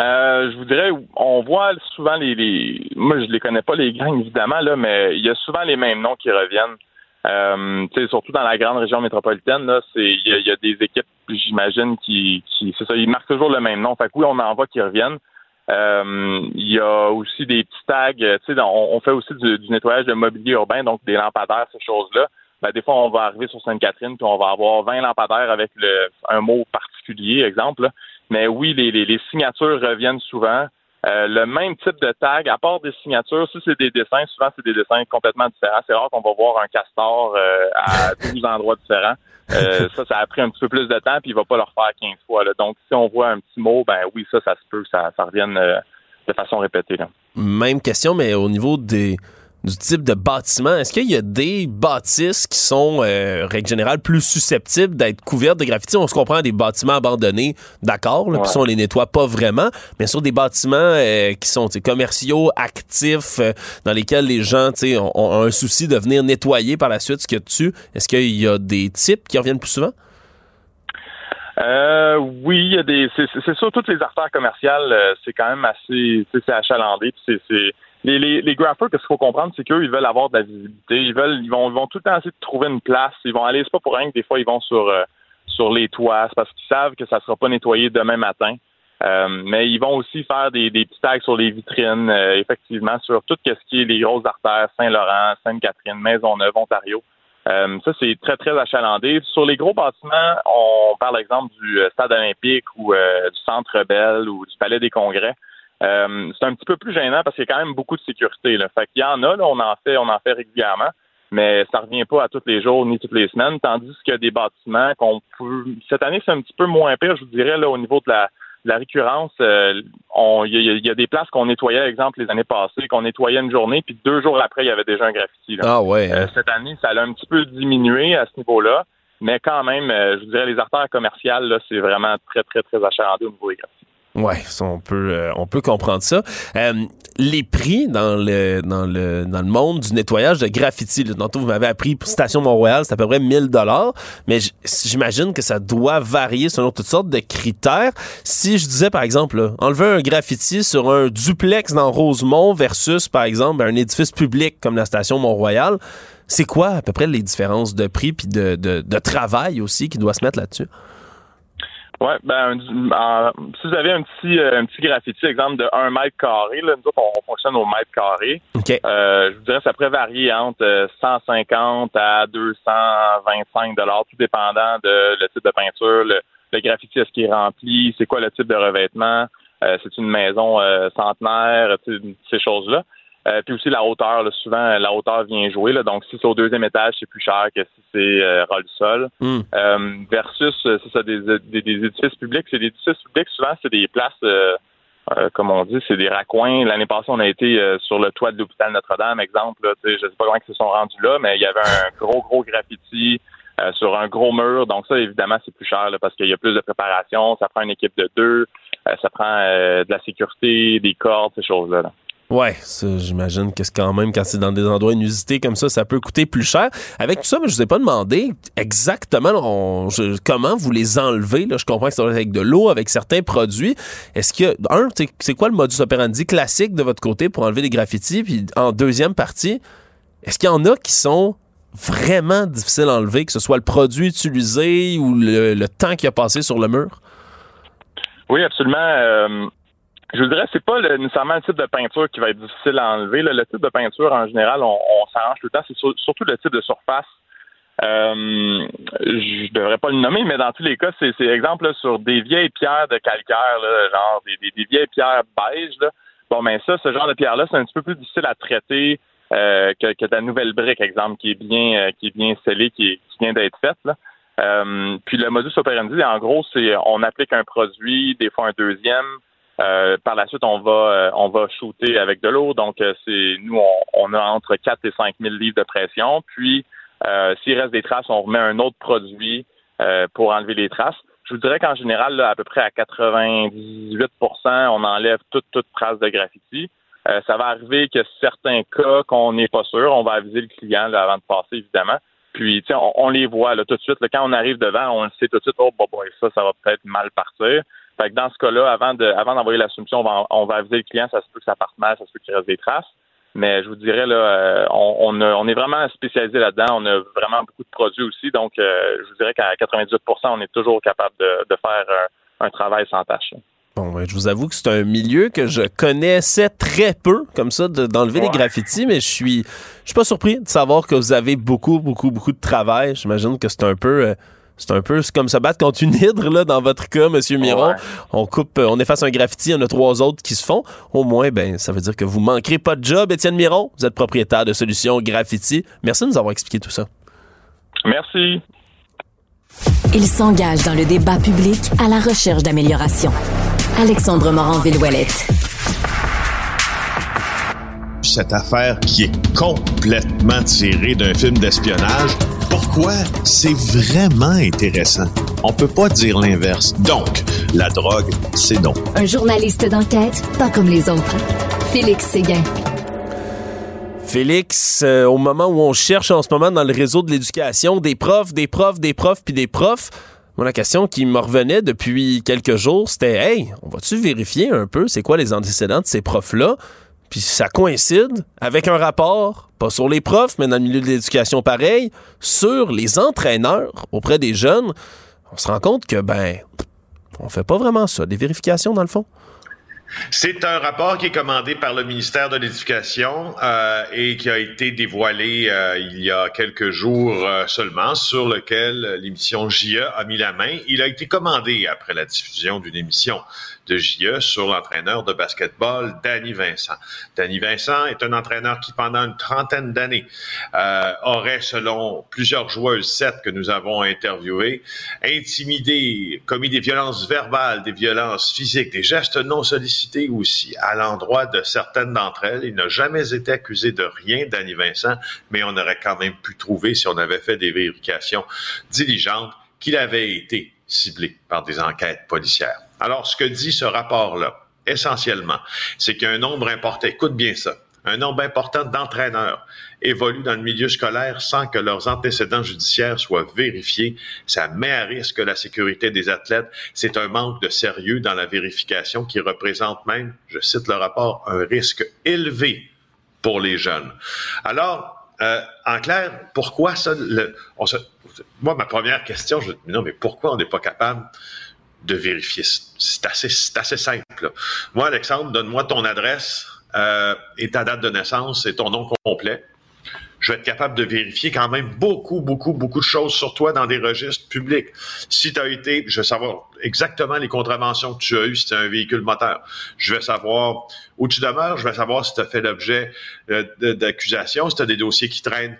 Euh, je vous dirais, on voit souvent les, Moi, je les connais pas, les gangs, évidemment, là, mais il y a souvent les mêmes noms qui reviennent. Euh, surtout dans la grande région métropolitaine, là, c'est il y, a des équipes, j'imagine, qui, qui c'est ça, ils marquent toujours le même nom. Fait que oui, on en voit qui reviennent. Euh, il y a aussi des petits tags. Tu sais, on, fait aussi du, nettoyage de mobilier urbain, donc des lampadaires, ces choses-là. Ben, des fois, on va arriver sur Sainte-Catherine, puis on va avoir 20 lampadaires avec le, un mot particulier, exemple. Mais oui, les, les, signatures reviennent souvent. Euh, le même type de tag, à part des signatures, si c'est des dessins, souvent c'est des dessins complètement différents. C'est rare qu'on va voir un castor euh, à 12 endroits différents. Euh, ça, ça a pris un petit peu plus de temps, puis il va pas le refaire 15 fois. Là. Donc, si on voit un petit mot, ben oui, ça, ça se peut, ça, ça revienne euh, de façon répétée. Même question, mais au niveau des du type de bâtiment, est-ce qu'il y a des bâtisses qui sont, euh, règle générale, plus susceptibles d'être couvertes de graffiti? On se comprend des bâtiments abandonnés, d'accord, là, puis on les nettoie pas vraiment, mais sur des bâtiments euh, qui sont commerciaux, actifs, euh, dans lesquels les gens ont, ont un souci de venir nettoyer par la suite ce qu'il y a dessus, est-ce qu'il y a des types qui reviennent plus souvent? Euh, oui, il y a des. C'est sûr, toutes les artères commerciales, euh, c'est quand même assez. C'est achalandé. C'est les, les, ce qu'il faut comprendre, c'est qu'eux, ils veulent avoir de la visibilité. Ils veulent, ils vont, ils vont tout le temps essayer de trouver une place. Ils vont aller, c'est pas pour rien que des fois, ils vont sur, euh, les toits. C'est parce qu'ils savent que ça sera pas nettoyé demain matin. Euh, mais ils vont aussi faire des, petits tags sur les vitrines, effectivement, sur tout ce qui est les grosses artères, Saint-Laurent, Sainte-Catherine, Maisonneuve, Ontario. Euh, ça, c'est très, très achalandé. Sur les gros bâtiments, on parle, exemple, du euh, Stade olympique ou euh, du Centre Bell ou du Palais des Congrès. C'est un petit peu plus gênant parce qu'il y a quand même beaucoup de sécurité. Là. Fait qu'il y en a, là, on en fait, on en fait régulièrement, mais ça revient pas à tous les jours ni toutes les semaines, tandis qu'il y a des bâtiments qu'on peut. Cette année, c'est un petit peu moins pire, je vous dirais, là, au niveau de la la récurrence, euh, il y, a des places qu'on nettoyait, exemple, les années passées, qu'on nettoyait une journée, puis deux jours après, il y avait déjà un graffiti. Ah ouais. Euh, hein? cette année, ça a un petit peu diminué à ce niveau-là, mais quand même, euh, je vous dirais, les artères commerciales, là, c'est vraiment très, très, très achalandé au niveau des graffitis. Ouais, on peut euh, on peut comprendre ça. Euh, les prix dans le dans le dans le monde du nettoyage de graffiti, là, vous m'avez appris pour Station Mont-Royal, c'est à peu près 1000 dollars, mais j'imagine que ça doit varier selon toutes sortes de critères. Si je disais par exemple enlever un graffiti sur un duplex dans Rosemont versus par exemple un édifice public comme la Station Mont-Royal, c'est quoi à peu près les différences de prix puis de, de, de travail aussi qui doit se mettre là-dessus? Oui, ben, si vous avez un petit, euh, un petit graffiti, exemple de 1 mètre carré, là, nous autres, on, fonctionne au mètre carré. Euh, je vous dirais, ça pourrait varier entre 150 à 225 dollars, tout dépendant de le type de peinture, le, le graffiti, est-ce qu'il est rempli, c'est quoi le type de revêtement, euh, c'est une maison centenaire, ces choses-là. Euh, puis aussi la hauteur, souvent la hauteur vient jouer. Là, donc si c'est au deuxième étage, c'est plus cher que si c'est euh, ras le sol. Hmm. Euh, versus c'est ça, des, des, des, édifices publics. C'est des édifices publics, souvent c'est des places comme on dit, c'est des raccoins. L'année passée, on a été sur le toit de l'hôpital Notre-Dame, exemple. Là, je ne sais pas comment ils se sont rendus là, mais il y avait un gros, gros graffiti sur un gros mur. Donc ça, évidemment, c'est plus cher parce qu'il y a plus de préparation. Ça prend une équipe de deux. ça prend de la sécurité, des cordes, ces choses-là. là Ouais, ça, j'imagine que c'est quand même, quand c'est dans des endroits inusités comme ça, ça peut coûter plus cher. Avec tout ça, mais je vous ai pas demandé exactement comment vous les enlevez. Là. Je comprends que c'est avec de l'eau, avec certains produits. Est-ce que, un, c'est quoi le modus operandi classique de votre côté pour enlever les graffitis? Puis en deuxième partie, est-ce qu'il y en a qui sont vraiment difficiles à enlever, que ce soit le produit utilisé ou le, temps qui a passé sur le mur? Oui, absolument. Euh, je vous dirais, c'est pas le, nécessairement le type de peinture qui va être difficile à enlever. Le type de peinture, en général, on, s'arrange tout le temps. C'est surtout le type de surface. Euh, je devrais pas le nommer, mais dans tous les cas, c'est exemple sur des vieilles pierres de calcaire, genre des, vieilles pierres beige. Bon, mais ça, ce genre de pierre-là, c'est un petit peu plus difficile à traiter euh, que, que ta nouvelle brique, exemple, qui est bien, euh, qui est bien scellée, qui, vient d'être faite. Euh, puis le modus operandi, en gros, c'est on applique un produit, des fois un deuxième. Euh, par la suite, on va euh, on va shooter avec de l'eau. Donc, euh, c'est nous, on, a entre 4 et 5 000 livres de pression. Puis, s'il reste des traces, on remet un autre produit pour enlever les traces. Je vous dirais qu'en général, à peu près à 98% on enlève toute, toute trace de graffiti. ça va arriver que certains cas qu'on n'est pas sûr, on va aviser le client avant de passer, évidemment. Puis, on, on les voit là, tout de suite. quand on arrive devant, on le sait tout de suite, oh, bon, bon, ça, ça va peut-être mal partir. Fait que dans ce cas-là, avant de, avant d'envoyer la soumission, on va, on va aviser le client, ça se peut que ça parte mal, ça se peut qu'il reste des traces. Mais je vous dirais, là, euh, on, on, est vraiment spécialisé là-dedans. On a vraiment beaucoup de produits aussi. Donc, euh, je vous dirais qu'à 98% on est toujours capable de, de faire un, travail sans tâche. Bon, je vous avoue que c'est un milieu que je connaissais très peu, comme ça, d'enlever les graffitis, mais je suis, je suis pas surpris de savoir que vous avez beaucoup, beaucoup, beaucoup de travail. J'imagine que c'est un peu... Euh, c'est un peu comme se battre contre une hydre, là, dans votre cas, Monsieur Miron. On coupe, euh, on efface un graffiti, il y en a trois autres qui se font. Au moins, ben, ça veut dire que vous manquerez pas de job, Étienne Miron. Vous êtes propriétaire de Solutions Graffiti. Merci de nous avoir expliqué tout ça. Merci. Il s'engage dans le débat public à la recherche d'amélioration. Alexandre Morin-Villouellette. Cette affaire qui est complètement tirée d'un film d'espionnage. Pourquoi? C'est vraiment intéressant. On peut pas dire l'inverse. Donc, la drogue, c'est donc. Un journaliste d'enquête, pas comme les autres. Félix Séguin. Félix, euh, au moment où on cherche en ce moment dans le réseau de l'éducation des profs, des profs, des profs, puis des profs, moi, la question qui me revenait depuis quelques jours, c'était Hey, on va-tu vérifier un peu c'est quoi les antécédents de ces profs-là? Puis ça coïncide avec un rapport, pas sur les profs, mais dans le milieu de l'éducation pareil, sur les entraîneurs auprès des jeunes. On se rend compte que, ben, on fait pas vraiment ça, des vérifications dans le fond. C'est un rapport qui est commandé par le ministère de l'Éducation euh, et qui a été dévoilé euh, il y a quelques jours euh, seulement, sur lequel l'émission JE a mis la main. Il a été commandé après la diffusion d'une émission de JE sur l'entraîneur de basketball, Danny Vincent. Danny Vincent est un entraîneur qui, pendant une trentaine d'années, euh, aurait, selon plusieurs joueuses, sept que nous avons interviewées, intimidé, commis des violences verbales, des violences physiques, des gestes non sollicités aussi à l'endroit de certaines d'entre elles. Il n'a jamais été accusé de rien, Danny Vincent, mais on aurait quand même pu trouver, si on avait fait des vérifications diligentes, qu'il avait été ciblé par des enquêtes policières. Alors, ce que dit ce rapport-là, essentiellement, c'est qu'un nombre important, écoute bien ça, un nombre important d'entraîneurs évoluent dans le milieu scolaire sans que leurs antécédents judiciaires soient vérifiés. Ça met à risque la sécurité des athlètes. C'est un manque de sérieux dans la vérification qui représente même, je cite le rapport, un risque élevé pour les jeunes. Alors, euh, en clair, pourquoi ça? Le, moi, ma première question, je dis, non, mais pourquoi on n'est pas capable de vérifier. C'est assez, assez simple. Moi, Alexandre, donne-moi ton adresse euh, et ta date de naissance et ton nom complet. Je vais être capable de vérifier quand même beaucoup, beaucoup, beaucoup de choses sur toi dans des registres publics. Si tu as été, je vais savoir exactement les contraventions que tu as eues si tu un véhicule moteur. Je vais savoir où tu demeures. Je vais savoir si tu as fait l'objet euh, d'accusations, si tu as des dossiers qui traînent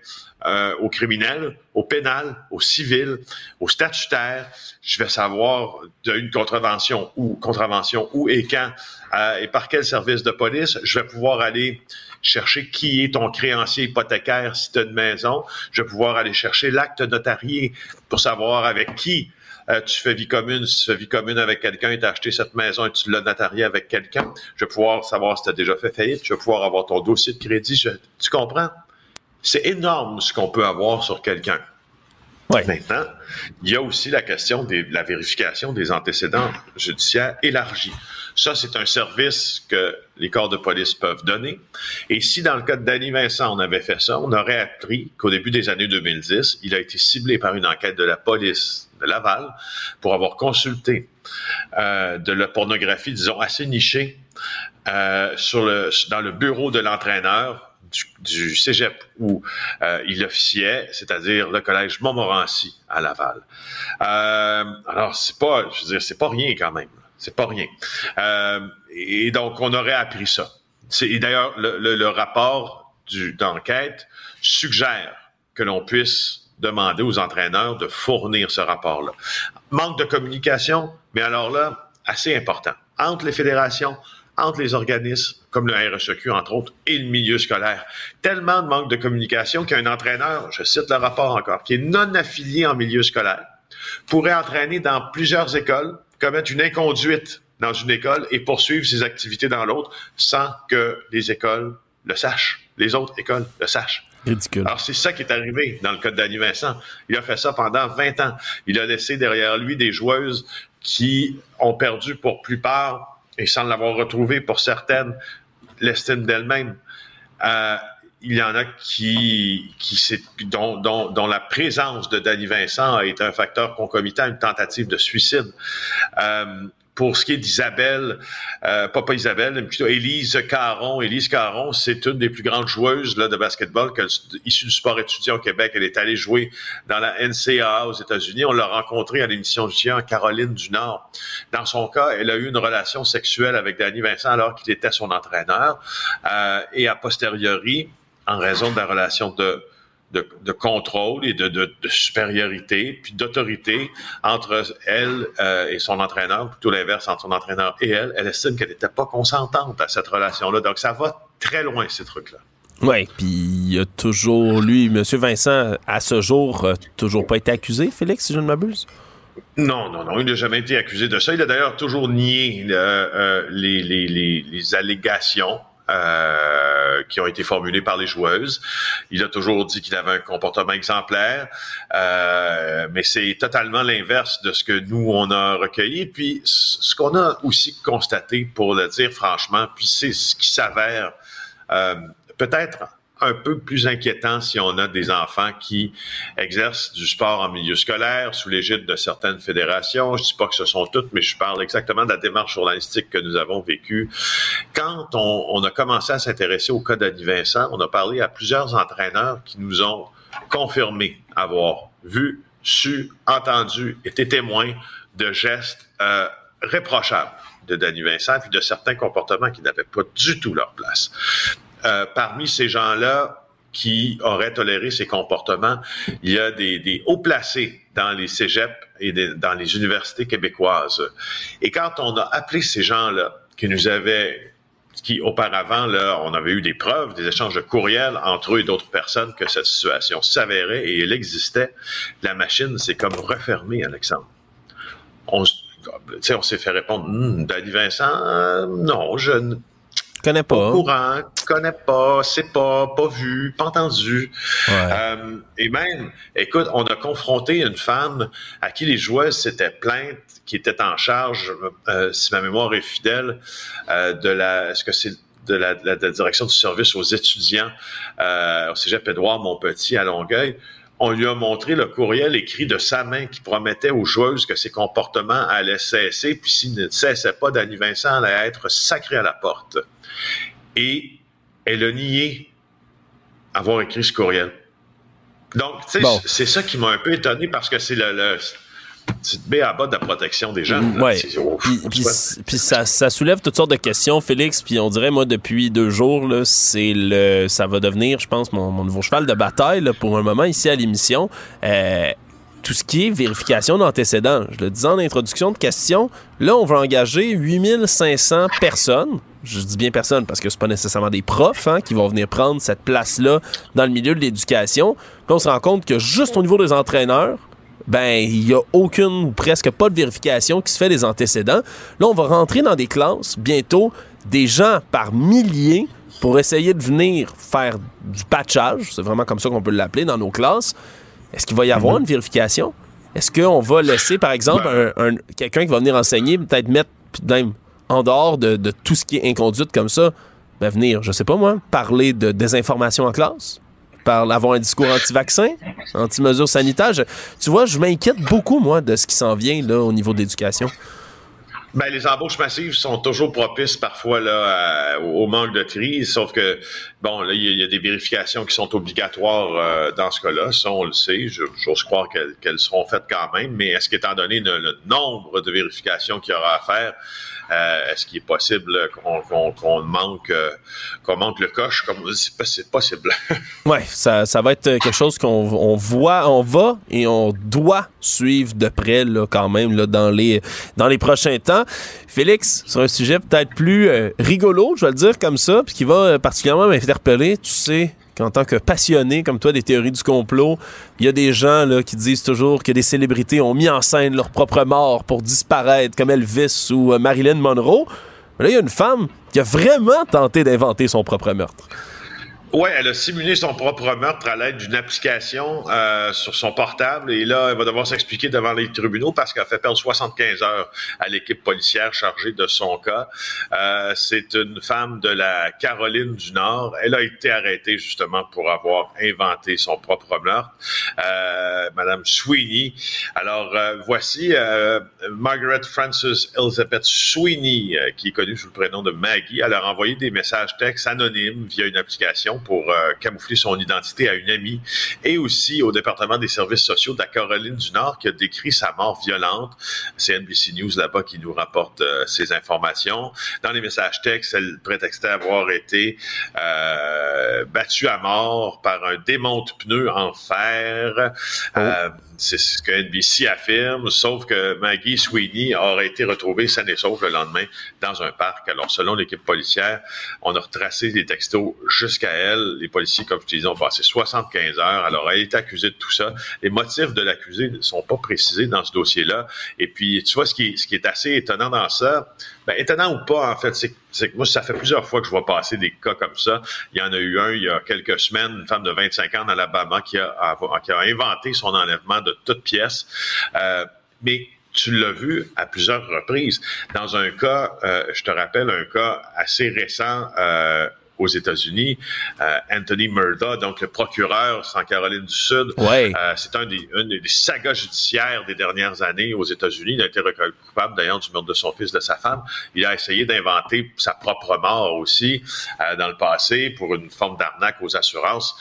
euh, au criminel, au pénal, au civil, au statutaire. Je vais savoir de une contravention ou contravention où et quand euh, et par quel service de police. Je vais pouvoir aller chercher qui est ton créancier hypothécaire si tu as une maison. Je vais pouvoir aller chercher l'acte notarié pour savoir avec qui euh, tu fais vie commune, si tu fais vie commune avec quelqu'un et tu as acheté cette maison et tu l'as notarié avec quelqu'un. Je vais pouvoir savoir si tu as déjà fait faillite. Je vais pouvoir avoir ton dossier de crédit. tu comprends? C'est énorme ce qu'on peut avoir sur quelqu'un. Maintenant, il y a aussi la question de la vérification des antécédents judiciaires élargis. Ça, c'est un service que les corps de police peuvent donner. Et si, dans le cas de Danny Vincent, on avait fait ça, on aurait appris qu'au début des années 2010, il a été ciblé par une enquête de la police de Laval pour avoir consulté euh, de la pornographie, disons, assez nichée euh, sur le, dans le bureau de l'entraîneur du, cégep où euh, il officiait, c'est-à-dire le collège Montmorency à Laval. Euh, alors, c'est pas, je veux dire, c'est pas rien quand même. C'est pas rien. Euh, et donc, on aurait appris ça. Et d'ailleurs, le, le, le, rapport d'enquête suggère que l'on puisse demander aux entraîneurs de fournir ce rapport-là. Manque de communication, mais alors là, assez important. Entre les fédérations, entre les organismes comme le RSEQ, entre autres, et le milieu scolaire. Tellement de manque de communication qu'un entraîneur, je cite le rapport encore, qui est non affilié en milieu scolaire, pourrait entraîner dans plusieurs écoles, commettre une inconduite dans une école et poursuivre ses activités dans l'autre sans que les écoles le sachent, les autres écoles le sachent. Ridicule. Alors, c'est ça qui est arrivé dans le cas de Danny Vincent. Il a fait ça pendant 20 ans. Il a laissé derrière lui des joueuses qui ont perdu pour plupart et sans l'avoir retrouvé pour certaines, l'estime d'elle-même. Euh, il y en a qui, qui dont, dont, dont, la présence de Danny Vincent a été un facteur concomitant à une tentative de suicide. Euh, pour ce qui est d'Isabelle, euh, pas, Isabelle, mais plutôt Élise Caron. Élise Caron, c'est une des plus grandes joueuses là, de basketball issue du sport étudiant au Québec. Elle est allée jouer dans la NCAA aux États-Unis. On l'a rencontrée à l'émission du en Caroline du Nord. Dans son cas, elle a eu une relation sexuelle avec Danny Vincent alors qu'il était son entraîneur. Euh, et a posteriori, en raison de la relation de de, de, contrôle et de, de, de supériorité, puis d'autorité entre elle euh, et son entraîneur, plutôt l'inverse entre son entraîneur et elle. Elle estime qu'elle n'était pas consentante à cette relation-là. Donc, ça va très loin, ces trucs-là. Oui, puis il y a toujours, lui, M. Vincent, à ce jour, a toujours pas été accusé, Félix, si je ne m'abuse? Non, non, non, il n'a jamais été accusé de ça. Il a d'ailleurs toujours nié euh, euh, les, les, les, les, allégations euh, qui ont été formulées par les joueuses. Il a toujours dit qu'il avait un comportement exemplaire, euh, mais c'est totalement l'inverse de ce que nous, on a recueilli. Puis ce qu'on a aussi constaté, pour le dire franchement, puis c'est ce qui s'avère euh, peut-être un peu plus inquiétant si on a des enfants qui exercent du sport en milieu scolaire sous l'égide de certaines fédérations. Je dis pas que ce sont toutes, mais je parle exactement de la démarche journalistique que nous avons vécue. Quand on, a commencé à s'intéresser au cas d'Annie Vincent, on a parlé à plusieurs entraîneurs qui nous ont confirmé avoir vu, su, entendu, été témoins de gestes euh, réprochables de Danny Vincent et de certains comportements qui n'avaient pas du tout leur place. Euh, parmi ces gens-là qui auraient toléré ces comportements, il y a des, hauts placés dans les cégeps et dans les universités québécoises. Et quand on a appelé ces gens-là, qui nous avaient qui auparavant, là, on avait eu des preuves, des échanges de courriels entre eux et d'autres personnes que cette situation s'avérait et elle existait. La machine s'est comme refermée, Alexandre. On, s'est fait répondre, hm, Danny Vincent, non, je Connais pas. Pas courant, connais pas, c'est pas, pas vu, pas entendu. Euh, et même, écoute, on a confronté une femme à qui les joueuses s'étaient plaintes, qui était en charge, euh, si ma mémoire est fidèle, euh, de la, est-ce que c'est de la, de la, direction du service aux étudiants au Cégep Édouard Montpetit à Longueuil on lui a montré le courriel écrit de sa main qui promettait aux joueuses que ses comportements allaient cesser, puis s'il ne cessait pas, Danny Vincent allait être sacré à la porte. Et elle a nié avoir écrit ce courriel. Donc, tu sais, c'est ça qui m'a un peu étonné parce que c'est le, le B à bas de la protection des jeunes. Oui. Puis, ça, soulève toutes sortes de questions, Félix. Puis on dirait, moi, depuis deux jours, c'est le, ça va devenir, je pense, mon, nouveau cheval de bataille pour un moment ici à l'émission. Euh, tout ce qui est vérification d'antécédents. Je le disais en introduction de question, là, on va engager 8500 personnes. Je dis bien personnes parce que c'est pas nécessairement des profs hein, qui vont venir prendre cette place-là dans le milieu de l'éducation. Là, on se rend compte que juste au niveau des entraîneurs, ben il y a aucune ou presque pas de vérification qui se fait des antécédents. Là, on va rentrer dans des classes bientôt des gens par milliers pour essayer de venir faire du patchage, c'est vraiment comme ça qu'on peut l'appeler dans nos classes. Est-ce qu'il va y avoir mhm. une vérification? Est-ce qu'on va laisser, par exemple, un, quelqu'un qui va venir enseigner, peut-être mettre même en dehors de, tout ce qui est inconduite comme ça, ben venir, je sais pas moi, parler de désinformation en classe? Par avoir un discours anti-vaccin, anti-mesures sanitaires. tu vois, je m'inquiète beaucoup, moi, de ce qui s'en vient là, au niveau de l'éducation. Ben, les embauches massives sont toujours propices parfois là, au manque de tri, sauf que, bon, là, il y, a des vérifications qui sont obligatoires euh, dans ce cas-là, ça, on le sait, j'ose croire qu'elles seront faites quand même, mais est-ce qu'étant donné le, nombre de vérifications qu'il y aura à faire, euh, est-ce qu'il est possible qu'on manque, euh, qu'on manque le coche? C'est possible. oui, ça, ça va être quelque chose qu'on voit, on va et on doit suivre de près là, quand même là, dans, les, dans les prochains temps. Félix, sur un sujet peut-être plus euh, rigolo, je vais le dire comme ça, puis qui va particulièrement m'interpeller, tu sais qu'en tant que passionné comme toi des théories du complot, il y a des gens là, qui disent toujours que des célébrités ont mis en scène leur propre mort pour disparaître, comme Elvis ou euh, Marilyn Monroe. Mais là, il y a une femme qui a vraiment tenté d'inventer son propre meurtre. Oui, elle a simulé son propre meurtre à l'aide d'une application euh, sur son portable et là, elle va devoir s'expliquer devant les tribunaux parce qu'elle a fait perdre 75 heures à l'équipe policière chargée de son cas. Euh, c'est une femme de la Caroline du Nord. Elle a été arrêtée justement pour avoir inventé son propre meurtre. Euh, Madame Sweeney. Alors, euh, voici euh, Margaret Frances Elizabeth Sweeney, qui est connue sous le prénom de Maggie. Elle a envoyé des messages textes anonymes via une application pour euh, camoufler son identité à une amie et aussi au département des services sociaux de la Caroline du Nord qui a décrit sa mort violente. C'est NBC News là-bas qui nous rapporte euh, ces informations. Dans les messages textes, elle prétextait avoir été euh, battue à mort par un démonte-pneu en fer. Oh. C'est ce que NBC affirme, sauf que Maggie Sweeney aurait été retrouvée saine et sauve le lendemain dans un parc. Alors, selon l'équipe policière, on a retracé des textos jusqu'à elle. Les policiers, comme je te disais, ont passé 75 heures. Alors, elle est accusée de tout ça. Les motifs de l'accusé ne sont pas précisés dans ce dossier-là. Et puis, tu vois, ce qui, est assez étonnant dans ça, ben, étonnant ou pas, en fait, c'est que moi, ça fait plusieurs fois que je vois passer des cas comme ça. Il y en a eu un il y a quelques semaines, une femme de 25 ans en Alabama qui a inventé son enlèvement de toutes pièces. Euh, mais tu l'as vu à plusieurs reprises. Dans un cas, euh, je te rappelle un cas assez récent euh, aux États-Unis. Euh, Anthony Murdoch, donc le procureur en Caroline du Sud, ouais. euh, c'est un des, une des sagas judiciaires des dernières années aux États-Unis. Il a été reconnu coupable d'ailleurs du meurtre de son fils, de sa femme. Il a essayé d'inventer sa propre mort aussi euh, dans le passé pour une forme d'arnaque aux assurances.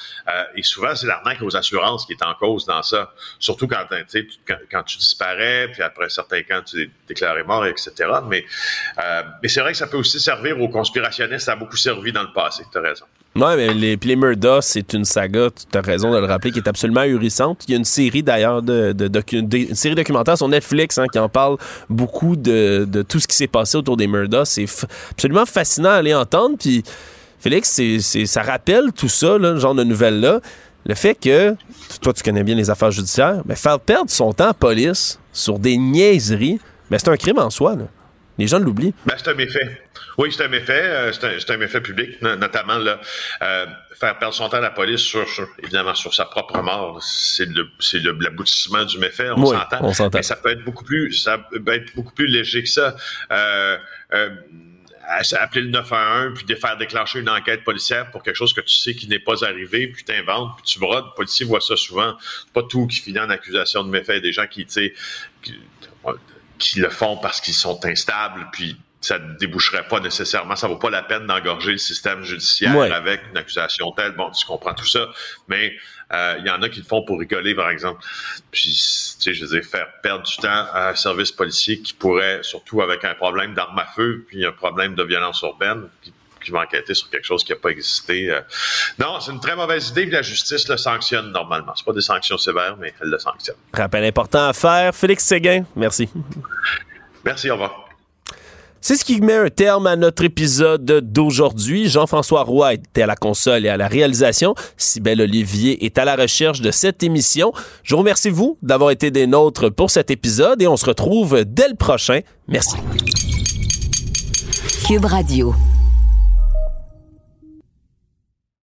Et souvent, c'est l'arnaque aux assurances qui est en cause dans ça. Surtout quand, quand, quand tu disparais, puis après certains cas, tu es déclaré mort, etc. Mais, mais c'est vrai que ça peut aussi servir aux conspirationnistes. Ça a beaucoup servi dans le passé tu as raison. Oui, mais les, les Murdoch, c'est une saga, tu as raison de le rappeler, qui est absolument ahurissante. Il y a une série d'ailleurs, de, de, une série documentaire sur Netflix hein, qui en parle beaucoup de, tout ce qui s'est passé autour des Murdoch. C'est absolument fascinant à aller entendre. Puis Félix, c'est, ça rappelle tout ça, là, le genre de nouvelles-là. Le fait que, toi tu connais bien les affaires judiciaires, mais faire perdre son temps à police sur des niaiseries, ben, c'est un crime en soi. Là. Les gens l'oublient. Ben, c'est un méfait. Oui, c'est un méfait. Euh, c'est un, un, méfait public, notamment là, euh, faire perdre son temps à la police sur, sur évidemment, sur sa propre mort. C'est l'aboutissement du méfait, on oui, s'entend. On s'entend. Mais ça peut être beaucoup plus, ça peut être beaucoup plus léger que ça. Euh, euh, appeler le 911 puis de faire déclencher une enquête policière pour quelque chose que tu sais qui n'est pas arrivé, puis t'inventes, puis tu brodes. Le policier voit ça souvent. Pas tout qui finit en accusation de méfait. Des gens qui, tu sais, qui, le font parce qu'ils sont instables, puis ça ne déboucherait pas nécessairement, ça vaut pas la peine d'engorger le système judiciaire Ouais. avec une accusation telle. Bon, tu comprends tout ça, mais euh, il y en a qui le font pour rigoler, par exemple. Puis, tu sais, je veux dire, faire perdre du temps à un service policier qui pourrait, surtout avec un problème d'arme à feu, puis un problème de violence urbaine, puis qui va enquêter sur quelque chose qui n'a pas existé. euh. Non, c'est une très mauvaise idée, puis la justice le sanctionne normalement. C'est pas des sanctions sévères, mais elle le sanctionne. Rappel important à faire. Félix Séguin, merci. Merci, au revoir. C'est ce qui met un terme à notre épisode d'aujourd'hui. Jean-François Roy était à la console et à la réalisation. Sybelle Olivier est à la recherche de cette émission. Je vous remercie, vous, d'avoir été des nôtres pour cet épisode et on se retrouve dès le prochain. Merci. Cube Radio.